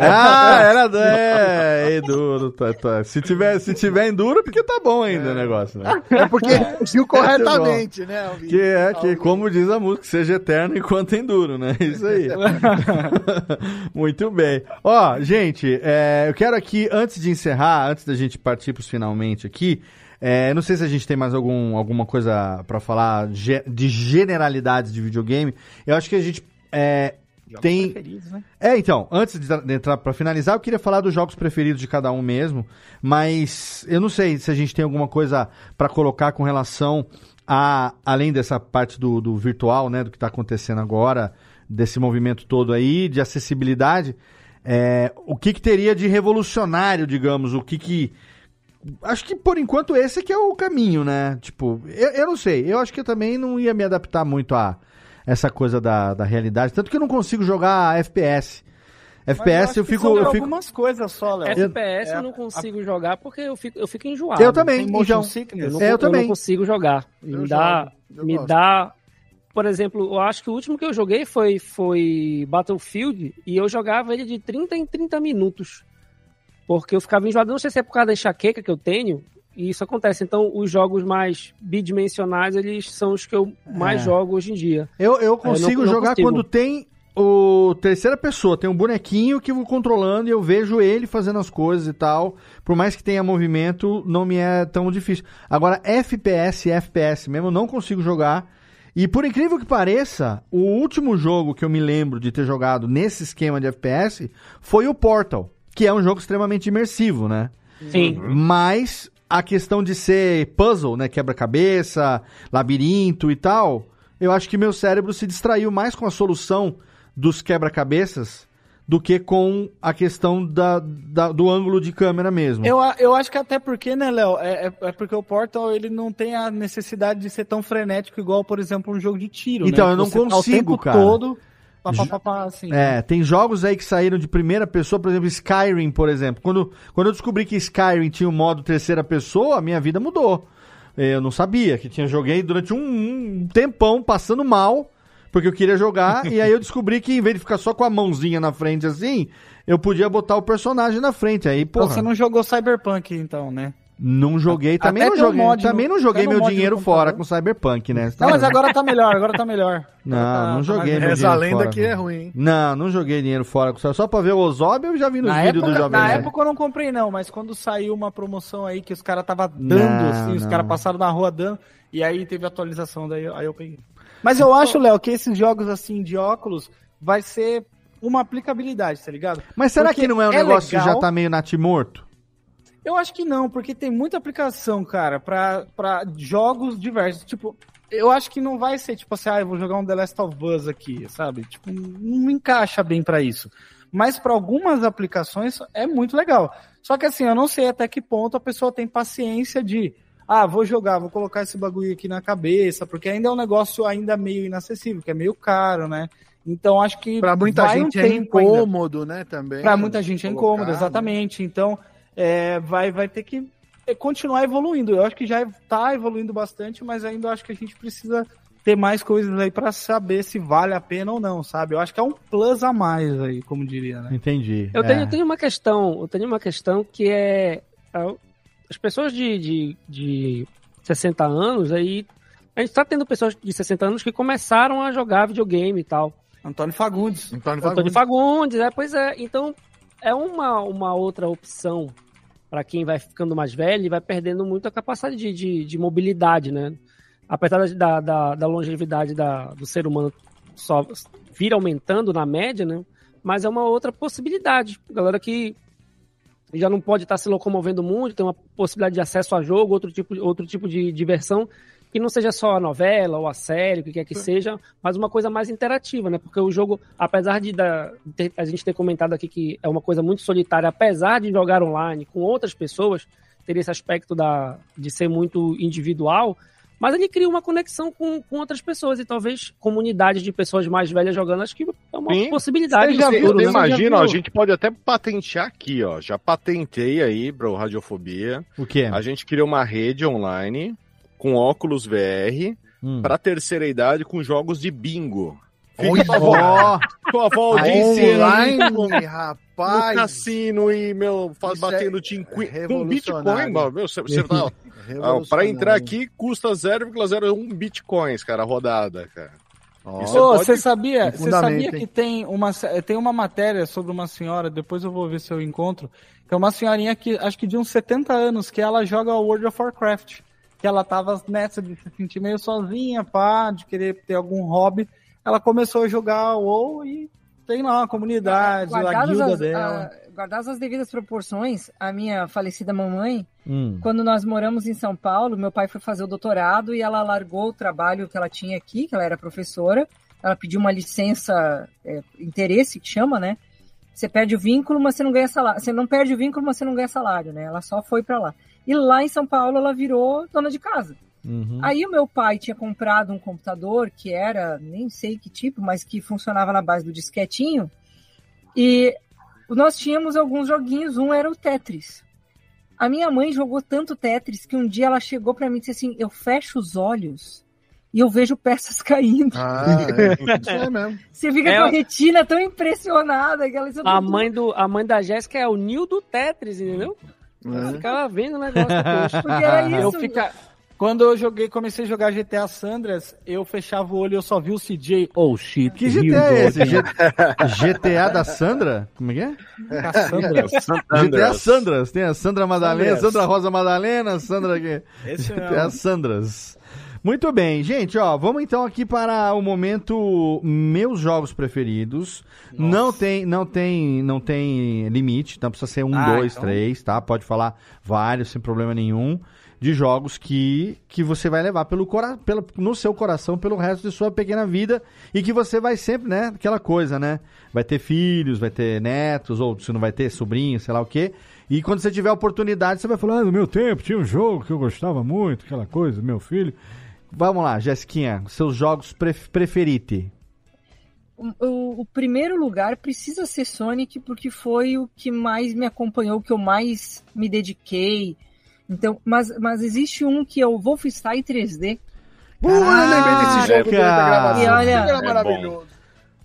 Ah, era é, é duro, tá, tá. Se tiver, se tiver enduro, porque tá bom ainda o negócio, né? É porque viu corretamente, né? Alvin? Que é que, como diz a música, seja eterno enquanto enduro, né? Isso aí. Muito bem. Ó, gente, é, eu quero aqui, antes de encerrar, antes da gente partir pros finalmente aqui, é, não sei se a gente tem mais algum, alguma coisa pra falar ge- de generalidades de videogame. Eu acho que a gente é, tem. Né? É, então, antes de, entrar pra finalizar, eu queria falar dos jogos preferidos de cada um mesmo, mas eu não sei se a gente tem alguma coisa pra colocar com relação a, além dessa parte do, do virtual, né, do que tá acontecendo agora, desse movimento todo aí, de acessibilidade, é, o que que teria de revolucionário, digamos, o que que... Acho que por enquanto esse que é o caminho, né? Tipo, eu, eu não sei, eu acho que eu também não ia me adaptar muito a essa coisa da, da realidade, tanto que eu não consigo jogar FPS. FPS eu que fico, eu fico algumas coisas só, Léo. FPS É, eu não consigo jogar porque eu fico, eu fico enjoado. Eu também, Tem motion então. sickness? Eu não, É, eu eu também. não consigo jogar. Eu Me dá, jogo, eu me gosto. dá. Por exemplo, eu acho que o último que eu joguei foi, foi Battlefield e eu jogava ele de 30 em 30 minutos. Porque eu ficava enjoado, não sei se é por causa da enxaqueca que eu tenho, e isso acontece. Então, os jogos mais bidimensionais, eles são os que eu mais É. jogo hoje em dia. Eu, eu consigo não jogar consigo. quando tem o terceira pessoa, tem um bonequinho que eu vou controlando e eu vejo ele fazendo as coisas e tal. Por mais que tenha movimento, não me é tão difícil. Agora, FPS, FPS mesmo, eu não consigo jogar. E por incrível que pareça, o último jogo que eu me lembro de ter jogado nesse esquema de FPS foi o Portal, que é um jogo extremamente imersivo, né? Sim. Mas a questão de ser puzzle, né? Quebra-cabeça, labirinto e tal, eu acho que meu cérebro se distraiu mais com a solução dos quebra-cabeças do que com a questão da, da- do ângulo de câmera mesmo. Eu, eu acho que até porque, né, Léo? É, é- é porque o Portal ele não tem a necessidade de ser tão frenético igual, por exemplo, um jogo de tiro. Então, né? eu não Você tá o consigo, tempo cara. todo. Pá, pá, pá, assim. É, tem jogos aí que saíram de primeira pessoa, por exemplo, Skyrim, por exemplo. Quando, quando eu descobri que Skyrim tinha o modo terceira pessoa, a minha vida mudou. Eu não sabia que tinha. Joguei durante um, um tempão passando mal, porque eu queria jogar, e aí eu descobri que em vez de ficar só com a mãozinha na frente assim, eu podia botar o personagem na frente. Aí, Então porra, você não... não jogou Cyberpunk, então, né? joguei, também Até não joguei, mod também não joguei meu dinheiro fora com Cyberpunk, né? Não, mas agora tá melhor, agora tá melhor. Não, Tá- não tá joguei mais- meu Essa dinheiro lenda fora. aqui é ruim, hein? Não, não joguei dinheiro fora. Só só pra ver o Ozob eu já vi nos Na, vídeos época, do Jovem na Nerd. época eu não comprei não, mas quando saiu uma promoção aí que os caras tava dando, Não, assim, os não. caras passaram na rua dando, e aí teve atualização, daí aí eu peguei. Mas eu acho, Léo, que esses jogos assim de óculos vai ser uma aplicabilidade, tá ligado? Mas será Porque que não é um é negócio que já legal. tá meio natimorto? Eu acho que não, porque tem muita aplicação, cara, pra, pra jogos diversos. Tipo, eu acho que não vai ser tipo assim, ah, eu vou jogar um The Last of Us aqui, sabe? Tipo, não encaixa bem pra isso. Mas pra algumas aplicações é muito legal. Só que assim, eu não sei até que ponto a pessoa tem paciência de, ah, vou jogar, vou colocar esse bagulho aqui na cabeça, porque ainda é um negócio ainda meio inacessível, que é meio caro, né? Então acho que Pra muita vai gente um é tempo ainda. incômodo, né, também. Para muita gente é incômodo, colocar, exatamente. Então, é, vai, vai ter que é, continuar evoluindo. Eu acho que já está evoluindo bastante, mas ainda acho que a gente precisa ter mais coisas aí para saber se vale a pena ou não, sabe? Eu acho que é um plus a mais aí, como diria, né? Entendi. Eu É. tenho, eu tenho uma questão, eu tenho uma questão que é ah, as pessoas de, de, de 60 anos aí. A gente tá tendo pessoas de 60 anos que começaram a jogar videogame e tal. Antônio Fagundes. Antônio Antônio Fagundes. Fagundes, é, pois é. Então, é uma, uma outra opção para quem vai ficando mais velho e vai perdendo muito a capacidade de, de, de mobilidade, né? Apesar da, da, da longevidade da, do ser humano só vir aumentando na média, né? Mas é uma outra possibilidade. Galera que já não pode estar se locomovendo muito, tem uma possibilidade de acesso a jogo, outro tipo, outro tipo de diversão, que não seja só a novela ou a série, o que quer que seja, mas uma coisa mais interativa, né? Porque o jogo, apesar de, da, ter- a gente ter comentado aqui que é uma coisa muito solitária, apesar de jogar online com outras pessoas, ter esse aspecto da, de ser muito individual, mas ele cria uma conexão com, com outras pessoas e talvez comunidades de pessoas mais velhas jogando, acho que é uma Sim. possibilidade. Você, futuro, você né? imagina, ó, a gente pode até patentear aqui, ó. Já patentei aí, bro, Radiofobia. O quê? A gente criou uma rede online com óculos VR Hum. pra terceira idade com jogos de bingo. Fica com a avó- com a avó aí, Online, no rapaz. cassino e, meu, faz, é batendo tin- com Bitcoin, mano. Meu, você, você tá, ah, pra entrar aqui custa 0,01 bitcoins, cara, a rodada, cara. Isso Ô, pode- você sabia, você sabia que tem uma, tem uma matéria sobre uma senhora, depois eu vou ver se eu encontro, que é uma senhorinha que acho que de uns 70 anos, que ela joga World of Warcraft. Que ela tava nessa de se sentir meio sozinha, pá, de querer ter algum hobby. Ela começou a jogar WoW e tem lá uma comunidade, a guilda as, dela. a- guardadas as devidas proporções, a minha falecida mamãe, hum. quando nós moramos em São Paulo, meu pai foi fazer o doutorado e ela largou o trabalho que ela tinha aqui, que ela era professora. Ela pediu uma licença, é, interesse, que chama, né? Você perde o vínculo, mas você não ganha salário. Você não perde o vínculo, mas você não ganha salário, né? Ela só foi para lá. E lá em São Paulo ela virou dona de casa. Uhum. Aí o meu pai tinha comprado um computador que era, nem sei que tipo, mas que funcionava na base do disquetinho. E nós tínhamos alguns joguinhos, um era o Tetris. A minha mãe jogou tanto Tetris que um dia ela chegou para mim e disse assim: Eu fecho os olhos e eu vejo peças caindo. Ah, é. Isso é mesmo. Você fica É, com a retina tão impressionada que ela disse, "Eu tô A tudo mãe, do, a mãe da Jéssica é o Nil do Tetris, entendeu? Ela É. ficava vendo o negócio. Porque era isso. Eu fica... Quando eu joguei, comecei a jogar GTA Sandras, eu fechava o olho e eu só vi o CJ. Oh shit. Que GTA é esse? GTA da Sandra? Como é que é? Sandras. GTA Sandras. Tem a Sandra Madalena, Sandras. Sandra Rosa Madalena, Sandra que Esse GTA mesmo. Sandras. Muito bem, gente, ó, vamos então aqui para o momento meus jogos preferidos. Não tem, não tem, não tem limite, não precisa ser um, Ah, dois, então- três, tá? Pode falar vários sem problema nenhum de jogos que, que você vai levar pelo, cora pelo no seu coração pelo resto de sua pequena vida e que você vai sempre, né? Aquela coisa, né? Vai ter filhos, vai ter netos, ou se não vai ter sobrinhos, sei lá o quê. E quando você tiver oportunidade, você vai falar, ah, no meu tempo tinha um jogo que eu gostava muito, aquela coisa, meu filho. Vamos lá, Jessiquinha, seus jogos pref preferidos. o, o- o primeiro lugar precisa ser Sonic, porque foi o que mais me acompanhou, o que eu mais me dediquei. Então, mas, mas existe um que é o Wolfenstein 3D. Pô, eu lembrei desse jogo durante a gravação. E olha- Era É maravilhoso.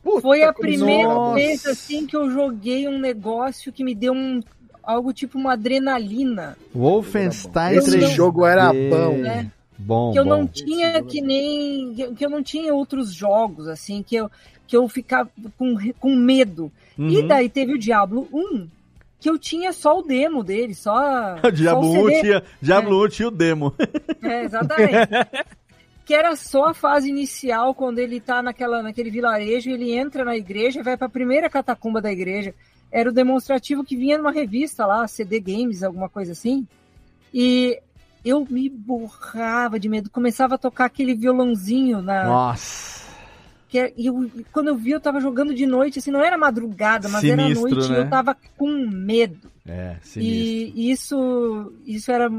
Puta, Foi a primeira jogo. vez assim que eu joguei um negócio que me deu um algo tipo uma adrenalina, Wolfenstein Esse 3D. jogo era bom. né? Bom, que eu bom. não tinha que nem que eu não tinha outros jogos assim que eu que eu ficava com, com medo. E Uhum. daí teve o Diablo 1, que eu tinha só o demo dele, só, Diablo só 1 o CD. tinha, Diablo 1 tinha o demo. É, exatamente. que era só a fase inicial, quando ele tá naquela, naquele vilarejo, ele entra na igreja e vai pra primeira catacumba da igreja. Era o demonstrativo que vinha numa revista lá, CD Games, alguma coisa assim. E eu me borrava de medo. Começava a tocar aquele violãozinho na. Nossa. Que é- e eu, quando eu vi, eu tava jogando de noite, assim, não era madrugada, mas era Sinistro, noite, né? e eu tava com medo. É, sinistro. E isso, isso era,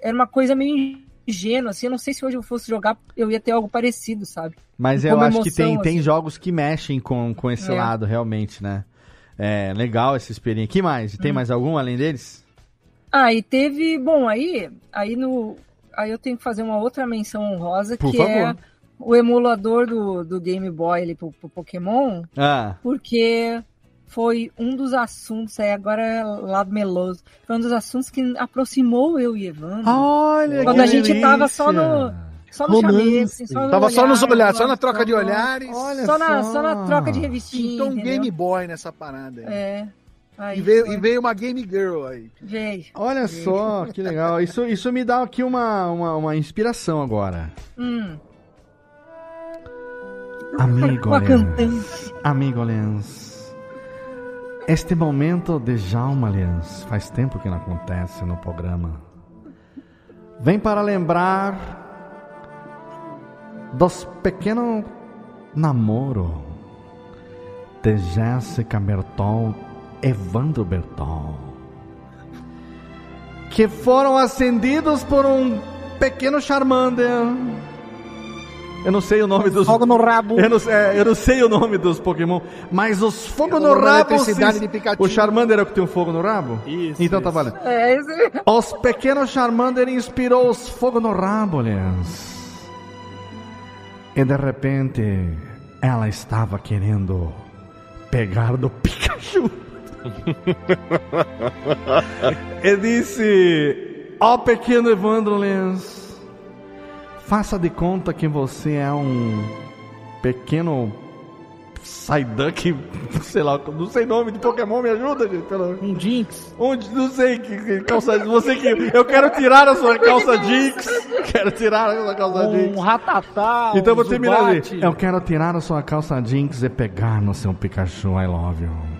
era uma coisa meio ingênuo, assim, eu não sei se hoje eu fosse jogar, eu ia ter algo parecido, sabe? Mas eu Como acho que emoção, tem, tem assim. jogos que mexem com, com esse É. lado, realmente, né? É legal essa experiência. que mais? Tem Hum. mais algum além deles? Ah, e teve, bom, aí, aí no, aí eu tenho que fazer uma outra menção honrosa, Por que favor. é o emulador do, do Game Boy ali pro, pro Pokémon, Ah, porque foi um dos assuntos, aí agora é lado meloso, foi um dos assuntos que aproximou eu e Evandro. Olha, Quando que a gente tava delícia. só no, só no chameiro, assim, só no Tava só nos olhar, olhares, só na só- troca de olhares. Olha só na, só. só na troca de revistinha, um entendeu? Game Boy nessa parada aí. É. Aí E veio, foi. e veio uma Game Girl aí. Veio. Olha só, que legal. Isso, isso me dá aqui uma, uma, uma inspiração agora. Hum. Amigo cantante. Amigo. Este momento de Jalma Lens faz tempo que não acontece no programa. Vem para lembrar dos pequenos namoro de Jéssica Bertol, Evandro Bertol, que foram acendidos por um pequeno Charmander. Eu não sei o nome dos. Fogo no rabo. Eu não, sei- é, eu não sei o nome dos Pokémon, mas os fogo Eu no rabo. se-. O Charmander é o que tem um fogo no rabo? Isso, Então tá isso. valendo. É, esse... Os pequenos Charmander inspirou os fogo no rabo, Lens. E de repente, ela estava querendo pegar do Pikachu. e disse: Ó pequeno Evandro Lens, faça de conta que você é um pequeno Psyduck, sei lá, não sei nome de Pokémon, me ajuda, gente, pelo Um Jinx. Onde, não sei que, que calça você que eu quero tirar a sua calça Jinx. Quero tirar a sua calça Jinx. Um ratatá. Então um vou terminar ali. Eu quero tirar a sua calça Jinx e pegar no seu Pikachu. I love you.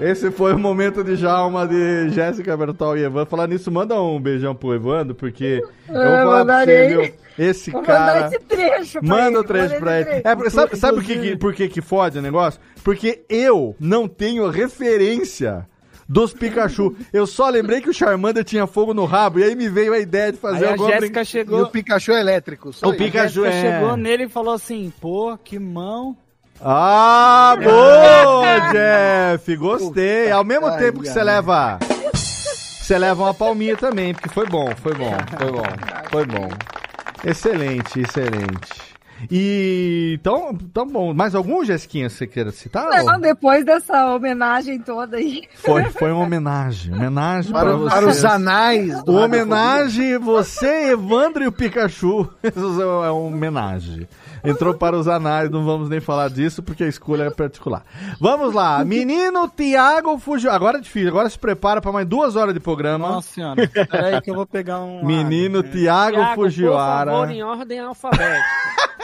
Esse foi o momento de Jalma de Jéssica Bertol e Evandro. Falar nisso, manda um beijão pro Evandro, porque eu vou É, falar pra você, meu, esse Vou mandar cara. esse trecho pra Manda o trecho manda pra ele. trecho. É, porque sabe sabe por que, que- por que, que fode o negócio? Porque eu não tenho referência dos Pikachu. Eu só lembrei que o Charmander tinha fogo no rabo, e aí me veio a ideia de fazer Aí a alguma Jéssica brin- E chegou. o Pikachu é elétrico. só O. Pikachu a Jéssica é. chegou nele e falou assim: pô, que mão. Ah, boa, Jeff! Gostei. Ao mesmo tempo que você leva. Você leva uma palminha também, porque foi bom, foi bom, foi bom, foi bom. Excelente, excelente. E então, então bom. Mais algum, Jesquinha, você queira citar? Não, ou- depois dessa homenagem toda aí. Foi, foi uma homenagem. Homenagem para, Para, você. para os anais do homenagem, você, Evandro e o Pikachu. Isso é uma homenagem. Entrou para os anais, não vamos nem falar disso, porque a escolha é particular. Vamos lá, menino Tiago Fugiu. Agora é difícil, agora se prepara para mais duas horas de programa. Nossa senhora. Peraí que eu vou pegar um. menino Tiago, Thiago, por Fujiwara. favor, em ordem alfabética.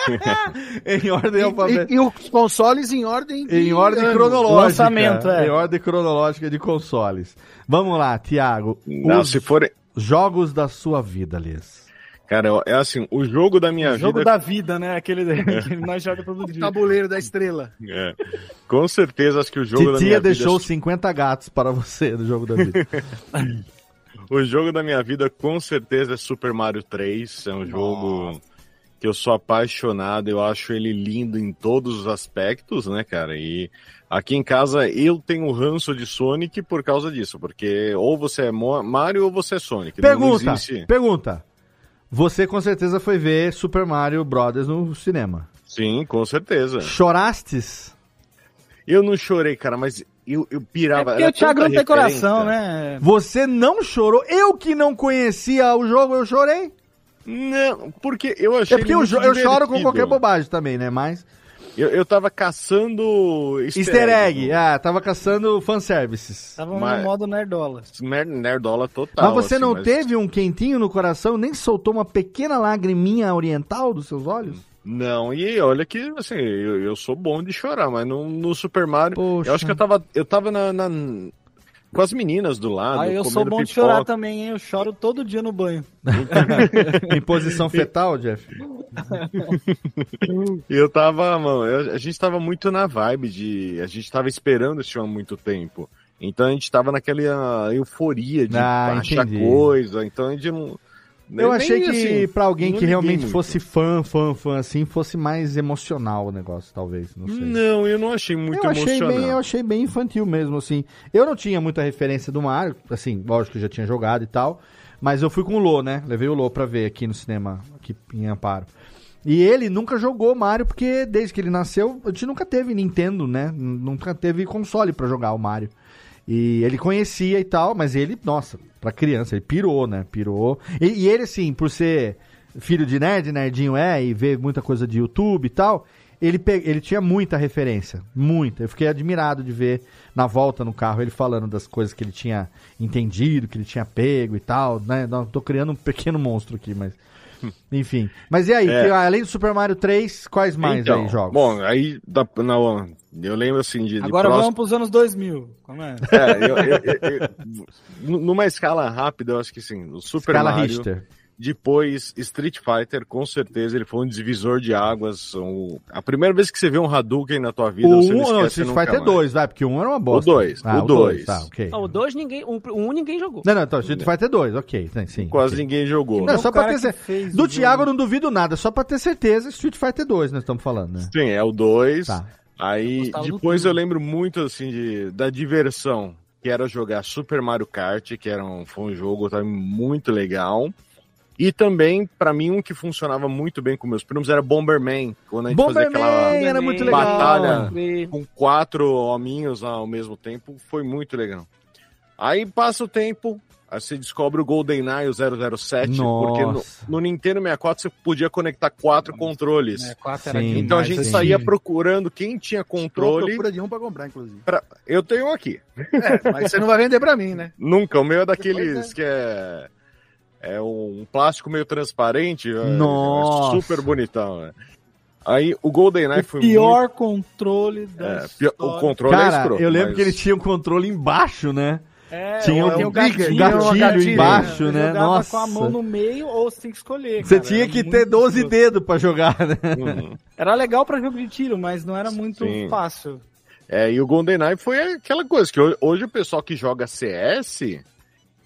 em ordem E, alfabética. e, e os consoles em ordem de Em ordem cronológica. Lançamento, é. Em ordem cronológica de consoles. Vamos lá, Tiago. Não, Os se for. jogos da sua vida, Liz. Cara, é assim, o jogo da minha O jogo vida. da vida, né? Aquele que nós jogamos todo dia. Tabuleiro da estrela. É. Com certeza, acho que o jogo da Titia minha deixou vida. 50 gatos para você do jogo da vida. O jogo da minha vida, com certeza, é Super Mario 3. É um jogo que eu sou apaixonado. Eu acho ele lindo em todos os aspectos, né, cara? E aqui em casa eu tenho ranço de Sonic por causa disso. Porque ou você é Mario ou você é Sonic. Pergunta, existe- pergunta. Você com certeza foi ver Super Mario Brothers no cinema. Sim, com certeza. Chorastes? Eu não chorei, cara, mas eu, eu É pirava. porque era o Thiago não tem coração, né? Você não chorou? Eu que não conhecia o jogo, eu chorei. Não, porque eu achei. É porque eu, eu choro com qualquer bobagem também, né? Mas. Eu, eu tava caçando Easter egg, ah, tava caçando fanservices. Tava Mas- no modo nerdola. Mer- Nerdola total. Mas você assim, não mas- teve um quentinho no coração, nem soltou uma pequena lagriminha oriental dos seus olhos? Não, e olha que, assim, eu, eu sou bom de chorar, mas no, no Super Mario, Poxa. eu acho que eu tava, eu tava na, na- com as meninas do lado, Ah, eu sou bom de pipoca. chorar também, hein? Eu choro todo dia no banho. em posição fetal, Jeff? E eu tava, mano, eu- a gente tava muito na vibe de, a gente tava esperando esse filme há muito tempo. Então a gente tava naquela euforia de Ah, achar entendi. coisa, então a gente não, Eu Nem achei que assim, pra alguém que realmente muito. fosse fã, fã, fã, assim, fosse mais emocional o negócio, talvez. Não sei. Não, eu não achei muito eu achei emocionante. bem, eu achei bem infantil mesmo, assim. Eu não tinha muita referência do Mario, assim, lógico que eu já tinha jogado e tal, mas eu fui com o Lô, né? Levei o Lô pra ver aqui no cinema, aqui em Amparo. E ele nunca jogou Mario, porque desde que ele nasceu, a gente nunca teve Nintendo, né? Nunca teve console pra jogar o Mario. E ele conhecia e tal, mas ele, nossa, pra criança, ele pirou, né? Pirou. E, e ele, assim, por ser filho de nerd, nerdinho é, e ver muita coisa de YouTube e tal, ele, pe- ele tinha muita referência, muita. Eu fiquei admirado de ver na volta no carro ele falando das coisas que ele tinha entendido, que ele tinha pego e tal, né? Tô criando um pequeno monstro aqui, mas. Enfim. Mas e aí, É. que, além do Super Mario 3, quais mais Então, aí jogos? Bom, aí da, na, eu lembro assim de. de Agora próximo- vamos pros anos 2000. Como é? É, eu- eu- eu- eu- numa escala rápida, eu acho que sim. O Super Escala Mario. Richter. Depois, Street Fighter, com certeza, ele foi um divisor de águas. um- a primeira vez que você vê um Hadouken na tua vida, O você 1 não não, esquece Street nunca Fighter mais. 2, vai, porque o 1 era uma bosta. O dois, Ah, o dois. Tá, ok. Não, o 2 ninguém. O 1 um, ninguém jogou. Não, não, então, Street Fighter 2, ok, sim. Quase ok. ninguém jogou. Não, né? só pra ter certeza. Do Thiago eu não duvido nada, só pra ter certeza, Street Fighter 2 nós estamos falando, né? Sim, é o 2. Tá. Aí do depois eu lembro muito assim de, da diversão, que era jogar Super Mario Kart, que era um, foi um jogo também muito legal. E também, pra mim, um que funcionava muito bem com meus primos era Bomberman, quando a gente fazia Bomberman aquela era muito legal. batalha E- com quatro hominhos ao mesmo tempo, foi muito legal. Aí passa o tempo, aí você descobre o GoldenEye, o 007, porque no, Nossa. no Nintendo 64 você podia conectar quatro controles. 64 era Sim. demais, Então a gente saía procurando quem tinha controle. procura de um pra comprar, inclusive. pra- Eu tenho um aqui. É, mas você não vai vender pra mim, né? Nunca. O meu é daqueles é. que é. É um plástico meio transparente. é- Nossa. É super bonitão. né? Aí o GoldenEye O foi pior controle muito. da é, pior- o controle é Cara, escroto, eu lembro mas- que ele tinha um controle embaixo, né? É, Tinha um- tem um o gatilho, gatilho gatilho, embaixo, Você né? jogava Nossa. com a mão no meio ou você tem que escolher. Você cara, tinha era que muito ter 12 escroto. dedos pra jogar, né? Uhum. Era legal pra jogo de tiro, mas não era muito Sim. fácil. É, e o GoldenEye foi aquela coisa que ho- hoje o pessoal que joga CS,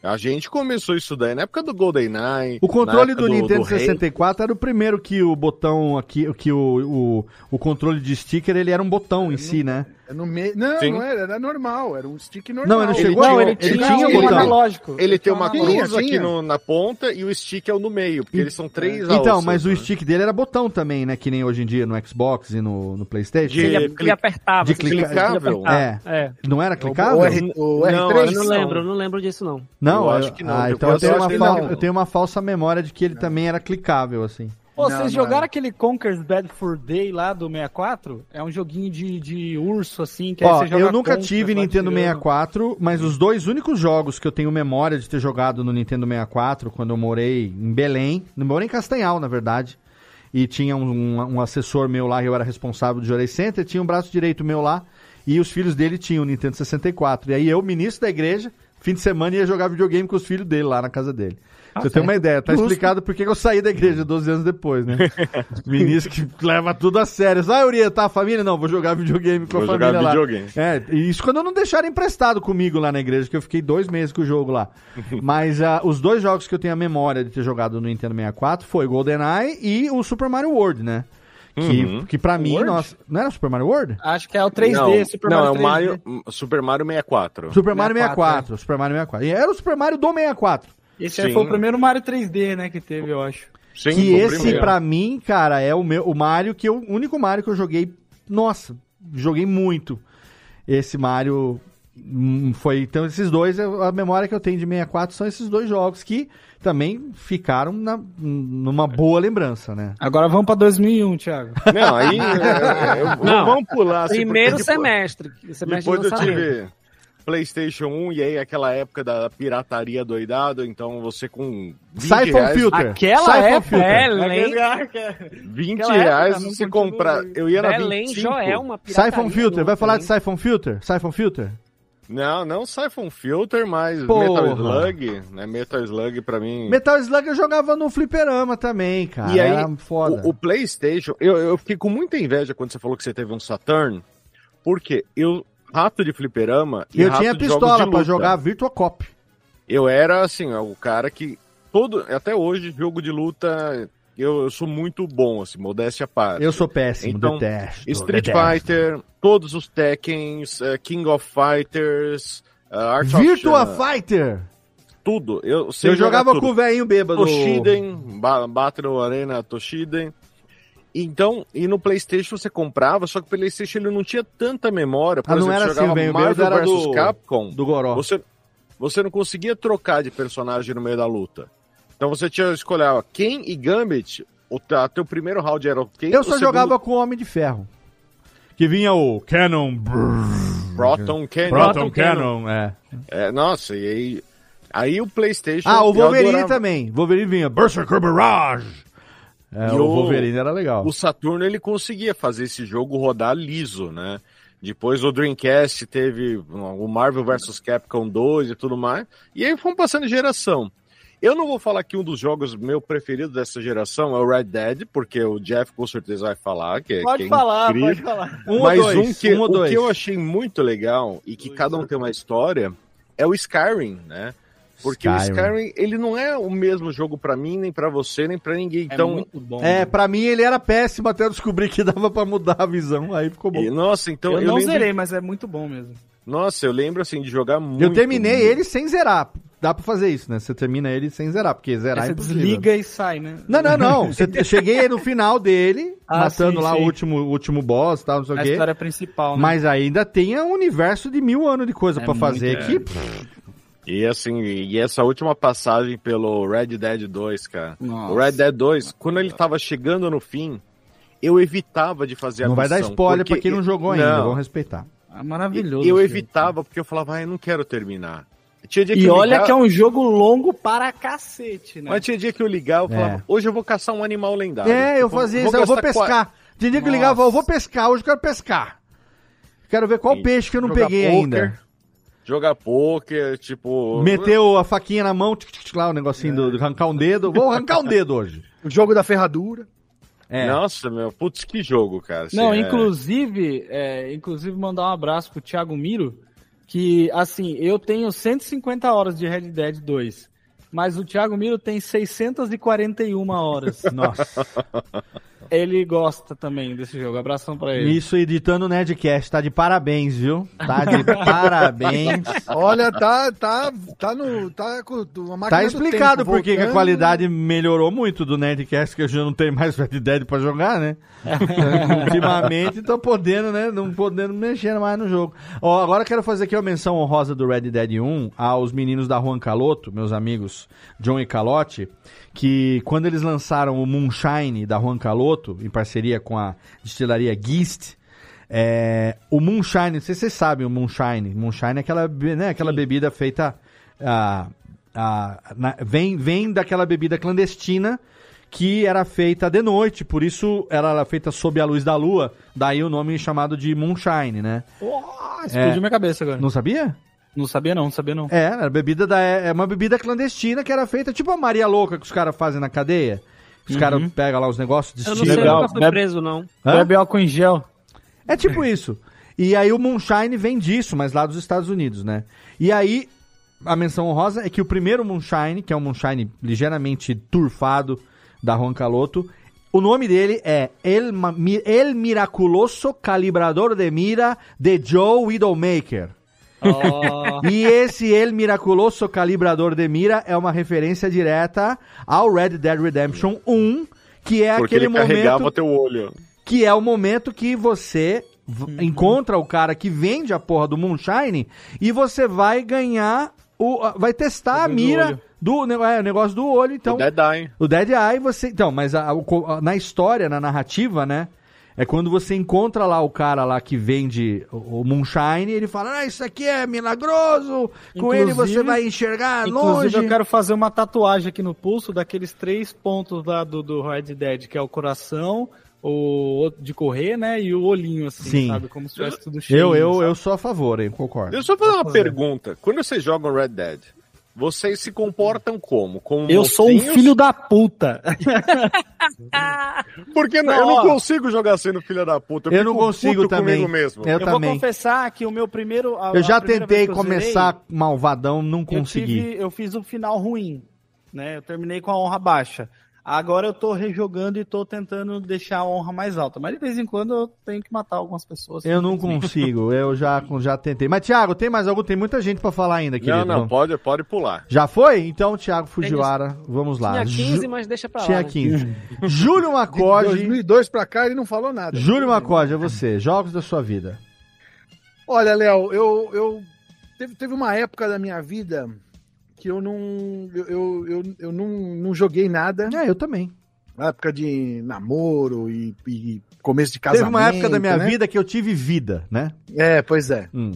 a gente começou isso daí na época do GoldenEye. O controle época do, Nintendo Rei. 64 era o primeiro que o botão aqui, que o, o, o controle de sticker, ele era um botão em si, né? É no meio. Não, Sim. não era, era normal, era um stick normal. Não, ele chegou não, ele, ele tinha, tinha um botão. analógico. Ele tem tinha uma um Tinha, cruz aqui tinha. no- na ponta e o stick é o no meio, porque eles são três Então, alças, mas o né? stick dele era botão também, né? Que nem hoje em dia no Xbox e no, no Playstation. De- Ele, ele apertava. de assim, clica- clicável? É. É. Não era O, clicável? o, R, o Não, R3? Eu não lembro, eu não lembro disso, não. Não, Eu acho que não, Ah, então eu tenho, uma não. eu tenho uma falsa memória de que ele também era clicável, assim. Pô, Não, vocês não jogaram aquele Conker's Bad for Day lá do 64? É um joguinho de, de urso, assim, que aí Ó, você joga eu nunca contra, tive Nintendo tirando. 64, mas os dois únicos jogos que eu tenho memória de ter jogado no Nintendo 64, quando eu morei em Belém, eu morei em Castanhal, na verdade, e tinha um, um- um assessor meu lá, eu era responsável do Jorei Center, tinha um braço direito meu lá, e os filhos dele tinham o Nintendo 64. E aí eu, ministro da igreja, fim de semana ia jogar videogame com os filhos dele lá na casa dele. Pra Você tem uma ideia, tá Justo. explicado por que eu saí da igreja 12 anos depois, né? Ministro que leva tudo a sério. Ah, Uriah, tá a família? Não, vou jogar videogame com Vou a jogar família lá. videogame. É, e isso quando eu não deixaram emprestado comigo lá na igreja, que eu fiquei dois meses com o jogo lá. Mas ah, os dois jogos que eu tenho a memória de ter jogado no Nintendo 64 foi GoldenEye e o Super Mario World, né? Que, Uhum. que pra mim, World? nossa, não era o Super Mario World? Acho que é o 3D, não, Super não, Mario é o 3D. Mario, Super Mario 64. Super Mario 64, 64, Super Mario 64. E era o Super Mario do 64. Esse aí Sim. foi o primeiro Mario 3D, né, que teve, eu acho. Sim, que esse, pra mim, cara, é o meu o Mario que eu, o único Mario que eu joguei. Nossa, joguei muito. Esse Mario hum, foi. Então, esses dois, a memória que eu tenho de 64 são esses dois jogos que também ficaram na, numa boa lembrança, né? Agora vamos pra 2001, Thiago. Não, aí é, eu- Não. vamos pular. assim, Primeiro semestre. semestre Depois de eu tive PlayStation 1 e aí aquela época da pirataria doidado, então você com 20 Siphon reais, Filter. Aquela Siphon época, Filter. É, Belém, 20 Aquela época, reais não você comprar. Eu ia na Belém 25. já é uma pirataria. Siphon Filter, vai falar de? Siphon Filter? Siphon Filter? Não, não Siphon Filter, mas Porra. Metal Slug, né? Metal Slug pra mim. Metal Slug eu jogava no fliperama também, cara. E aí, Era foda. O, o PlayStation, eu, eu fiquei com muita inveja quando você falou que você teve um Saturn, porque eu, rato de fliperama e eu tinha pistola luta. jogar Virtua Cop. Eu era, assim, o cara que todo, até hoje, jogo de luta, eu, eu sou muito bom, assim, modéstia à parte. Eu sou péssimo, Então, detesto. Street detesto. Fighter, todos os Tekkens, eh, King of Fighters, uh, Art of Virtua Shan- Fighter! tudo. Eu, Eu jogava tudo. com o velhinho bêbado. Toshiden, ba Battle Arena Toshiden. Então, e no PlayStation você comprava, só que o PlayStation ele não tinha tanta memória. Por Ah, não exemplo, era você assim, velho Marvel era do- Capcom. do Goró. Você, você não conseguia trocar de personagem no meio da luta. Então você tinha que escolher Ken e Gambit. O teu primeiro round era o Ken. Eu só segundo, jogava com o Homem de Ferro. Que vinha o Canon. Proton Cannon. Proton Cannon, é. É, nossa, e aí. Aí o PlayStation. Ah, o Wolverine adorava. também. Wolverine vinha. Berserker Barrage. É, E o Wolverine era legal. O Saturno ele conseguia fazer esse jogo rodar liso, né? Depois o Dreamcast teve o Marvel vs Capcom 2 e tudo mais. E aí fomos passando de geração. Eu não vou falar que um dos jogos meu preferido dessa geração é o Red Dead, porque o Jeff com certeza vai falar que, é- Pode que é falar, incrível. pode falar. Um ou Mas dois, um, que, um ou o dois. que eu achei muito legal e que cada um tem uma história é o Skyrim, né? Porque o Skyrim. Skyrim, ele não é o mesmo jogo pra mim, nem pra você, nem pra ninguém. Então, muito bom. É, pra mim ele era péssimo até eu descobrir que dava pra mudar a visão, aí ficou bom. e, nossa, então eu, eu, não lembro, zerei, mas é muito bom mesmo. Nossa, eu lembro assim de jogar muito. eu terminei muito. ele sem zerar. Dá pra fazer isso, né? Você termina ele sem zerar, porque zerar Aí é você impossível. desliga e sai, né? Não, não, não. Você- eu cheguei no final dele, Ah, matando sim, lá sim. o último, último boss e tal, não sei o A quê. história principal, né? Mas ainda tem um universo de mil anos de coisa É pra fazer aqui. é. pff, E assim, e essa última passagem pelo Red Dead 2, cara. Nossa. O Red Dead 2, quando ele tava chegando no fim, eu evitava de fazer a Não vai dar missão, spoiler porque- pra quem não jogou ainda, Não. vamos respeitar. É maravilhoso. Eu evitava porque eu falava, ah, eu não quero terminar. Tinha dia que E eu olha ligava- que é um jogo longo para cacete, né? Mas tinha dia que eu ligava e falava, É. hoje eu vou caçar um animal lendário. É, eu fazia isso, eu vou pescar. Tinha dia que eu ligava, eu vou pescar, hoje eu quero pescar. Quero ver qual E peixe que eu não jogar peguei poker, ainda. Jogar poker, tipo. Meteu a faquinha na mão, tic, tic, tic, lá o negocinho do, do arrancar um dedo. Vou arrancar um dedo hoje. O jogo da ferradura. É. Nossa, meu, putz, que jogo, cara. Não, Assim, é- inclusive, é, inclusive mandar um abraço pro Thiago Miro, que assim, eu tenho 150 horas de Red Dead 2, mas o Thiago Miro tem 641 horas. Nossa. Ele gosta também desse jogo. Abração pra ele. Isso editando o Nerdcast, tá de parabéns, viu? Tá de parabéns. Olha, tá, tá, tá no. Tá com uma máquina Tá do explicado tempo por que que a qualidade melhorou muito do Nerdcast, que eu já não tenho mais Red Dead pra jogar, né? Ultimamente tô podendo, né? Não podendo mexer mais no jogo. Ó, agora quero fazer aqui uma menção honrosa do Red Dead 1 aos meninos da Juan Caloto, meus amigos John e Calote, que quando eles lançaram o Moonshine da Juan Caloto, em parceria com a destilaria Gist, é, o Moonshine, não sei se vocês sabem o Moonshine. Moonshine é aquela, né, aquela bebida feita. ah, ah, na- vem, vem daquela bebida clandestina que era feita de noite, por isso ela era feita sob a luz da lua, daí o nome chamado de Moonshine, né? Oh, explodiu É. minha cabeça agora. Não sabia? Não sabia não, não sabia não. É, era bebida da, é uma bebida clandestina que era feita tipo a Maria Louca que os caras fazem na cadeia. Os Uhum. caras pegam lá os negócios, Eu não destilam. sei, Legal. nunca fui preso, não. Hã? Bebe álcool em gel. É tipo isso. E aí o Moonshine vem disso, mas lá dos Estados Unidos, né? E aí a menção honrosa é que o primeiro Moonshine, que é um Moonshine ligeiramente turfado da Juan Caloto, o nome dele é El, El Miraculoso Calibrador de Mira de Joe Widowmaker. Ó, E esse El Miraculoso Calibrador de Mira é uma referência direta ao Red Dead Redemption 1, que é Porque aquele ele carregava momento teu olho. que é o momento que você v- encontra o cara que vende a porra do Moonshine e você vai ganhar o vai testar a do mira do, ne- é, o negócio do olho, então o Dead Eye. o Dead Eye você, então, mas a- a- na história, na narrativa, né? É quando você encontra lá o cara lá que vende o, Moonshine, ele fala: "Ah, isso aqui é milagroso. Com ele você Inclusive- vai enxergar Inclusive, longe". eu quero fazer uma tatuagem aqui no pulso daqueles três pontos lá do, do Red Dead, que é o coração, o de correr, né? E o olhinho, assim, Sim. sabe? Como se tivesse tudo cheio. Eu, eu, sabe? eu sou a favor, hein, concordo. Deixa eu fazer uma fazer. pergunta. Quando vocês jogam Red Dead, vocês se comportam como? Como Eu sou um mocinhos? filho da puta. Porque não, Não, eu não consigo jogar sendo filho da puta. Eu não fico consigo também. comigo mesmo. Eu Eu, vou também. confessar que o meu primeiro. a- Eu já tentei eu começar zerei, malvadão, não Eu, consegui. tive, eu fiz um final ruim. né? Eu terminei com a honra baixa. Agora eu tô rejogando e tô tentando deixar a honra mais alta. Mas de vez em quando eu tenho que matar algumas pessoas. Eu não consigo, eu já, já tentei. Mas, Thiago, tem mais algum? Tem muita gente pra falar ainda, querido. Não, não, pode, pode pular. Já foi? Então, Thiago Fujiwara, vamos lá. Tinha 15, Ju- mas deixa pra lá. Tinha né? 15. Júlio De Macode. 2002 pra cá ele não falou nada. Júlio Macode, é você. Jogos da sua vida. Olha, Léo, eu, eu teve, teve uma época da minha vida que eu não eu, eu, eu, eu não, não joguei nada. É, eu também. Na época de namoro e, e começo de casamento. Teve uma época da minha né? vida que eu tive vida, né? É, pois é. Hum.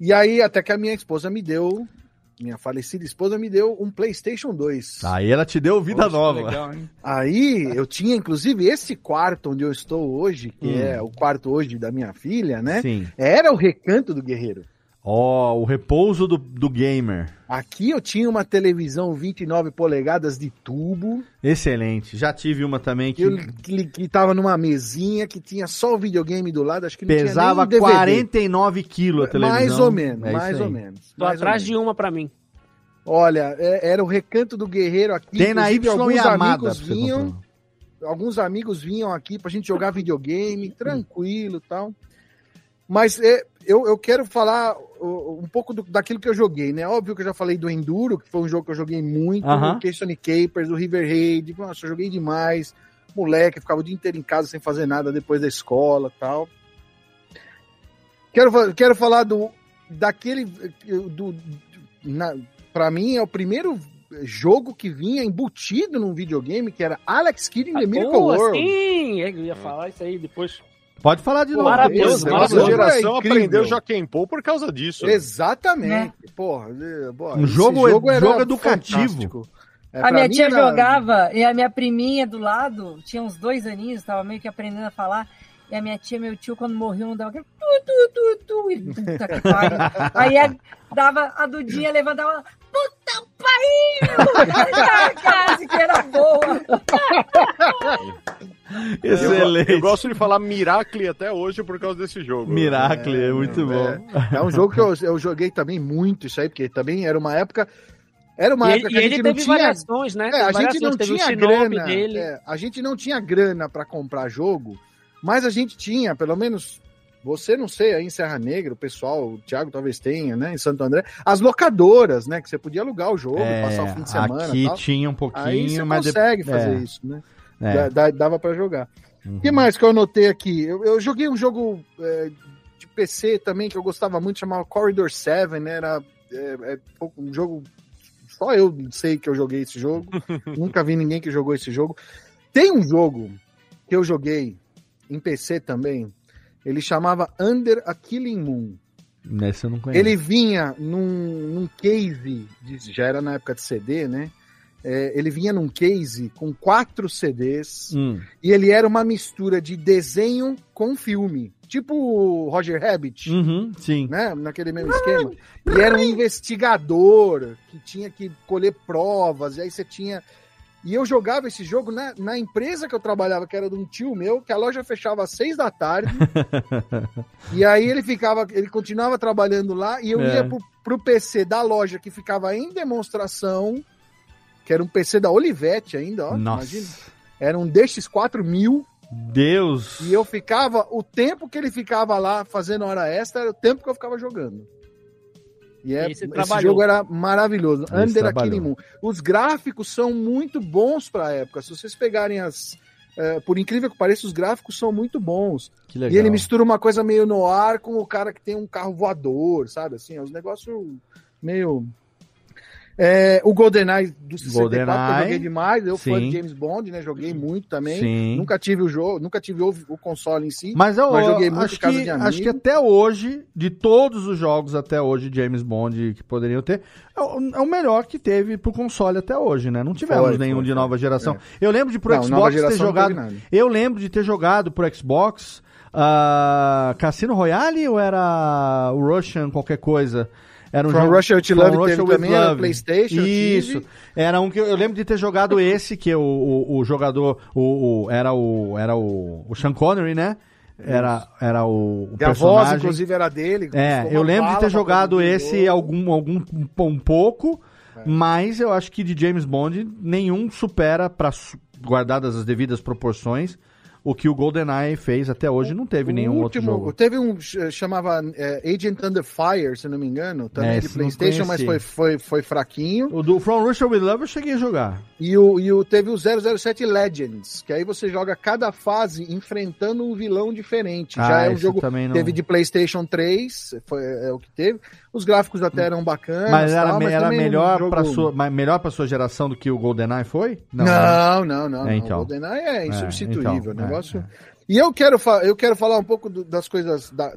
E aí até que a minha esposa me deu, minha falecida esposa me deu um PlayStation 2. Aí ela te deu vida Poxa, nova. legal? Aí eu tinha, inclusive, esse quarto onde eu estou hoje, que Hum. é o quarto hoje da minha filha, né? Sim. Era o recanto do guerreiro. Ó, o repouso do, do gamer. Aqui eu tinha uma televisão 29 polegadas de tubo, Excelente. Já tive uma também que que, eu, que, que tava numa mesinha que tinha só o videogame do lado, acho que não pesava tinha nem DVD. 49 quilos a televisão. Mais ou menos, É mais ou menos. Tô mais atrás menos. de uma pra mim. Olha, é- era o recanto do guerreiro aqui. Tem na Y alguns Yamada amigos você vinham, comprar. alguns amigos vinham aqui pra gente jogar videogame, tranquilo e tal. Mas é, eu, eu quero falar uh, um pouco do- daquilo que eu joguei, né? Óbvio que eu já falei do Enduro, que foi um jogo que eu joguei muito, Aham. o Keystone Capers, o River Raid, nossa, eu joguei demais. Moleque, ficava o dia inteiro em casa sem fazer nada depois da escola e tal. Quero, quero falar do daquele do, na, para mim é o primeiro jogo que vinha embutido num videogame que era Alex Kidd in the Miracle Pô, World. sim, eu ia falar isso aí depois. Pode falar de novo. Maravilhoso, Nossa jogo é geração incrível. aprendeu Joaquim Paul por causa disso. Exatamente. Porra, é, porra, Um jogo- jogo era educativo. É, A minha mim tia era- jogava e a minha priminha do lado tinha uns dois aninhos, tava meio que aprendendo a falar. E a minha tia, meu tio, quando morreu, não dava aquele tu, tu, tu, tu, e puta que pariu. Aí a- dava a Dudinha, levantava, puta pariu! Quase que era boa. Eu, Excelente. eu gosto de falar Miracle até hoje por causa desse jogo. Miracle, é, É, muito não, bom. É um jogo que eu, eu joguei também muito isso aí, porque também era uma época. Era uma E época ele, que a gente ele não teve tinha. variações, né? É, a gente não variações, teve o tinha grana. dele. é, a gente não tinha grana pra comprar jogo, mas a gente tinha, pelo menos. Você não sei, aí em Serra Negra, o pessoal, o Thiago talvez tenha, né? Em Santo André, as locadoras, né? Que você podia alugar o jogo, É, passar o fim de semana. aqui tal. tinha um Aí pouquinho, você mas de- consegue fazer é, isso, né? É. Dá- dava pra jogar. O Uhum. que mais que eu anotei aqui? Eu, eu joguei um jogo é, de PC também que eu gostava muito, chamava Corridor 7, né? Era é, é um jogo. Só eu sei que eu joguei esse jogo. Nunca vi ninguém que jogou esse jogo. Tem um jogo que eu joguei em PC também. Ele chamava Under a Killing Moon. Nesse eu não conheço. Ele vinha num, num case, de- já era na época de CD, né? É, ele vinha num case com quatro CDs Hum. e ele era uma mistura de desenho com filme. Tipo o Roger Rabbit, Uhum, sim. né? Naquele mesmo esquema. E era um investigador que tinha que colher provas, e aí você tinha. E eu jogava esse jogo na, na empresa que eu trabalhava, que era de um tio meu, que a loja fechava às seis da tarde. e aí ele ficava, ele continuava trabalhando lá, e eu É. ia pro, pro PC da loja que ficava em demonstração, que era um PC da Olivetti ainda, ó. Nossa. Imagina. Era um DX4000. Deus. E eu ficava, o tempo que ele ficava lá fazendo hora extra era o tempo que eu ficava jogando. E é, esse trabalhou. jogo era maravilhoso. Esse Under a. Killing Moon. Os gráficos são muito bons pra época. Se vocês pegarem as. eh, por incrível que pareça, os gráficos são muito bons. Que legal. E ele mistura uma coisa meio no ar com o cara que tem um carro voador, sabe? Assim, é uns negócios meio. É, o GoldenEye do 64 que eu joguei demais. Eu fui sim. de James Bond, né? Joguei muito também. Sim. Nunca tive o jogo, nunca tive o, o console em si. Mas eu, Mas joguei muito acho, que, acho que até hoje, de todos os jogos até hoje James Bond que poderiam ter, é o, é o melhor que teve pro console até hoje, né? Não tivemos Foi, nenhum foi, de nova geração. É. Eu lembro de pro Não, Xbox ter jogado. Eu lembro de ter jogado pro Xbox ah, Cassino Royale ou era o Russian qualquer coisa? Era um From jogo- Russia with Love Russia teve with também, Love. PlayStation, Isso. Era um que eu, eu lembro de ter jogado esse, que o, o, o jogador o, o- era o era o, o Sean Connery, né? Era, era o, o E a voz, personagem. inclusive, era dele. É, eu lembro de ter jogado esse algum, algum um pouco. Mas eu acho que de James Bond, nenhum supera, para guardadas as devidas proporções, o que o GoldenEye fez até hoje. Não teve nenhum O outro último- jogo. Teve um ch- chamava é, Agent Under Fire, se não me engano, também É, de PlayStation, mas foi, foi, foi fraquinho. O do From Russia With Love eu cheguei a jogar. E, o, e o, teve o 007 Legends, que aí você joga cada fase enfrentando um vilão diferente. Ah, Já é um jogo. também não- Teve de PlayStation 3, foi, é o que teve. Os gráficos até eram bacanas. Mas era, tal, me- era um melhor, jogo- pra sua, mas melhor pra sua geração do que o GoldenEye foi? Não, não, não. não. É, então. O GoldenEye é É, insubstituível. então, o negócio. E eu quero, eu quero falar um pouco do- das coisas da-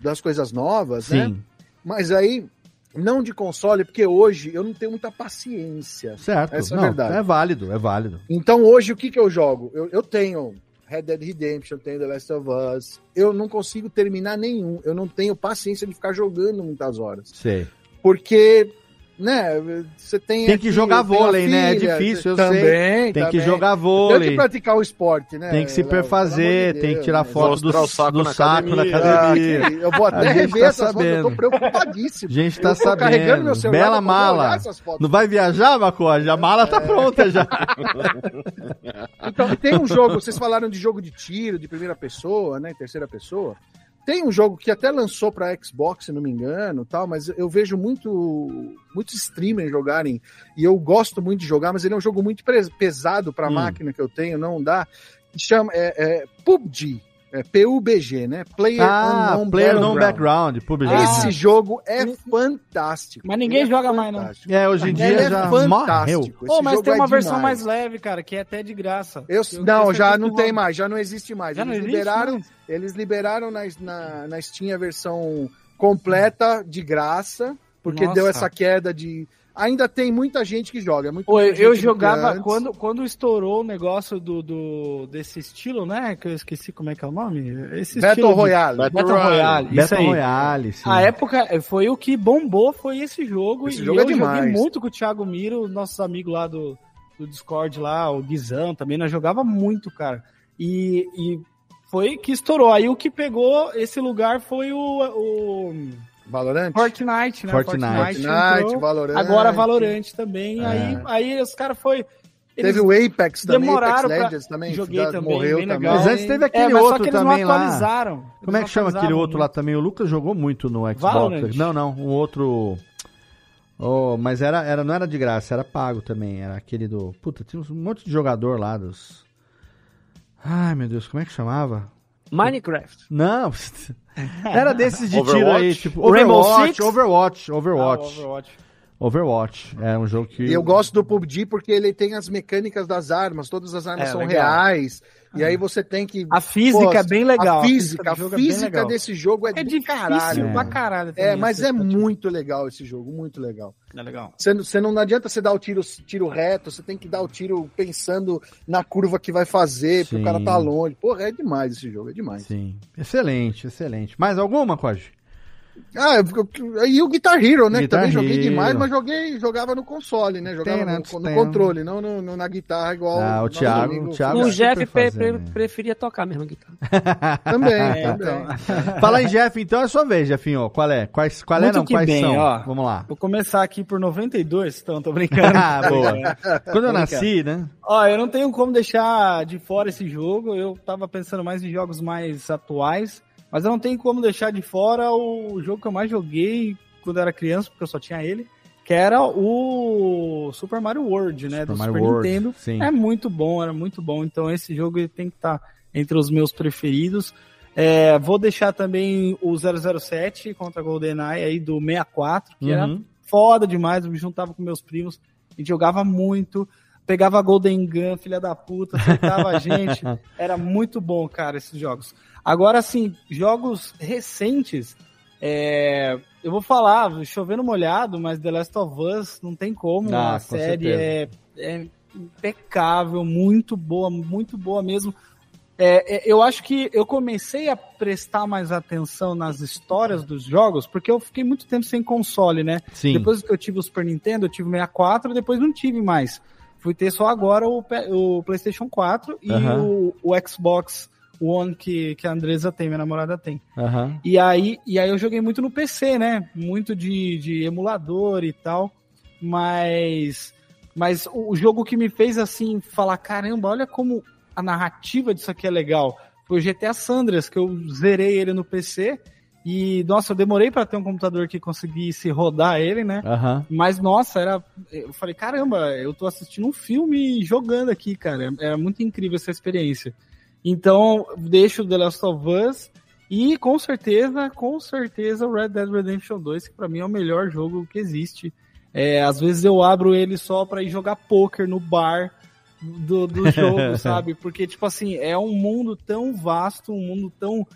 das coisas novas, né? Sim. Mas aí, não de console, porque hoje eu não tenho muita paciência. Certo. Essa é não, a verdade. é válido, é válido. Então hoje o que, que eu jogo? Eu, eu tenho Red Dead Redemption, tenho The Last of Us. Eu não consigo terminar nenhum. Eu não tenho paciência de ficar jogando muitas horas. Sei. Porque, né, você tem. Tem que aqui- jogar vôlei, né? É filha, difícil, eu também, sei. Tem que também. jogar Tem vôlei. que praticar o esporte, né? Tem que se perfazer, de tem que tirar né? foto do, Mostrar o saco do na saco na academia. academia. Ah, que- eu vou até rever tá essas fotos, eu tô sabendo. preocupadíssimo. A gente tá Eu tô carregando sabendo. meu celular Bela mala. Não vai viajar, Macoja? A mala tá pronta já. Então, tem um jogo, vocês falaram de jogo de tiro, de primeira pessoa, né, terceira pessoa. Tem um jogo que até lançou para Xbox, se não me engano, tal, mas eu vejo muito muitos streamers jogarem e eu gosto muito de jogar, mas ele é um jogo muito pesado para a Hum. máquina que eu tenho, não dá. Chama é, é PUBG, é PUBG, né? Player Ah, Unknown Player. Background, PUBG. Esse jogo é fantástico. Mas ninguém Ele é joga mais, não. fantástico. É, hoje em Ele dia é já fantástico. morreu. Esse Pô, mas tem é uma versão demais. mais leve, cara, que é até de graça. Eu, Eu não, já não tem mais, já não existe mais. Já eles não existe liberaram, mais? eles liberaram na, na, na Steam a versão completa de graça, porque Nossa. deu essa queda de. Ainda tem muita gente que joga. é Muito Pô, eu, jogava quando, quando estourou o negócio do, do desse estilo, né? Que eu esqueci como é que é o nome. Esse Battle estilo de- Royale. Battle, Battle Royale. Isso Battle aí. Royale, sim. A época eh, foi o que bombou, foi esse jogo. Esse e jogo é eu joguei demais. muito com o Thiago Miro, nossos amigos lá do, do Discord lá, o Guizão também, nós jogava muito, cara. E, e foi que estourou. Aí o que pegou esse lugar foi o, o Valorant? Fortnite, né? Fortnite. Fortnite. Valorant. Agora Valorant também. É. Aí, aí os caras foi. Teve o Apex também, demoraram Apex pra- Legends também. Joguei já também, morreu bem também. legal. Mas antes teve É, aquele só outro que eles também não lá. atualizaram. Como é que chama aquele outro lá também? O Lucas jogou muito no Xbox. Valorant? Não, não, um outro. Oh, mas era, era, não era de graça, era pago também. Era aquele do. Puta, tinha um monte de jogador lá dos. Ai, meu Deus, como é que chamava? Minecraft. Não, era desses de tiro Overwatch? aí, tipo Overwatch, Six? Overwatch, Ah, Overwatch, Overwatch. Overwatch. É um jogo que E eu gosto do PUBG porque ele tem as mecânicas das armas, todas as armas É, são legal. reais. E aí você tem que. A física Pô, é bem legal. A física, a é bem física legal. desse jogo é, É difícil caralho. pra caralho. É, mas é muito legal esse jogo, muito legal. É legal. Você, não- você não, não adianta você dar o tiro, tiro reto, você tem que dar o tiro pensando na curva que vai fazer, porque Sim. o cara tá longe. Porra, é demais esse jogo, é demais. Sim. Excelente, excelente. Mais alguma, Koji? Ah, eu- eu- e o Guitar Hero, né? que Guitar também joguei Hero. demais, mas joguei, jogava no console, né? Jogava Tem, né? no, no Tem. controle, não no- no- na guitarra igual. Ah, o Thiago- amigo o Thiago- O super Jeff pre- pre- né? preferia tocar mesmo guitarra. Também, É, também. Fala em Jeff, então é sua vez, Jefinho. Qual é? Quais, qual é, Muito não? que Quais bem, são? ó. Vamos lá. Vou começar aqui por 92, então tô brincando. Ah, boa. Quando eu nasci, né? Ó, eu não tenho como deixar de fora esse jogo. Eu tava pensando mais em jogos mais atuais, mas eu não tenho como deixar de fora o jogo que eu mais joguei quando eu era criança, porque eu só tinha ele, que era o Super Mario World, né, Super do Mario Super World, Nintendo. sim. É muito bom, era muito bom. Então esse jogo ele tem que estar entre os meus preferidos. É, vou deixar também o 007 contra a GoldenEye aí do 64, que era Uhum. foda demais, eu me juntava com meus primos, a gente jogava muito, pegava Golden Gun, filha da puta, acertava a gente, era muito bom, cara, esses jogos. Agora, assim, jogos recentes, é, eu vou falar, chovendo molhado, mas The Last of Us não tem como, Ah, a com série é, é impecável, muito boa, muito boa mesmo. É, é, eu acho que eu comecei a prestar mais atenção nas histórias dos jogos, porque eu fiquei muito tempo sem console, né? Sim. Depois que eu tive o Super Nintendo, eu tive o 64, depois não tive mais. Fui ter só agora o, o PlayStation 4 e o, o Xbox One que, que a Andresa tem, minha namorada tem. Aham. E aí, e aí eu joguei muito no PC, né? Muito de, de emulador e tal. mas mas o jogo que me fez assim falar, caramba, olha como a narrativa disso aqui é legal. Foi o GTA Sandras, que eu zerei ele no PC. E, nossa, eu demorei para ter um computador que conseguisse rodar ele, né? Aham. Mas, nossa, era. Eu falei, caramba, eu tô assistindo um filme jogando aqui, cara. Era muito incrível essa experiência. Então, deixo The Last of Us e com certeza, com certeza, o Red Dead Redemption 2, que pra mim é o melhor jogo que existe. É, às vezes eu abro ele só pra ir jogar poker no bar do, do jogo, sabe? Porque, tipo assim, é um mundo tão vasto, um mundo tão.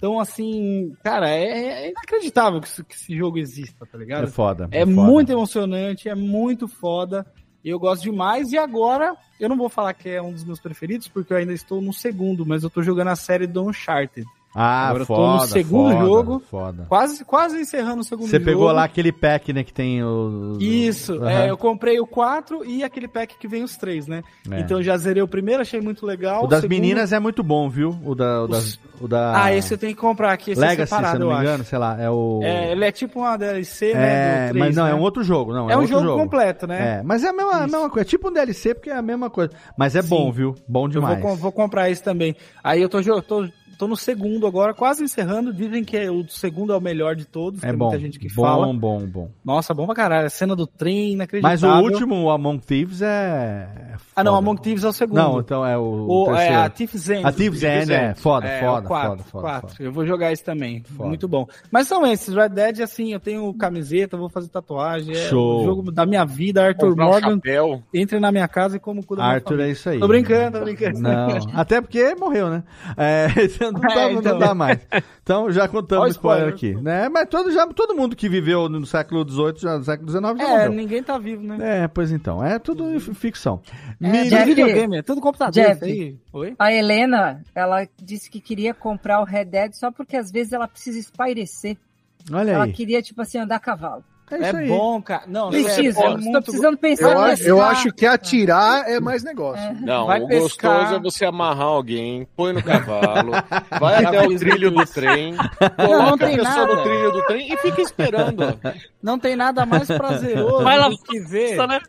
Tão assim, cara, é, é inacreditável que, isso- que esse jogo exista, tá ligado? É foda. É foda. muito emocionante, é muito foda. Eu gosto demais. E agora, eu não vou falar que é um dos meus preferidos, porque eu ainda estou no segundo, mas eu tô jogando a série do Uncharted. Ah, Agora eu tô foda. no segundo foda, jogo. Foda. Quase, quase encerrando o segundo Você jogo. pegou lá aquele pack, né, que tem o. Isso, Aham. é, eu comprei o 4 e aquele pack que vem os três, né? É. Então eu já zerei o primeiro, achei muito legal. O das segundo- meninas é muito bom, viu? O da. O, das- o da... Ah, esse eu tenho que comprar aqui, esse é Legacy, separado, se eu não eu me engano, acho. sei lá, é o. É, ele é tipo uma DLC, né? É, do três, mas não, né? é um outro jogo, não. É um outro jogo completo, né? É, mas é a mesma, a mesma coisa. É tipo um DLC, porque é a mesma coisa. Mas é bom, Sim. viu? Bom Eu demais. vou, com- vou comprar esse também. Aí eu tô, tô, tô no segundo agora, quase encerrando. Dizem que é- o segundo é o melhor de todos. É tem bom. muita gente que bom, fala. bom, bom. Nossa, bom pra caralho. A cena do trem, Mas inacreditável. o último, o Among Thieves, é. é Ah, não. Among Thieves é o segundo. Não, então é o. O, é terceiro. a Thief's End. A Thief's End, é. Foda, É, foda, o quatro, foda, foda, quatro. foda. Eu vou jogar esse também. Foda. Muito bom. Mas são esses. Red Dead, assim, eu tenho camiseta, vou fazer tatuagem. É Show. o jogo da minha vida. Arthur Comprar um Morgan. chapéu. entre na minha casa e como cu da Arthur é isso aí. Tô brincando, tô brincando. Não, até porque morreu, né? É, não, dá, É, então. não dá mais. Então já contamos spoiler spoiler. aqui. Né? Mas todo, já, todo mundo que viveu no século XVIII, já no século XIX já É, morreu. ninguém tá vivo, né? É, pois então. É tudo ficção. É, Menino- tudo videogame, é tudo computador Jeff. aí. Oi? A Helena, ela disse que queria comprar o Red Dead só porque às vezes ela precisa espairecer. Olha ela aí. queria, tipo assim, andar a cavalo. É isso É bom, cara. Não, Precisa, é, é estou muito... precisando pensar Eu, acho, eu acho que atirar é mais negócio. Não, Vai o pescar. gostoso é você amarrar alguém, põe no cavalo, vai até o trilho do trem, coloca tem a pessoa nada. no trilho do trem e fica esperando. Não tem nada mais prazeroso Vai lá, do que ver né?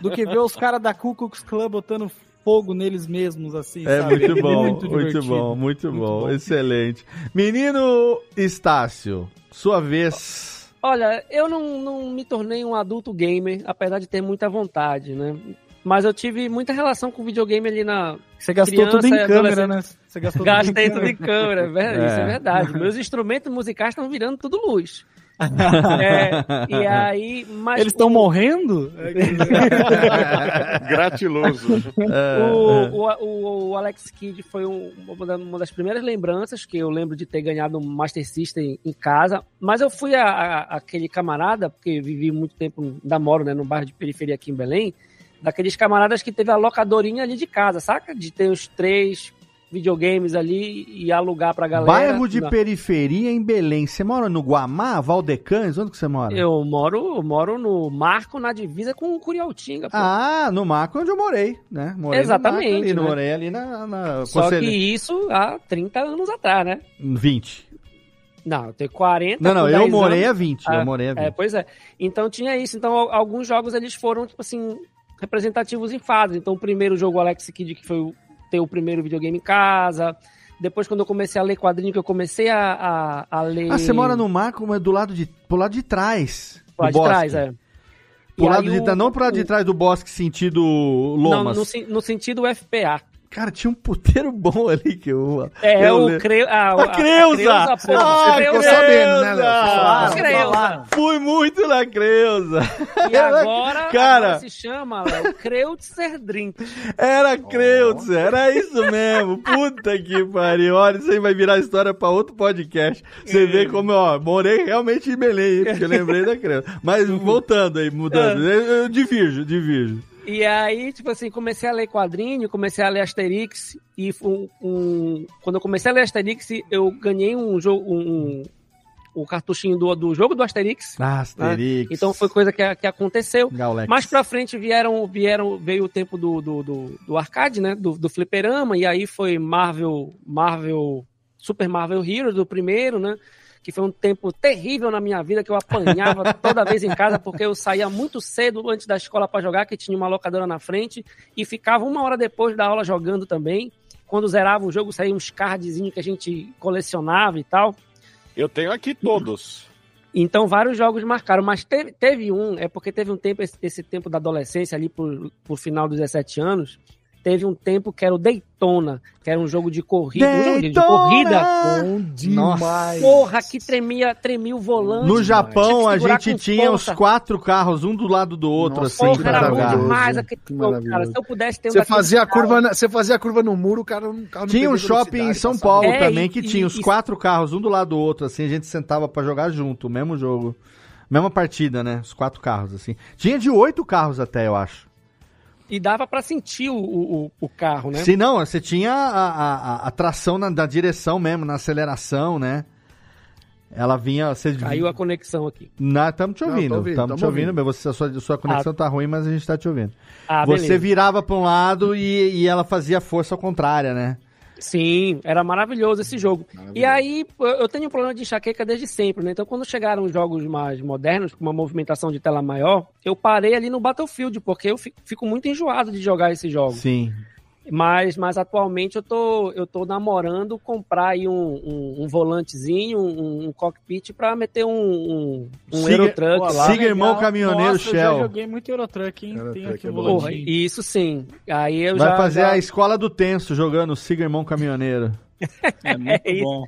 do que ver os caras da Ku Klux Klan botando fogo neles mesmos, assim, É sabe? muito bom, muito, divertido. bom, muito, Muito bom, bom. excelente. Menino Estácio, sua vez. Olha, eu não, não me tornei um adulto gamer, apesar de ter muita vontade, né? Mas eu tive muita relação com videogame ali na. Você gastou Criança tudo em câmera, né? Você gastou Gastei tudo tudo em câmera, é verdade, É. isso é verdade. Meus instrumentos musicais estão virando tudo luz. É, e aí, mas Eles estão morrendo? Gratiloso. É, O, o, o, o Alex Kidd foi um- uma da- das primeiras lembranças que eu lembro de ter ganhado um Master System em casa. Mas eu fui a, a- aquele camarada, porque vivi muito tempo, ainda moro né, no bairro de periferia aqui em Belém, daqueles camaradas que teve a locadorinha ali de casa, saca? De ter os três videogames ali e alugar pra galera. Bairro de Na- periferia em Belém. Você mora no Guamá, Valdecanes? Onde que você mora? Eu moro, eu moro no Marco, na divisa com o Curialtinga. pô. Ah, no Marco onde eu morei, né? Morei Exatamente, No Marco ali, né? Morei ali na, na Só Conselho- que isso há 30 anos atrás, né? 20. Não, eu tenho 40. Não, não, eu 10 morei anos. a 20. Ah, eu morei a 20. É, pois é. Então tinha isso. Então al- alguns jogos eles foram, tipo assim, representativos em fases. Então o primeiro jogo, Alex Kidd, que foi o- ter o primeiro videogame em casa. Depois, quando eu comecei a ler quadrinho, que eu comecei a, a, a ler. Ah, você mora no Marco, mas do lado de, pro lado de trás. Lá do de bosque. trás, é. Pro lado de, o- não pro lado de o- trás do bosque sentido Não, Lomas. no, sen- no sentido FPA. Cara, tinha um puteiro bom ali que eu. É, eu o Creu... a, A Creuza! pô. Ah, ficou Creuza! sabendo, né, Léo? Falaram, Creuza. Fui muito na Creuza. E agora, Cara. agora se chama Léo, Kreutzer Drink. Era Creutzer, era isso mesmo. Puta que pariu. Olha, isso aí vai virar história pra outro podcast. Você vê como, ó, morei realmente em Belém, porque eu lembrei da Creuza. Mas voltando aí, mudando. Eu, eu divirjo, divirjo. E aí, tipo assim, comecei a ler quadrinho, comecei a ler Asterix, e um, um- quando eu comecei a ler Asterix, eu ganhei um jogo, um, o cartuchinho do, do jogo do Asterix. Ah, Asterix. Então foi coisa que, que aconteceu. Gaulex. Mais pra frente vieram, vieram, veio o tempo do, do, do, do arcade, né? Do, do fliperama, e aí foi Marvel, Marvel, Super Marvel Heroes, do primeiro, né? Que foi um tempo terrível na minha vida, que eu apanhava toda vez em casa, porque eu saía muito cedo antes da escola para jogar, que tinha uma locadora na frente, e ficava uma hora depois da aula jogando também. Quando zerava o jogo, saía uns cardzinhos que a gente colecionava e tal. Eu tenho aqui todos. Então, vários jogos marcaram, mas teve, teve um, é porque teve um tempo, esse, esse tempo da adolescência, ali por, por final dos 17 anos, teve um tempo que era o Daytona, que era um jogo de corrida. Um jogo de Daytona! corrida. Bom demais. Porra, que tremia, tremia o volante. No. Japão, a gente tinha os força. quatro carros, um do lado do outro, Nossa, assim, Porra, era bom jogar. demais aquele Que jogo, cara. Se eu pudesse ter um Você fazia, a curva, na- você fazia a curva no muro, o cara não, o não Tinha um shopping em São. Paulo É, também e- que e- tinha os e- quatro carros, um do lado do outro, assim, a gente sentava pra jogar junto, o mesmo jogo. Mesma partida, né? Os quatro carros, assim. Tinha de oito carros até, eu acho. E dava pra sentir o, o, o carro, né? Se não, você tinha a, a, a- tração na, na direção mesmo, na aceleração, né? Ela vinha. Você... Caiu a conexão aqui. Estamos te ouvindo, estamos tamo te ouvindo, ouvindo. mas você, a sua, a sua conexão tá ruim, mas a gente tá te ouvindo. Ah, você beleza. virava pra um lado e, e ela fazia força ao contrária, né? Sim, era maravilhoso esse jogo. E aí, eu- tenho um problema de enxaqueca desde sempre, né? Então, quando chegaram os jogos mais modernos, com uma movimentação de tela maior, eu parei ali no Battlefield, porque eu fico, muito enjoado de jogar esses jogos. Sim. Mas, mas atualmente eu tô, eu tô namorando comprar aí um, um, um volantezinho, um, um cockpit pra meter um, um, um Siga- Eurotruck lá. Siga irmão caminhoneiro Nossa, Eu Shell. já joguei muito Eurotruck, hein? Tem Eurotruck aqui é. Porra, volantinho. isso sim. Aí eu Vai já, fazer já- a escola do tenso jogando Siga Irmão Caminhoneiro. É muito É isso. bom.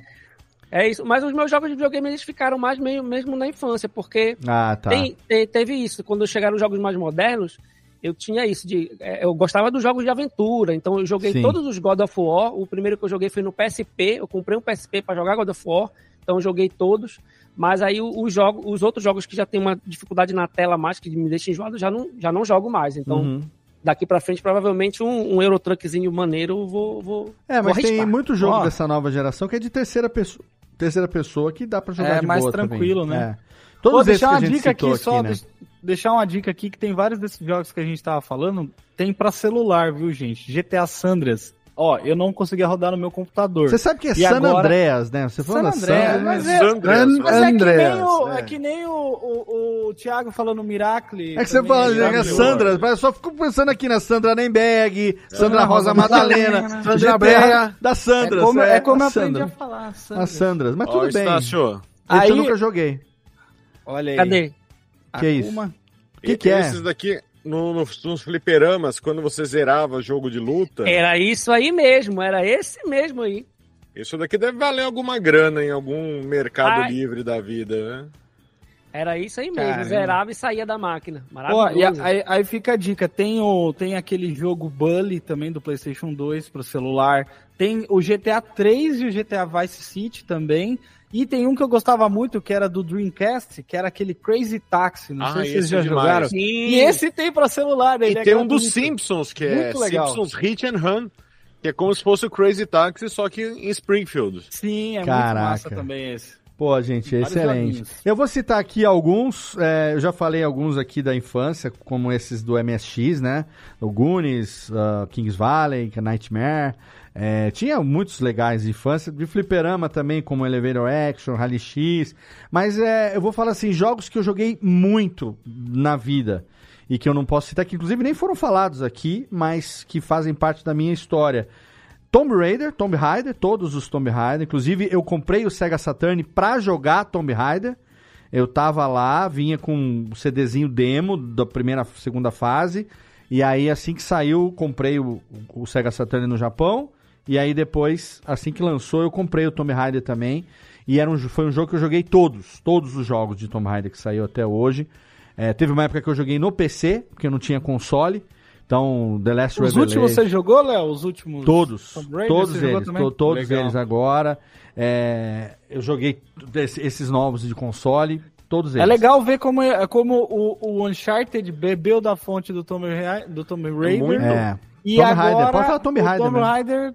É isso. Mas os meus jogos de videogame eles ficaram mais meio, mesmo na infância, porque Ah, tá. Tem- te- teve isso. Quando chegaram os jogos mais modernos, eu tinha isso de. é, Eu gostava dos jogos de aventura. Então eu joguei Sim. todos os God of War. O primeiro que eu joguei foi no PSP. Eu comprei um PSP para jogar God of War. Então eu joguei todos. Mas aí o- os, jogos, os outros jogos que já tem uma dificuldade na tela mais, que me deixa enjoado, já não, já não jogo mais. Então, Uhum. daqui pra frente, provavelmente um, um Eurotruckzinho maneiro eu vou. vou É, vou mas tem arriscar. muito jogo Ó. dessa nova geração que é de terceira pessoa, terceira pessoa que dá pra jogar É de mais boa tranquilo, também. né? É. Todos Vou deixar que a uma gente dica citou aqui, só né? Deix- deixar uma dica aqui que tem vários desses jogos que a gente tava falando, tem pra celular, viu, gente? GTA Sandras. Ó, eu não conseguia rodar no meu computador. Você sabe que é E San agora- Andreas, né? Você falou San da Andreas, San mas é, Sandras, An- mas é que nem Andreas, o, é. é que nem o, o, o Thiago falando Miracle. É que você fala, já né, viu? Sandra, mas eu só fico pensando aqui na Sandra Nemberg, Sandra Rosa Madalena, Sandra GTA Breia. da É Sandras. como, é como eu a aprendi Sandra. a falar. As Sandras. Sandras, mas tudo bem. Estácio, Esse Aí- eu nunca joguei. Olha aí. Cadê? Que é isso? Akuma. Que que é? Esses daqui, no, nos, nos fliperamas, quando você zerava jogo de luta, Era isso aí mesmo, era esse mesmo aí. isso daqui deve valer alguma grana em algum mercado Ai. livre da vida, né? Era isso aí mesmo, Caramba. zerava e saía da máquina. Pô, Maravilhoso. e aí, aí fica a dica, tem, o, tem aquele jogo Bully também do PlayStation 2 pro celular, tem o GTA 3 e o GTA Vice City também, e tem um que eu gostava muito, que era do Dreamcast, que era aquele Crazy Taxi, não Ah, sei se vocês esse já é jogaram. Sim. E esse tem pra celular, E ele é tem um dos. Simpsons, que é. Simpsons Hit and Run, que é como se fosse o Crazy Taxi, só que em Springfield. Sim, é Caraca. muito massa também esse. Pô, gente, excelente. joguinhos. Eu vou citar aqui alguns, é, eu já falei alguns aqui da infância, como esses do MSX, né? O Goonies, uh, Kings Valley, que é Nightmare. É, tinha muitos legais de infância, de fliperama também, como Elevator Action, Rally X. Mas é, eu vou falar assim, jogos que eu joguei muito na vida e que eu não posso citar, que inclusive nem foram falados aqui, mas que fazem parte da minha história. Tomb Raider, Tomb Raider, todos os Tomb Raider. Inclusive, eu comprei o Sega Saturn pra jogar Tomb Raider. Eu tava lá, vinha com um CDzinho demo da primeira, segunda fase. E aí, assim que saiu, comprei o, o Sega Saturn no Japão. E aí, depois, assim que lançou, eu comprei o Tomb Raider também. E era um, foi um jogo que eu joguei todos, todos os jogos de Tomb Raider que saiu até hoje. É, teve uma época que eu joguei no PC, porque eu não tinha console. Então, The Last Os Revelation... últimos você jogou, Léo? Os últimos? Todos, Tomb Raider, todos eles, também? to- todos Legal. eles agora. É, eu joguei esse- esses novos de console, todos eles. É legal ver como, é- como o, o Uncharted bebeu da fonte do Tomb, do Tomb Raider. muito. É. E Tomb agora, Raider, pode falar Tomb o Raider Tomb mesmo. Raider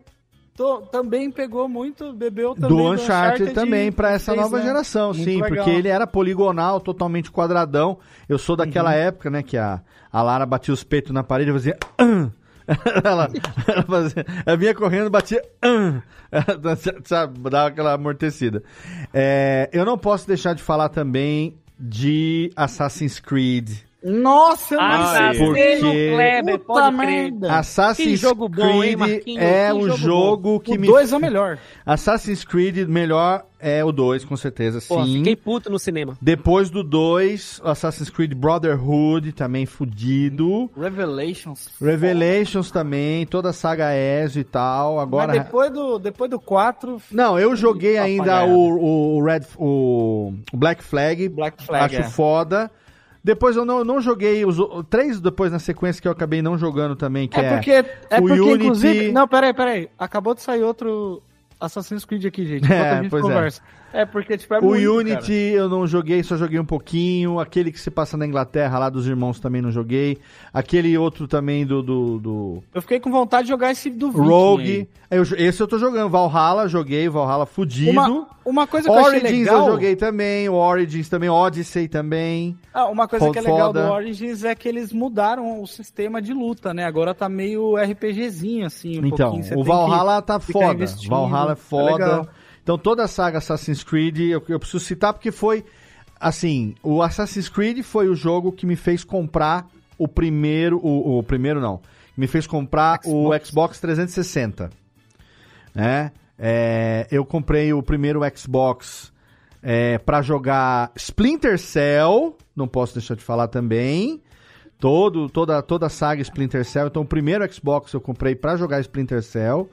to- também pegou muito, bebeu também do Uncharted também pra essa fez, nova né? geração, Muito sim, legal. porque ele era poligonal, totalmente quadradão. Eu sou daquela Uhum. época, né, que a, a Lara batia os peitos na parede e fazia "Ah, ela, ela, fazia, ela vinha correndo, batia. Sabe, dava aquela amortecida. É, eu não posso deixar de falar também de Assassin's Creed. Nossa, eu não Ah, sei. porque- Kleber, Puta merda. Assassin's Que jogo bom, hein, Creed Marquinhos? é Que um jogo jogo, que O me. 2 é o melhor. Assassin's Creed melhor é o 2, com certeza, Pô, sim. fiquei puto no cinema. Depois do 2, Assassin's Creed Brotherhood, também fudido. Revelations. Revelations também, toda a saga Ezio e tal. Agora. Mas depois do, depois do 4, Não, eu joguei ainda o, o Red, o Black Flag. Black Flag, Acho é. foda. Depois eu não, não joguei os três depois na sequência que eu acabei não jogando também, que É é, porque, é o porque Unity- inclusive... Não, peraí, peraí. Acabou de sair outro Assassin's Creed aqui, gente. É, a gente pois é. conversa. É. porque, tipo, é o muito, Unity eu não joguei, só joguei um pouquinho. Aquele que se passa na Inglaterra, lá dos irmãos, também não joguei. Aquele outro também do, do, do cara. Eu fiquei com vontade de jogar esse do Viking Rogue. aí. Eu- esse eu tô jogando. Valhalla, joguei. Valhalla fudido. Uma, uma coisa que eu achei Origins legal... eu joguei também. O Origins também. Odyssey também. Ah, uma coisa que é legal Foda. do Origins é que eles mudaram o sistema de luta, né? Agora tá meio RPGzinho, assim, um Então, o Valhalla tá foda. Valhalla é É foda. legal. Então, toda a saga Assassin's Creed, eu, eu preciso citar porque foi. Assim, o Assassin's Creed foi o jogo que me fez comprar o primeiro. O, o primeiro não. Me fez comprar o Xbox 360. Né? É, eu comprei o primeiro Xbox é, para jogar Splinter Cell. Não posso deixar de falar também. Todo, toda, toda a saga Splinter Cell. Então, o primeiro Xbox eu comprei pra jogar Splinter Cell.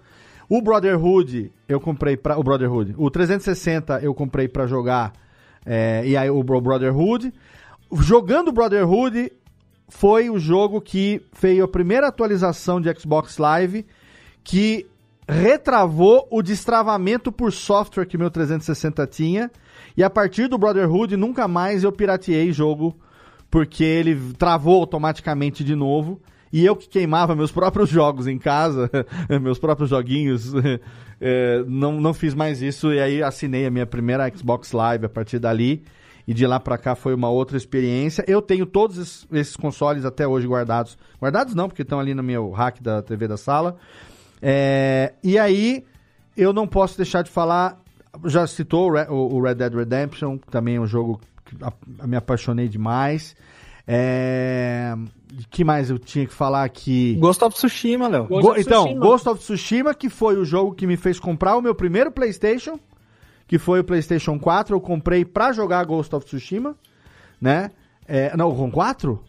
O Brotherhood eu comprei para o Brotherhood. O 360 eu comprei pra jogar é, e aí o Bro- Brotherhood. Jogando Brotherhood foi o jogo que fez a primeira atualização de Xbox Live que retravou o destravamento por software que meu 360 tinha. E a partir do Brotherhood nunca mais eu pirateei jogo porque ele travou automaticamente de novo. E eu que queimava meus próprios jogos em casa, meus próprios joguinhos, eh, não, não fiz mais isso. E aí assinei a minha primeira Xbox Live a partir dali. E de lá pra cá foi uma outra experiência. Eu tenho todos esses- consoles até hoje guardados. Guardados não, porque estão ali no meu rack da TV da sala. É, e aí, eu não posso deixar de falar. Já citou o Re- o o Red Dead Redemption, que também é um jogo que me apaixonei demais. É, que mais eu tinha que falar aqui? Ghost of Tsushima, Léo. Go- então, Tsushima. Ghost of Tsushima, que foi o jogo que me fez comprar o meu primeiro PlayStation, que foi o PlayStation 4. Eu comprei pra jogar Ghost of Tsushima, né? É, não, com 4?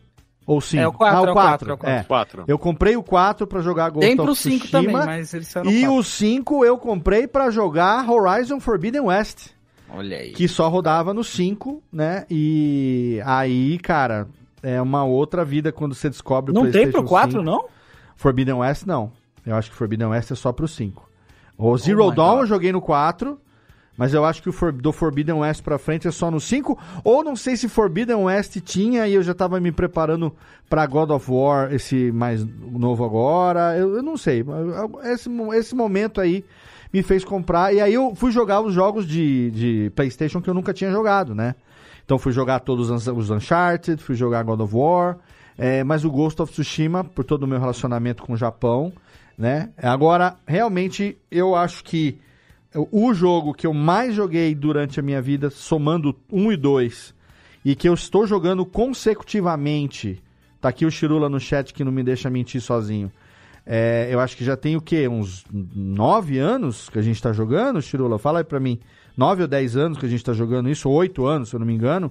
Ou 5? É o 4, ah, é o o 4. 4, é o 4. É. Quatro. Eu comprei o 4 pra jogar Ghost Tem pro of 5 Tsushima. também, mas eles saíram E no o 5 eu comprei pra jogar Horizon Forbidden West, 4. Olha aí. que só rodava no 5, né? E aí, cara, é uma outra vida quando você descobre o Não tem PlayStation pro 4, 5. não? Forbidden West, não. Eu acho que Forbidden West é só pro 5. O Zero Oh Dawn God. eu joguei no 4, mas eu acho que o For- do Forbidden West pra frente é só no 5. Ou não sei se Forbidden West tinha e eu já tava me preparando pra God of War, esse mais novo agora. Eu, eu não sei. Esse, esse momento aí me fez comprar. E aí eu fui jogar os jogos de, de PlayStation que eu nunca tinha jogado, né? Então fui jogar todos os Uncharted, fui jogar God of War, é, mas o Ghost of Tsushima, por todo o meu relacionamento com o Japão, né? Agora, realmente, eu acho que o jogo que eu mais joguei durante a minha vida, somando 1 e 2, e que eu estou jogando consecutivamente, tá aqui o Chirula no chat que não me deixa mentir sozinho. É, eu acho que já tem o quê? Uns 9 anos que a gente tá jogando, Chirula? Fala aí pra mim. 9 ou 10 anos que a gente tá jogando isso, ou 8 anos, se eu não me engano.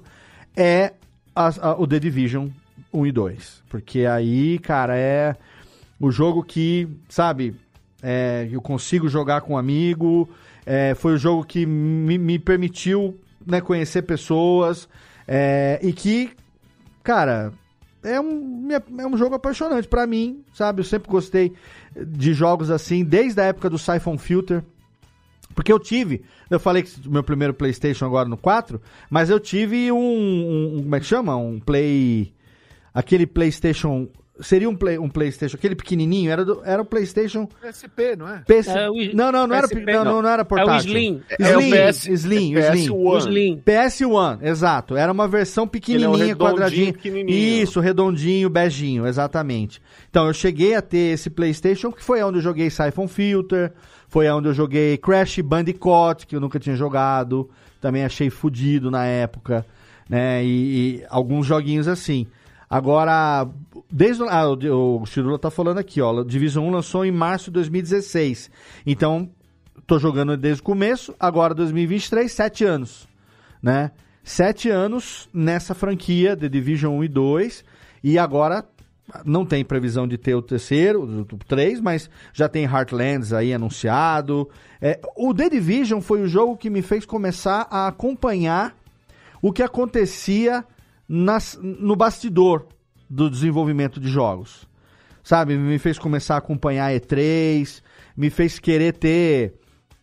É as- a- o The Division 1 e 2. Porque aí, cara, é o jogo que, sabe, é, eu consigo jogar com um amigo. é, foi o jogo que me, me permitiu né, conhecer pessoas. é, e que, cara, é um, é um jogo apaixonante pra mim, sabe? Eu sempre gostei de jogos assim, desde a época do Siphon Filter. Porque eu tive, eu falei que o meu primeiro PlayStation agora no 4, mas eu tive um, um- como é que chama? Um Play. Aquele PlayStation seria um, play, um PlayStation, aquele pequenininho, era, do, era o PlayStation PSP, não é? PS... É o- não, não, não era, PSP, não, não, não. não era É o portátil. Slim. É o Slim, PS Slim, o PS1. Slim. O Slim. PS1, exato. Era uma versão pequenininha, é um quadradinha. Isso, redondinho, beijinho, exatamente. Então, eu cheguei a ter esse PlayStation, que foi onde eu joguei Siphon Filter, foi onde eu joguei Crash Bandicoot, que eu nunca tinha jogado, também achei fudido na época, né? E, e alguns joguinhos assim. Agora, desde o- ah, o, o Chirula tá falando aqui, ó, Division 1 lançou em março de 2016. Então, tô jogando desde o começo, agora 2023, sete anos, né? Sete anos nessa franquia The Division 1 e 2, e agora não tem previsão de ter o terceiro, o 3, mas já tem Heartlands aí anunciado. É, o The Division foi o jogo que me fez começar a acompanhar o que acontecia nas- no bastidor do desenvolvimento de jogos. Sabe, me fez começar a acompanhar E3, me fez querer ter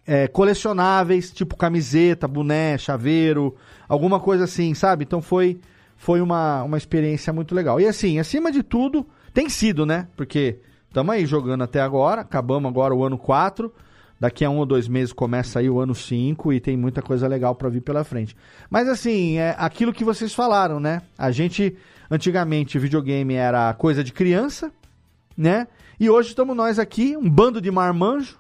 é, colecionáveis, tipo camiseta, boné, chaveiro, alguma coisa assim, sabe? Então foi, foi uma, uma experiência muito legal. E assim, acima de tudo, tem sido, né? Porque estamos aí jogando até agora, acabamos agora o ano 4. Daqui a um ou dois meses começa aí o ano 5 e tem muita coisa legal pra vir pela frente. Mas assim, é aquilo que vocês falaram, né? A gente, antigamente, videogame era coisa de criança, né? E hoje estamos nós aqui, um bando de marmanjo,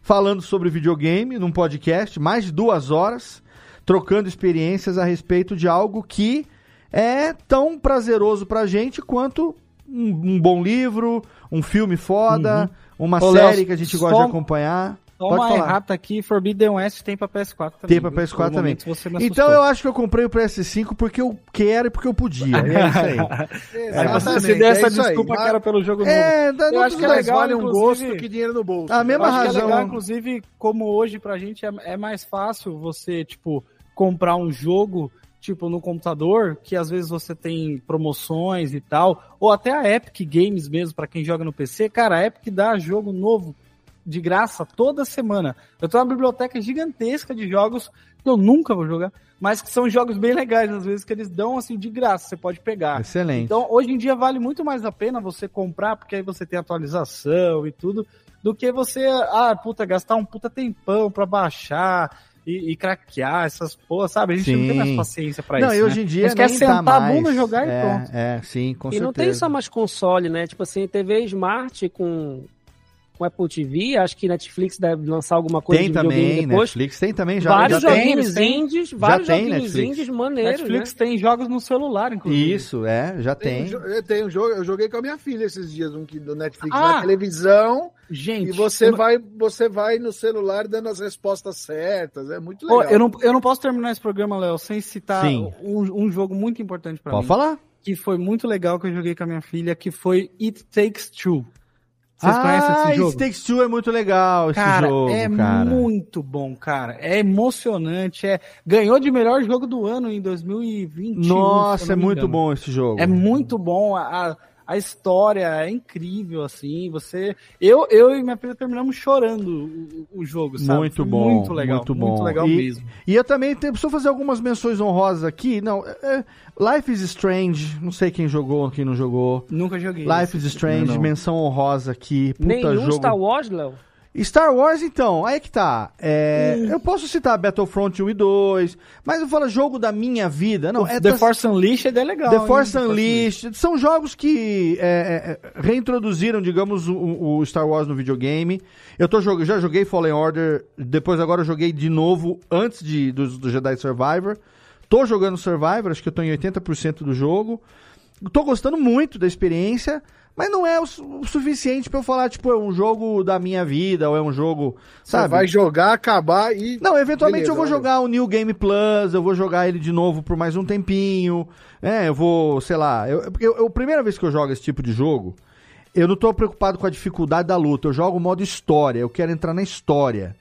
falando sobre videogame num podcast, mais de duas horas, trocando experiências a respeito de algo que é tão prazeroso pra gente quanto um, um bom livro, um filme foda, uma Ô, série Léo, que a gente gosta de acompanhar. Só Pode uma falar. errata aqui, Forbidden West tem pra PS4 também. Tem pra viu? PS4 Por também. Então eu acho que eu comprei o PS5 porque eu quero e porque eu podia. É isso aí. Aí você, você deu essa desculpa que era pelo jogo É, novo. dá- eu acho que é legal, vale um gosto que dinheiro no bolso. A mesma eu acho que é razão. legal, inclusive, como hoje pra gente é, é mais fácil você, tipo, comprar um jogo, tipo, no computador, que às vezes você tem promoções e tal, ou até a Epic Games mesmo, pra quem joga no PC. Cara, a Epic dá jogo novo de graça toda semana. Eu tenho uma biblioteca gigantesca de jogos que eu nunca vou jogar, mas que são jogos bem legais, às vezes, que eles dão assim de graça, você pode pegar. Excelente. Então, hoje em dia vale muito mais a pena você comprar, porque aí você tem atualização e tudo, do que você, ah, puta, gastar um puta tempão pra baixar e, e craquear essas porra, sabe? A gente não tem mais Sim. paciência pra não, isso. e né? hoje em dia a gente quer nem sentar tá a bunda, jogar é, e pronto. É, sim, com e certeza. não tem só mais console, né? Tipo assim, TV Smart com, com Apple TV, acho que Netflix deve lançar alguma coisa Tem de videogame também, depois. Netflix tem também já. vários já joguinhos tem. indies, Já vários tem joguinhos Netflix. indies maneiros, Netflix né? tem jogos no celular, inclusive. Isso, é, já Tem, tem. eu tenho um jogo, eu joguei com a minha filha esses dias, um que do Netflix Ah! na televisão, Gente, e você não- vai, você vai no celular dando as respostas certas, é muito legal. eu, não, eu não posso terminar esse programa, Léo, sem citar um, um jogo muito importante pra Pode mim. falar. Que foi muito legal que eu joguei com a minha filha, que foi It Takes Two. Vocês ah, conhecem esse jogo? It Takes Two é muito legal Cara, jogo, é cara. muito bom, cara. É emocionante. É... Ganhou de melhor jogo do ano em 2021. se eu Nossa, não é muito engano. bom esse jogo. É muito bom. A, a- a história é incrível, assim. Você. Eu, eu e minha filha terminamos chorando o, o jogo, sabe? Muito bom, Muito legal. muito bom. legal e, mesmo. E eu também tenho, preciso fazer algumas menções honrosas aqui. Não, é- é, Life is Strange, não sei quem jogou, quem não jogou. Nunca joguei. Life esse. is Strange, Não, não. menção honrosa aqui. Puta Nenhum jogo. Star Wars, Léo? Star Wars, então, aí que tá. É, Hum. Eu posso citar Battlefront 1 e 2, mas eu falo jogo da minha vida. Não, é The das- Force Unleashed é legal. The hein? Force Unleashed. São jogos que é, é, reintroduziram, digamos, o, o Star Wars no videogame. Eu tô, jog- já joguei Fallen Order, depois agora eu joguei de novo antes de, do, do Jedi Survivor. Tô jogando Survivor, acho que eu tô em 80% do jogo. Tô gostando muito da experiência, mas não é o, su- o suficiente pra eu falar, tipo, é um jogo da minha vida, ou é um jogo, Você sabe? vai jogar, acabar e. Não, eventualmente Beleza, eu vou valeu. jogar o New Game Plus, eu vou jogar ele de novo por mais um tempinho. É, eu vou, sei lá. Eu, porque eu, eu- a primeira vez que eu jogo esse tipo de jogo, eu não tô preocupado com a dificuldade da luta. Eu jogo o modo história, eu quero entrar na história.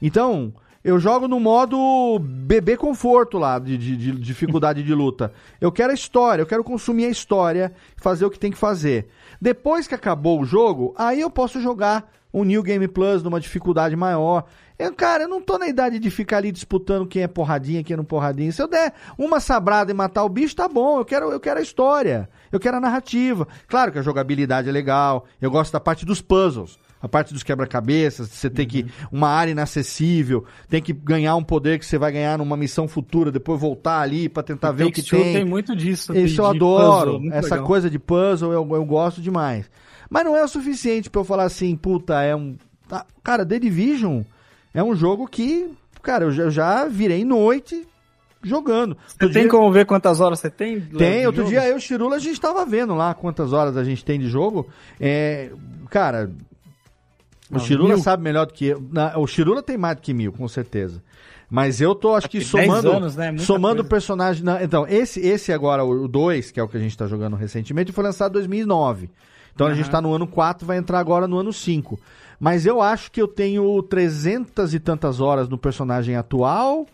Então, eu jogo no modo bebê conforto lá, de, de- de dificuldade de luta. Eu quero a história, eu quero consumir a história, fazer o que tem que fazer. Depois que acabou o jogo, aí eu posso jogar um New Game Plus numa dificuldade maior. Eu, cara, eu não tô na idade de ficar ali disputando quem é porradinha, quem não porradinha. Se eu der uma sabrada e matar o bicho, tá bom. Eu quero, eu quero a história. Eu quero a narrativa. Claro que a jogabilidade é legal. Eu gosto da parte dos puzzles. A parte dos quebra-cabeças, você tem que. Uma área inacessível, tem que ganhar um poder que você vai ganhar numa missão futura, depois voltar ali pra tentar ver o que tem. tem muito disso. Isso de- eu adoro. puzzle, Essa legal. coisa de puzzle eu, eu gosto demais. Mas não é o suficiente pra eu falar assim, puta, é um. tá- Cara, The Division é um jogo que, cara, eu já, eu já virei noite jogando. Você tem como ver quantas horas você tem? Tem, outro jogo? dia eu e o Chirula, a gente tava vendo lá quantas horas a gente tem de jogo. É, cara, o Não, Chirula mil? sabe melhor do que eu. Na- o Chirula tem mais do que mil, com certeza. Mas eu tô, acho que Acho que 10 somando. anos, né? Muita somando coisa. personagem. não, então, esse, esse agora, o 2, que é o que a gente tá jogando recentemente, foi lançado em 2009. Então a gente tá no ano 4, vai entrar agora no ano 5. Mas eu acho que eu tenho 300 e tantas horas no personagem atual.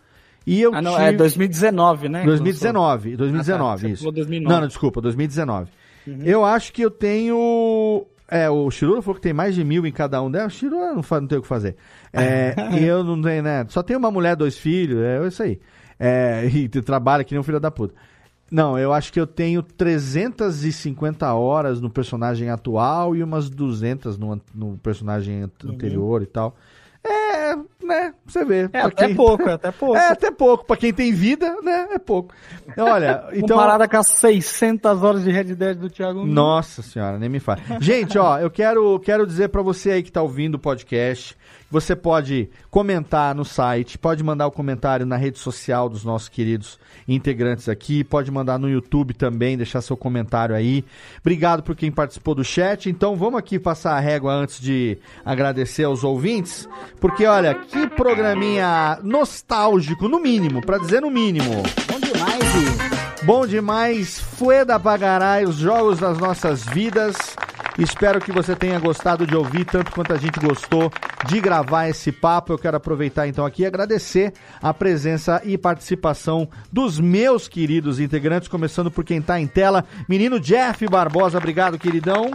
E eu Ah, não, tive... é 2019, né? 2019, Ah, 2019, tá, você isso. falou 2009. Não, não, desculpa, 2019. Uhum. Eu acho que eu tenho. É, o Chirula falou que tem mais de mil em cada um. Né? O Chirula não, não tem o que fazer. É, e eu não tenho, né? Só tenho uma mulher, dois filhos, é isso aí. É, e trabalha que nem um filho da puta. Não, eu acho que eu tenho 350 horas no personagem atual e umas 200 no, no personagem an- anterior e tal. É, né? Você vê. É até quem- pouco, é até pouco. É até pouco. Pra quem tem vida, né? É pouco. Olha, então. Comparada com as 600 horas de Red Dead do Thiago. Nossa senhora, nem me fale. Gente, ó, eu quero, quero dizer pra você aí que tá ouvindo o podcast, você pode comentar no site, pode mandar o comentário na rede social dos nossos queridos integrantes aqui, pode mandar no YouTube também, deixar seu comentário aí. Obrigado por quem participou do chat. Então vamos aqui passar a régua antes de agradecer aos ouvintes, porque olha, que programinha nostálgico, no mínimo, pra dizer no mínimo. Bom demais, Bom demais, Fueda Bagarai, os jogos das nossas vidas. Espero que você tenha gostado de ouvir tanto quanto a gente gostou de gravar esse papo. Eu quero aproveitar então aqui e agradecer a presença e participação dos meus queridos integrantes, começando por quem tá em tela, menino Jeff Barbosa. Obrigado, queridão.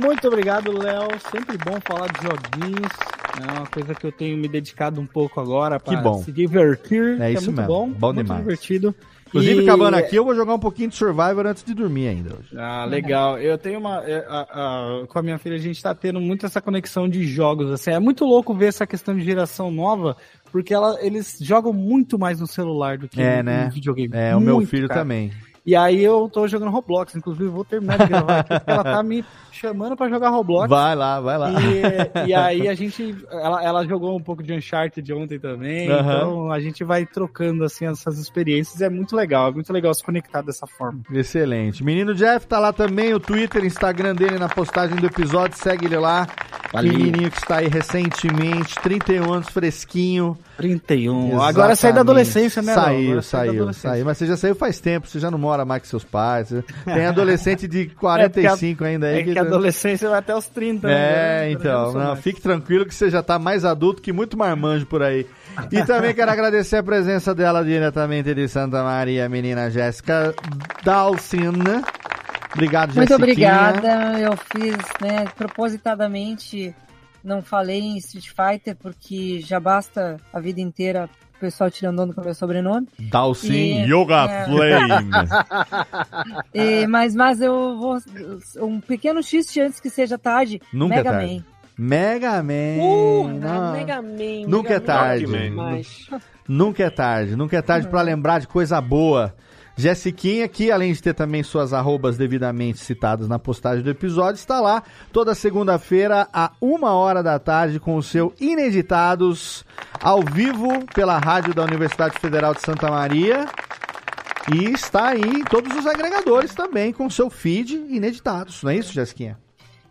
Muito obrigado, Léo. Sempre bom falar de joguinhos. É uma coisa que eu tenho me dedicado um pouco agora para se divertir. É que isso muito mesmo. bom. Bom muito demais. divertido. Inclusive, E- acabando aqui, eu vou jogar um pouquinho de Survivor antes de dormir ainda hoje. Ah, legal. Eu tenho uma. é, a- a- com a minha filha, a gente tá tendo muito essa conexão de jogos. Assim, é muito louco ver essa questão de geração nova, porque ela, eles jogam muito mais no celular do que É, no, né? no videogame. É, o meu Muito, filho cara. também. E aí eu tô jogando Roblox, inclusive vou terminar de gravar aqui, porque ela tá me chamando pra jogar Roblox. Vai lá, vai lá. E, e aí a gente, ela, ela jogou um pouco de Uncharted ontem também, Aham. então a gente vai trocando assim essas experiências, é muito legal, é muito legal se conectar dessa forma. Excelente. Menino Jeff tá lá também, o Twitter, Instagram dele na postagem do episódio, segue ele lá. Valeu. Menininho que está aí recentemente, 31 anos, fresquinho. 31. Agora sai da adolescência, né? Saiu, saiu, saiu. Mas você já saiu faz tempo, você já não mora mais com seus pais. Tem adolescente de 45 ainda aí. É que a adolescência vai até os 30, É, né? então, não, fique tranquilo que você já tá mais adulto que muito marmanjo por aí. E também quero agradecer a presença dela diretamente de Santa Maria, a menina Jéssica Dalcina. Obrigado, Muito Jessiquinha. obrigada. Eu fiz, né, propositadamente não falei em Street Fighter porque já basta a vida inteira o pessoal tirando onda com o meu sobrenome. Dalcin E- Yoga é. Flame. E- mas, mas eu vou. Um pequeno xiste antes que seja tarde. Nunca Mega é tarde. Man. Mega Man. Não. Mega Man. Nunca Mega é tarde. Man. Nunca é tarde, nunca é tarde pra lembrar de coisa boa. Jessiquinha, que além de ter também suas arrobas devidamente citadas na postagem do episódio, está lá toda segunda-feira, a uma hora da tarde, com o seu Ineditados, ao vivo, pela rádio da Universidade Federal de Santa Maria. E está aí em todos os agregadores também, com o seu feed Ineditados. Não é isso, Jessiquinha?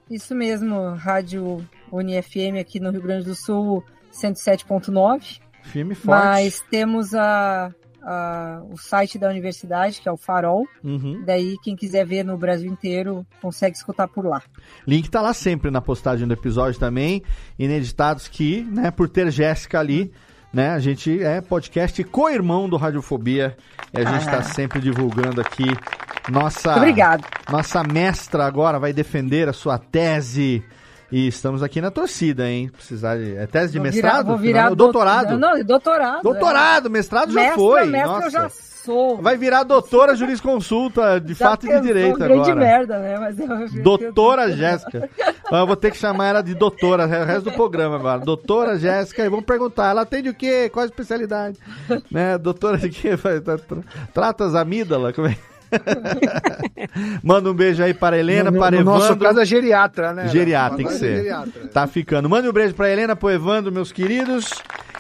Isso mesmo, Rádio UniFM aqui no Rio Grande do Sul, 107.9. Firme e forte. Mas temos a, a- o site da universidade, que é o Farol. Uhum. Daí, quem quiser ver no Brasil inteiro, consegue escutar por lá. Link tá lá sempre na postagem do episódio também. Ineditados que, né, por ter Jéssica ali, né, a gente é podcast co-irmão do Radiofobia. E a gente Ah. tá sempre divulgando aqui nossa. Muito obrigado. Nossa mestra agora vai defender a sua tese E estamos aqui na torcida, hein? Precisar de. É tese de Vou mestrado? virar- virar Não, doutorado? Não, doutorado. Doutorado, mestrado já Mestra, foi. mestra Nossa. eu já sou. Vai virar doutora jurisconsulta de Já fato e de direito agora. merda, né? Mas eu, Doutora Jéssica. Mas Eu vou ter que chamar ela de doutora, o resto do programa agora. Doutora Jéssica, e vamos perguntar, ela atende o quê? Qual a especialidade? né? Doutora de quê? Tra- Trata as amígdalas? Como é? Manda um beijo aí para a Helena, no, para no nosso Evandro. caso é geriatra, né? Geriatra, tem que ser. geriatra. Tá ficando. Manda um beijo pra Helena, pro Evandro, meus queridos.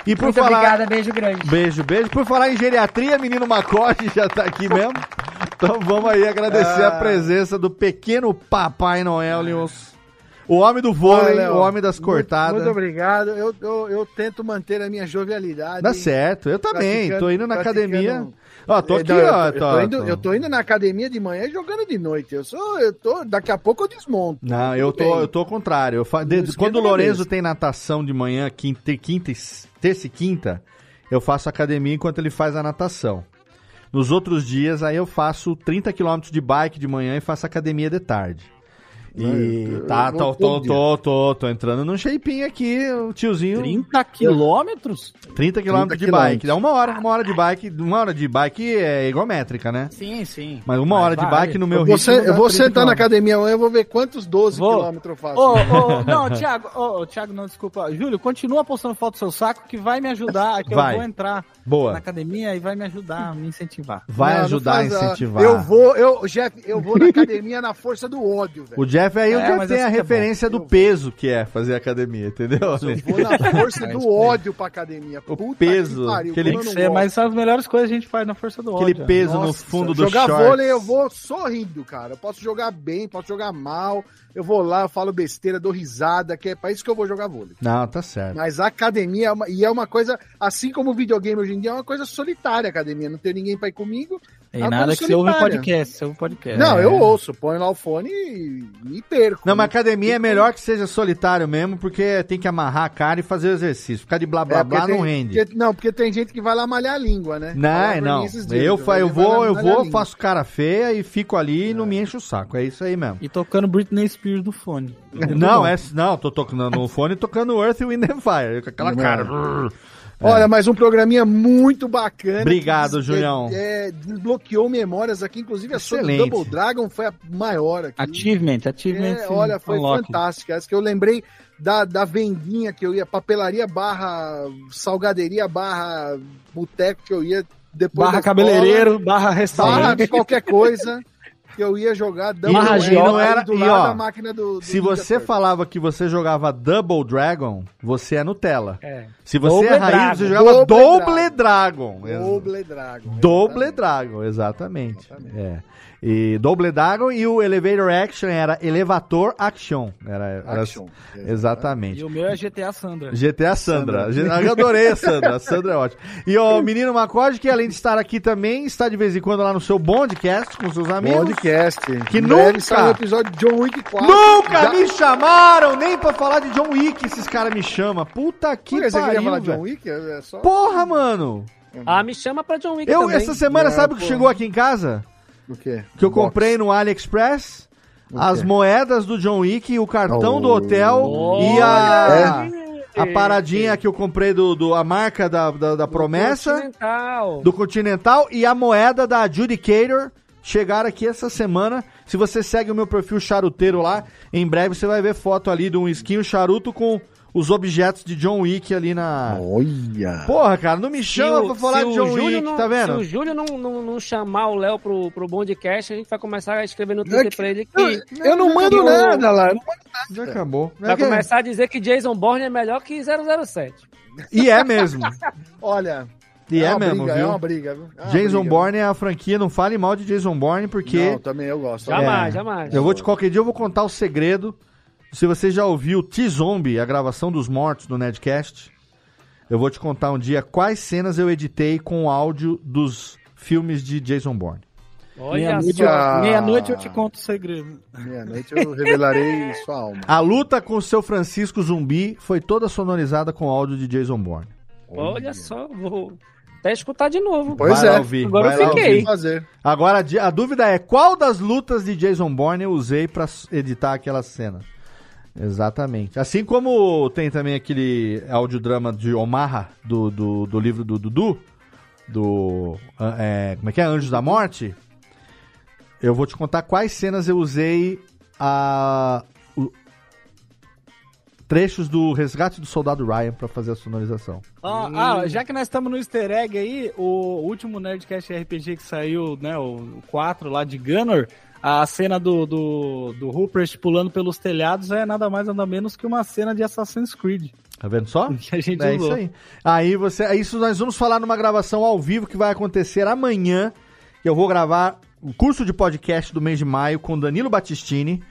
E por Muito falar. obrigada, beijo grande. Beijo, beijo. Por falar em geriatria, menino Macode já tá aqui mesmo. Então vamos aí agradecer Ah. a presença do pequeno Papai Noel, Leons. O homem do vôlei, Olha, o homem das muito- cortadas. Muito, obrigado. Eu, eu, eu tento manter a minha jovialidade. Dá certo, eu também. Praticando- Tô indo na academia. Ó, tô É, aqui, eu ó. tô- eu, tô- tô indo, tô- eu tô indo na academia de manhã e jogando de noite. Eu sou, eu tô, daqui a pouco eu desmonto. Não, eu tô, eu tô ao contrário. Eu fa- de- quando o Lorenzo tem natação de manhã, quinta, quinta, terça e quinta, eu faço academia enquanto ele faz a natação. Nos outros dias, aí eu faço 30 quilômetros de bike de manhã e faço academia de tarde. E eu- tá, tô, tô, tô, tô, tô entrando num shapinho aqui, o tiozinho. 30 quilômetros? 30 quilômetros de 30 bike. Dá uma hora, uma hora de bike. Uma hora de bike é igométrica, né? Sim, sim. Mas uma hora de bike no meu Eu ritmo eu vou 30 sentar na academia amanhã, eu vou ver quantos 12 Vou. quilômetros eu faço. Ô, ô, não, Thiago, ô, ô, Thiago, não, desculpa. Júlio, continua postando foto do seu saco que vai me ajudar, que Vai. eu vou entrar Boa. na academia e vai me ajudar, me incentivar. Vai ajudar a faz incentivar. Eu vou, eu, Jeff, eu vou na academia na força do ódio, velho. O Jeff aí, o É, tem a assim que é referência do peso que é fazer academia, entendeu? Eu vou na força do ódio pra academia. O Puta peso, que pariu, aquele- como eu não Tem que ser, gosto. mas são as melhores coisas que a gente faz na força do Aquele ódio. peso no Nossa, fundo do jogar shorts. vôlei eu vou sorrindo, cara. Eu posso jogar bem, posso jogar mal. Eu vou lá, eu falo besteira, dou risada, que é pra isso que eu vou jogar vôlei. Não, tá certo. Mas a academia, é uma- e é uma coisa, assim como o videogame hoje em dia, é uma coisa solitária a academia. Não tem ninguém pra ir comigo. Tem É nada que você ouve podcast, você ouve podcast. Não, É. eu ouço, ponho lá o fone e me perco. Não, mas academia é melhor que seja solitário mesmo, porque tem que amarrar a cara e fazer o exercício. Ficar de blá blá É, blá porque não tem- rende. porque- não, porque tem gente que vai lá malhar a língua, né? Não, não. dias, Eu, eu lá vou, eu vou, faço cara feia e fico ali e não me enche o saco. É isso aí mesmo. E tocando Britney Spears no fone. Não, é, não, tô tocando no fone e tocando Earth, Wind and Fire, com aquela Não. cara. Olha, mas um programinha muito bacana. Obrigado, des- Julião. É, é, desbloqueou memórias aqui, inclusive a sua. Double Dragon foi a maior aqui. Achievement, achievement. É, olha, foi unlock. fantástica. Essa que eu lembrei da, da vendinha que eu ia, papelaria barra salgaderia barra boteco que eu ia depois Barra cabeleireiro, barra barra restaurante. de qualquer coisa que eu ia jogar Double Dragon e não era- do e, lado ó, da máquina do, do Se Ninja você Turtle. falava que você jogava Double Dragon, você é Nutella. É. Se você é Double raiz, você Dragon. jogava Double Double Dragon. Double Dragon. Double exatamente. Dragon, exatamente. É. E Double Dragon e o Elevator Action era Elevator Action. Era, era- Action. Exatamente. E o meu é GTA Sandra. GTA Sandra. Eu adorei a Sandra. A Sandra é ótima. E o menino Macode, que além de estar aqui também, está de vez em quando lá no seu Bondcast com seus amigos. Podcast. Que nunca- sai o episódio de John Wick 4. Nunca Já- me chamaram nem pra falar de John Wick, esses caras me chamam. Puta que Por que você queria pariu, falar de John. Wick? É só... Porra, mano. Ah, me chama pra John Wick Eu, também. essa semana, Não, sabe o que chegou aqui em casa? O quê? Que eu Box. comprei no AliExpress? O As quê? moedas do John Wick, o cartão Oh. do hotel e a, É. a paradinha que eu comprei do, do a marca da, da, da promessa Continental. do Continental e a moeda da Adjudicator chegaram aqui essa semana. Se você segue o meu perfil charuteiro lá, em breve você vai ver foto ali de um um charuto com os objetos de John Wick ali na. Olha. Porra, cara, não me chama Se o- pra falar se de o John Júlio Wick, não- tá Se vendo? o Júlio não, não, não chamar o Léo pro, pro Bondcast, a gente vai começar a escrever no É Twitter que- pra ele que Eu, eu não mando o- nada lá. eu não mando Já acabou. vai É que- começar a dizer que Jason Bourne é melhor que 007. E é mesmo. Olha. E é, uma mesmo, briga, viu? É uma briga, viu? É uma Jason briga, Bourne é a franquia, não fale mal de Jason Bourne, porque. Não, também eu gosto. Jamais, É. jamais. Eu vou te qualquer dia eu vou contar o segredo. Se você já ouviu T-Zombie, a gravação dos mortos do Nedcast, eu vou te contar um dia quais cenas eu editei com o áudio dos filmes de Jason Bourne. Olha Meia-noite. Ah. meia-noite eu te conto o segredo. Meia-noite eu revelarei sua alma. A luta com o seu Francisco Zumbi foi toda sonorizada com o áudio de Jason Bourne. Olha só, vou até escutar de novo. Pois vai é. ouvir, Agora vai eu fiquei. fazer. Agora a a dúvida é qual das lutas de Jason Bourne eu usei pra s- editar aquela cena. Exatamente. Assim como tem também aquele audiodrama de Omaha, do, do, do livro do Dudu, do. é, como é que é? Anjos da Morte. Eu vou te contar quais cenas eu usei a. o- trechos do Resgate do Soldado Ryan pra fazer a sonorização. Ah, ah, já que nós estamos no easter egg aí, o último Nerdcast RPG que saiu, né, o 4 lá de Gunner, a cena do, do, do Rupert pulando pelos telhados é nada mais nada menos que uma cena de Assassin's Creed. Tá vendo só? Que a gente é usou. isso aí. Aí você, é isso nós vamos falar numa gravação ao vivo que vai acontecer amanhã. Eu vou gravar o curso de podcast do mês de maio com Danilo Battistini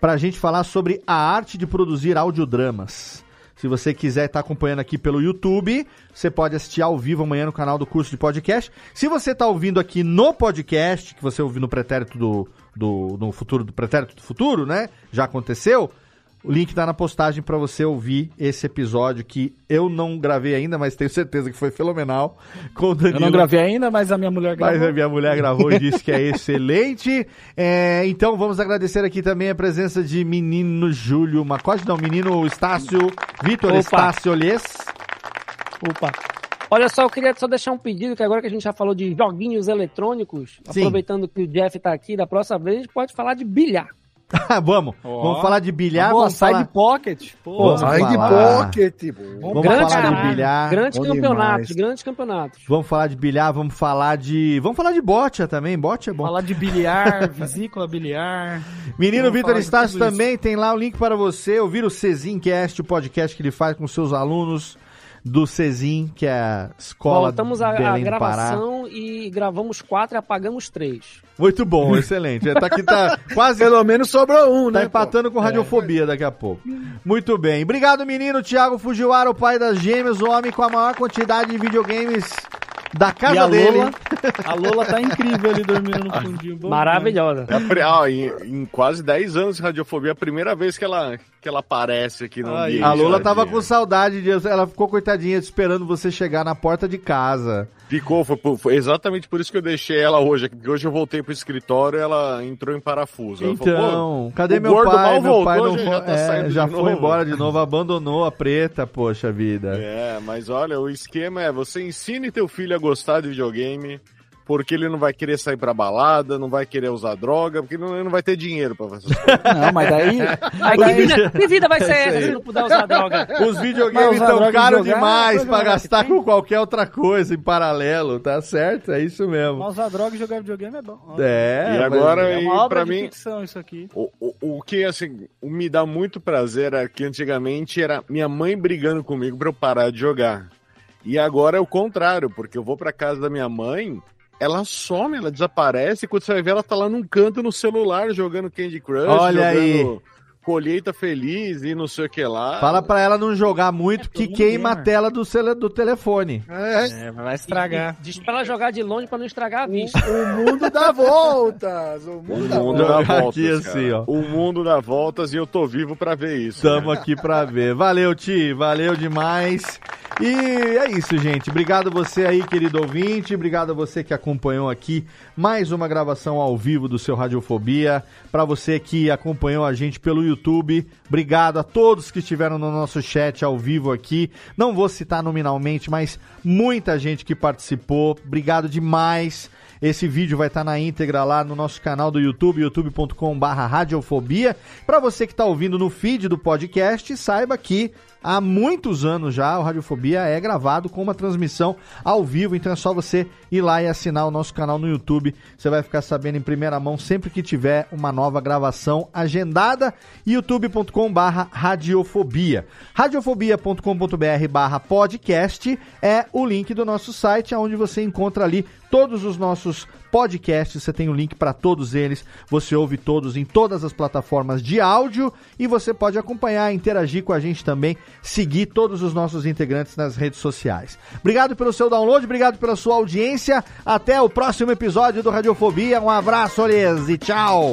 pra gente falar sobre a arte de produzir audiodramas. Se você quiser estar acompanhando aqui pelo YouTube, você pode assistir ao vivo amanhã no canal do curso de podcast. Se você está ouvindo aqui no podcast, que você ouviu no pretérito do, do no futuro do pretérito do futuro, né? Já aconteceu. O link tá na postagem para você ouvir esse episódio que eu não gravei ainda, mas tenho certeza que foi fenomenal. Com o Eu não gravei ainda, mas a minha mulher Mas gravou. a minha mulher gravou e disse que é excelente. É, então vamos agradecer aqui também a presença de menino Júlio Macode, não, menino Estácio, Vitor. Estácio Olhês. Opa. Olha só, eu queria só deixar um pedido, que agora que a gente já falou de joguinhos eletrônicos, Sim. aproveitando que o Jeff tá aqui, da próxima vez a gente pode falar de bilhar. vamos, Ó. vamos falar de bilhar, Boa, vamos falar... de pocket. Pô, Vamos Sai de falar. pocket. Vamos Grande falar de bilhar. Grandes Bom campeonatos, demais. grandes campeonatos. Vamos falar de bilhar, vamos falar de... Vamos falar de bocha também, bocha é bom. Falar de biliar, vesícula biliar. Menino Vitor Estácio também tem lá o link para você ouvir o Cezincast, o podcast que ele faz com seus alunos do Cezin, que é a escola Voltamos à, do Pará. gravação e gravamos quatro e apagamos três. Muito bom, excelente. Tá aqui, tá quase Pelo menos sobrou um, tá né? empatando com radiofobia daqui a pouco. Muito bem. Obrigado, menino Thiago Fujiwara, o pai das gêmeas, o homem com a maior quantidade de videogames da E casa a dele. Lola, a Lola tá incrível ali dormindo no fundinho. Bom Maravilhosa. É a ah, em, em quase 10 anos de radiofobia, é a primeira vez que ela, que ela aparece aqui no ambiente. A Lola tadinha. tava com saudade de. Ela ficou coitadinha esperando você chegar na porta de casa. Ficou, foi, foi exatamente por isso que eu deixei ela hoje porque hoje eu voltei pro escritório e ela entrou em parafuso. Então, "Pô, cadê meu pai? Meu pai voltou, não já tá é, saindo já foi novo." embora de novo, abandonou a preta, poxa vida. É, mas olha, o esquema é você ensine teu filho a gostar de videogame, porque ele não vai querer sair pra balada, não vai querer usar droga, porque ele não, ele não vai ter dinheiro pra fazer. Não, mas daí. Aí, que, vida, que vida vai ser É essa se não puder usar droga? Os videogames estão e caros jogar, demais pra gastar com qualquer outra coisa em paralelo, tá certo? É isso mesmo. Mas usar droga e jogar videogame é bom. É, E agora, É e uma obra pra de mim, ficção isso aqui. o, o, o que assim, me dá muito prazer é que antigamente era minha mãe brigando comigo pra eu parar de jogar. E agora é o contrário, porque eu vou pra casa da minha mãe, ela some, ela desaparece, e quando você vai ver, ela tá lá num canto no celular jogando Candy Crush, Olha jogando colheita feliz e não sei o que lá. Fala pra ela não jogar muito, que todo queima a tela do, cele- do telefone. É, É, vai estragar. Diz pra ela jogar de longe pra não estragar a vista. o mundo dá voltas. O O mundo dá mundo voltas. dá voltas, aqui assim, cara. ó. O mundo dá voltas e eu tô vivo pra ver isso. Tamo aqui pra ver. Valeu, Ti. Valeu demais. E é isso, gente. Obrigado você aí, querido ouvinte. Obrigado a você que acompanhou aqui mais uma gravação ao vivo do seu Radiofobia. Pra você que acompanhou a gente pelo YouTube, obrigado a todos que estiveram no nosso chat ao vivo aqui. Não vou citar nominalmente, mas muita gente que participou. Obrigado demais. Esse vídeo vai estar na íntegra lá no nosso canal do YouTube, youtube.com.br radiofobia. Para você que está ouvindo no feed do podcast, saiba que há muitos anos já o Radiofobia é gravado com uma transmissão ao vivo, então é só você ir lá e assinar o nosso canal no YouTube. Você vai ficar sabendo em primeira mão sempre que tiver uma nova gravação agendada. youtube.com/barra radiofobia. radiofobia.com.br barra podcast é o link do nosso site, onde você encontra ali todos os nossos podcasts, você tem o link para todos eles, você ouve todos em todas as plataformas de áudio e você pode acompanhar, interagir com a gente também, seguir todos os nossos integrantes nas redes sociais. Obrigado pelo seu download, obrigado pela sua audiência, até o próximo episódio do Radiofobia, um abraço, olhês, e tchau!